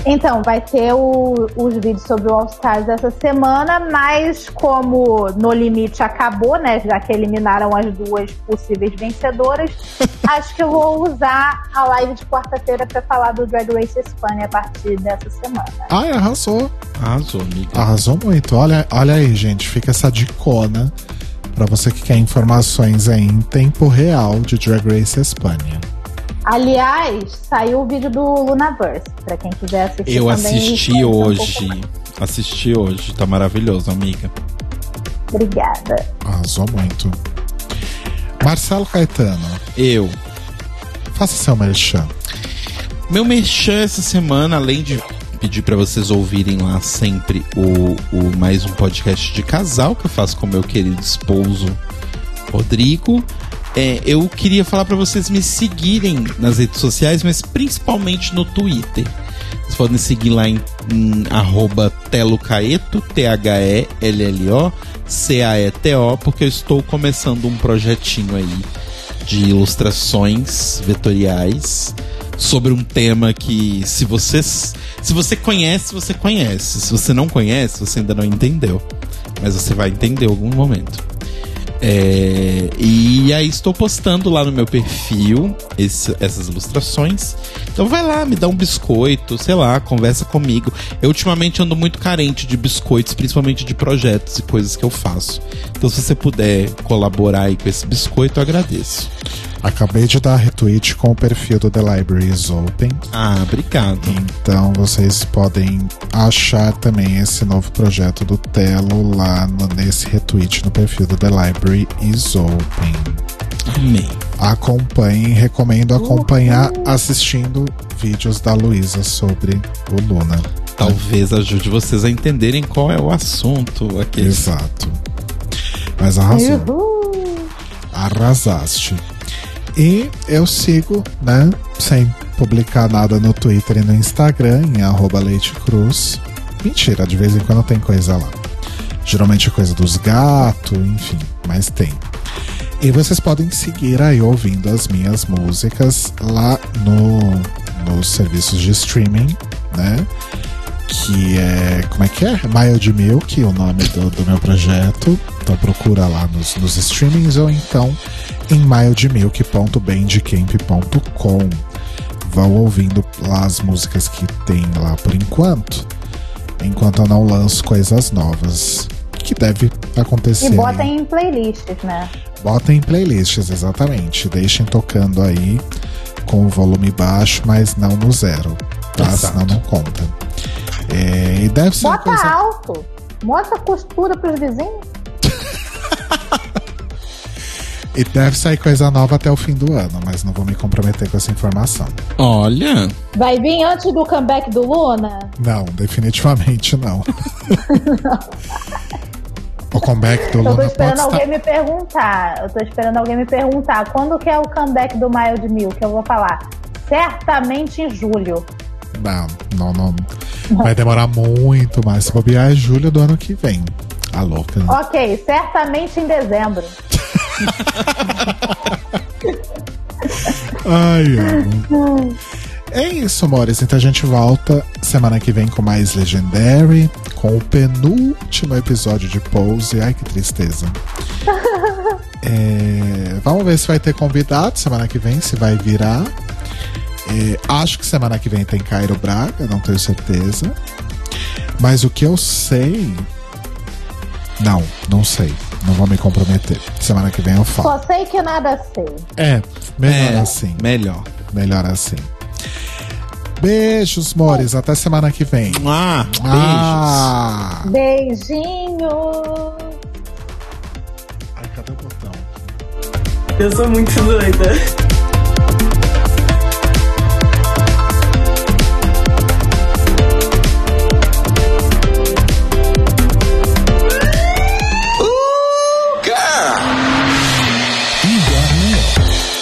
Então, vai ter o, os vídeos sobre o All Stars essa semana, mas como No Limite acabou, né? Já que eliminaram as duas possíveis vencedoras, *laughs* acho que eu vou usar a live de quarta-feira para falar do Drag Race Espanha a partir dessa semana. Ai, arrasou. Arrasou, amiga. Arrasou muito. Olha, olha aí, gente. Fica essa dicona para você que quer informações aí em tempo real de Drag Race Espanha. Aliás, saiu o vídeo do Lunaverse, pra quem quiser assistir. Eu também, assisti hoje. Um assisti hoje, tá maravilhoso, amiga. Obrigada. Arrasou muito. Marcelo Caetano. Eu. Faça seu merchan. Meu merchan essa semana, além de pedir para vocês ouvirem lá sempre o, o mais um podcast de casal que eu faço com meu querido esposo Rodrigo. É, eu queria falar para vocês me seguirem nas redes sociais, mas principalmente no Twitter. Vocês podem seguir lá em, em arroba telocaeto, T-H-E-L-L-O, C-A-E-T-O, porque eu estou começando um projetinho aí de ilustrações vetoriais sobre um tema que se você se você conhece, você conhece. Se você não conhece, você ainda não entendeu. Mas você vai entender algum momento. É, e aí estou postando lá no meu perfil esse, essas ilustrações. Então vai lá, me dá um biscoito, sei lá, conversa comigo. Eu ultimamente ando muito carente de biscoitos, principalmente de projetos e coisas que eu faço. Então se você puder colaborar aí com esse biscoito, eu agradeço. Acabei de dar retweet com o perfil do The Library is Open. Ah, obrigado. Então vocês podem achar também esse novo projeto do Telo lá no, nesse retweet no perfil do The Library is Open. Amém. Acompanhem, recomendo acompanhar assistindo vídeos da Luísa sobre o Luna. Talvez ajude vocês a entenderem qual é o assunto aqui. Exato. Mas arrasou. Uhul. Arrasaste. E eu sigo, né? Sem publicar nada no Twitter e no Instagram, em arroba Leite Cruz. Mentira, de vez em quando tem coisa lá. Geralmente é coisa dos gatos, enfim, mas tem. E vocês podem seguir aí ouvindo as minhas músicas lá no, nos serviços de streaming, né? Que é. Como é que é? Mild Milk, o nome do, do meu projeto. Então procura lá nos, nos streamings ou então em mildmilk.bandcamp.com. Vão ouvindo lá as músicas que tem lá por enquanto, enquanto eu não lanço coisas novas. Que deve acontecer. E botem em playlists, né? Botem em playlists, exatamente. Deixem tocando aí com o volume baixo, mas não no zero. Tá? Exato. Senão não conta. É, e deve ser Bota coisa. alto. Mostra a costura pros vizinhos. *laughs* E deve sair coisa nova até o fim do ano, mas não vou me comprometer com essa informação. Olha, Vai vir antes do comeback do Luna? Não, definitivamente não. *laughs* o comeback do Eu tô Luna pode esperando estar... alguém me perguntar. Eu tô esperando alguém me perguntar quando que é o comeback do Mild Milk. Eu vou falar. Certamente em julho. Não, não, não. Vai demorar muito mais. Se bobear é julho do ano que vem. A louca. né? Ok, certamente em dezembro. *laughs* Ai, amo. É isso, amores. Então a gente volta semana que vem com mais Legendary, com o penúltimo episódio de Pose. Ai, que tristeza. *laughs* É, vamos ver se vai ter convidado semana que vem, se vai virar. É, acho que semana que vem tem Cairo Braga, não tenho certeza. Mas o que eu sei. Não, não sei. Não vou me comprometer. Semana que vem eu falo. Só sei que nada sei. É, melhor É, assim. Melhor. Melhor assim. Beijos, mores. Até semana que vem. Ah, beijos. Ah! Beijinhos. Ai, cadê o botão? Eu sou muito doida.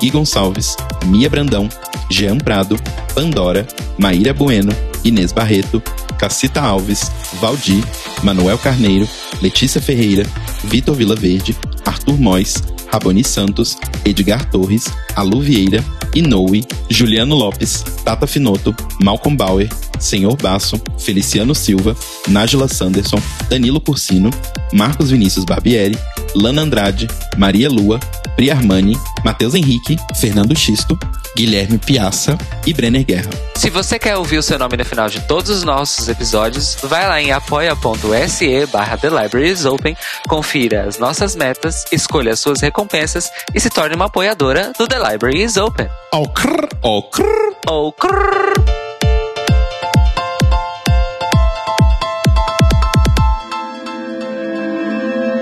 Gui Gonçalves, Mia Brandão, Jean Prado, Pandora, Maíra Bueno, Inês Barreto, Cacita Alves, Valdir, Manuel Carneiro, Letícia Ferreira, Vitor Vilaverde, Arthur Mois, Raboni Santos, Edgar Torres, Alu Vieira, Inoue, Juliano Lopes, Tata Finoto, Malcolm Bauer, Senhor Basso, Feliciano Silva, Nájila Sanderson, Danilo Cursino, Marcos Vinícius Barbieri, Lana Andrade, Maria Lua, Pri Armani, Matheus Henrique, Fernando Xisto, Guilherme Piaça e Brenner Guerra. Se você quer ouvir o seu nome no final de todos os nossos episódios, vai lá em apoia.se barra The Libraries Open, confira as nossas metas, escolha as suas recompensas e se torne uma apoiadora do The Library is Open. Oh, crrr, Oh, crrr. Ou crrr.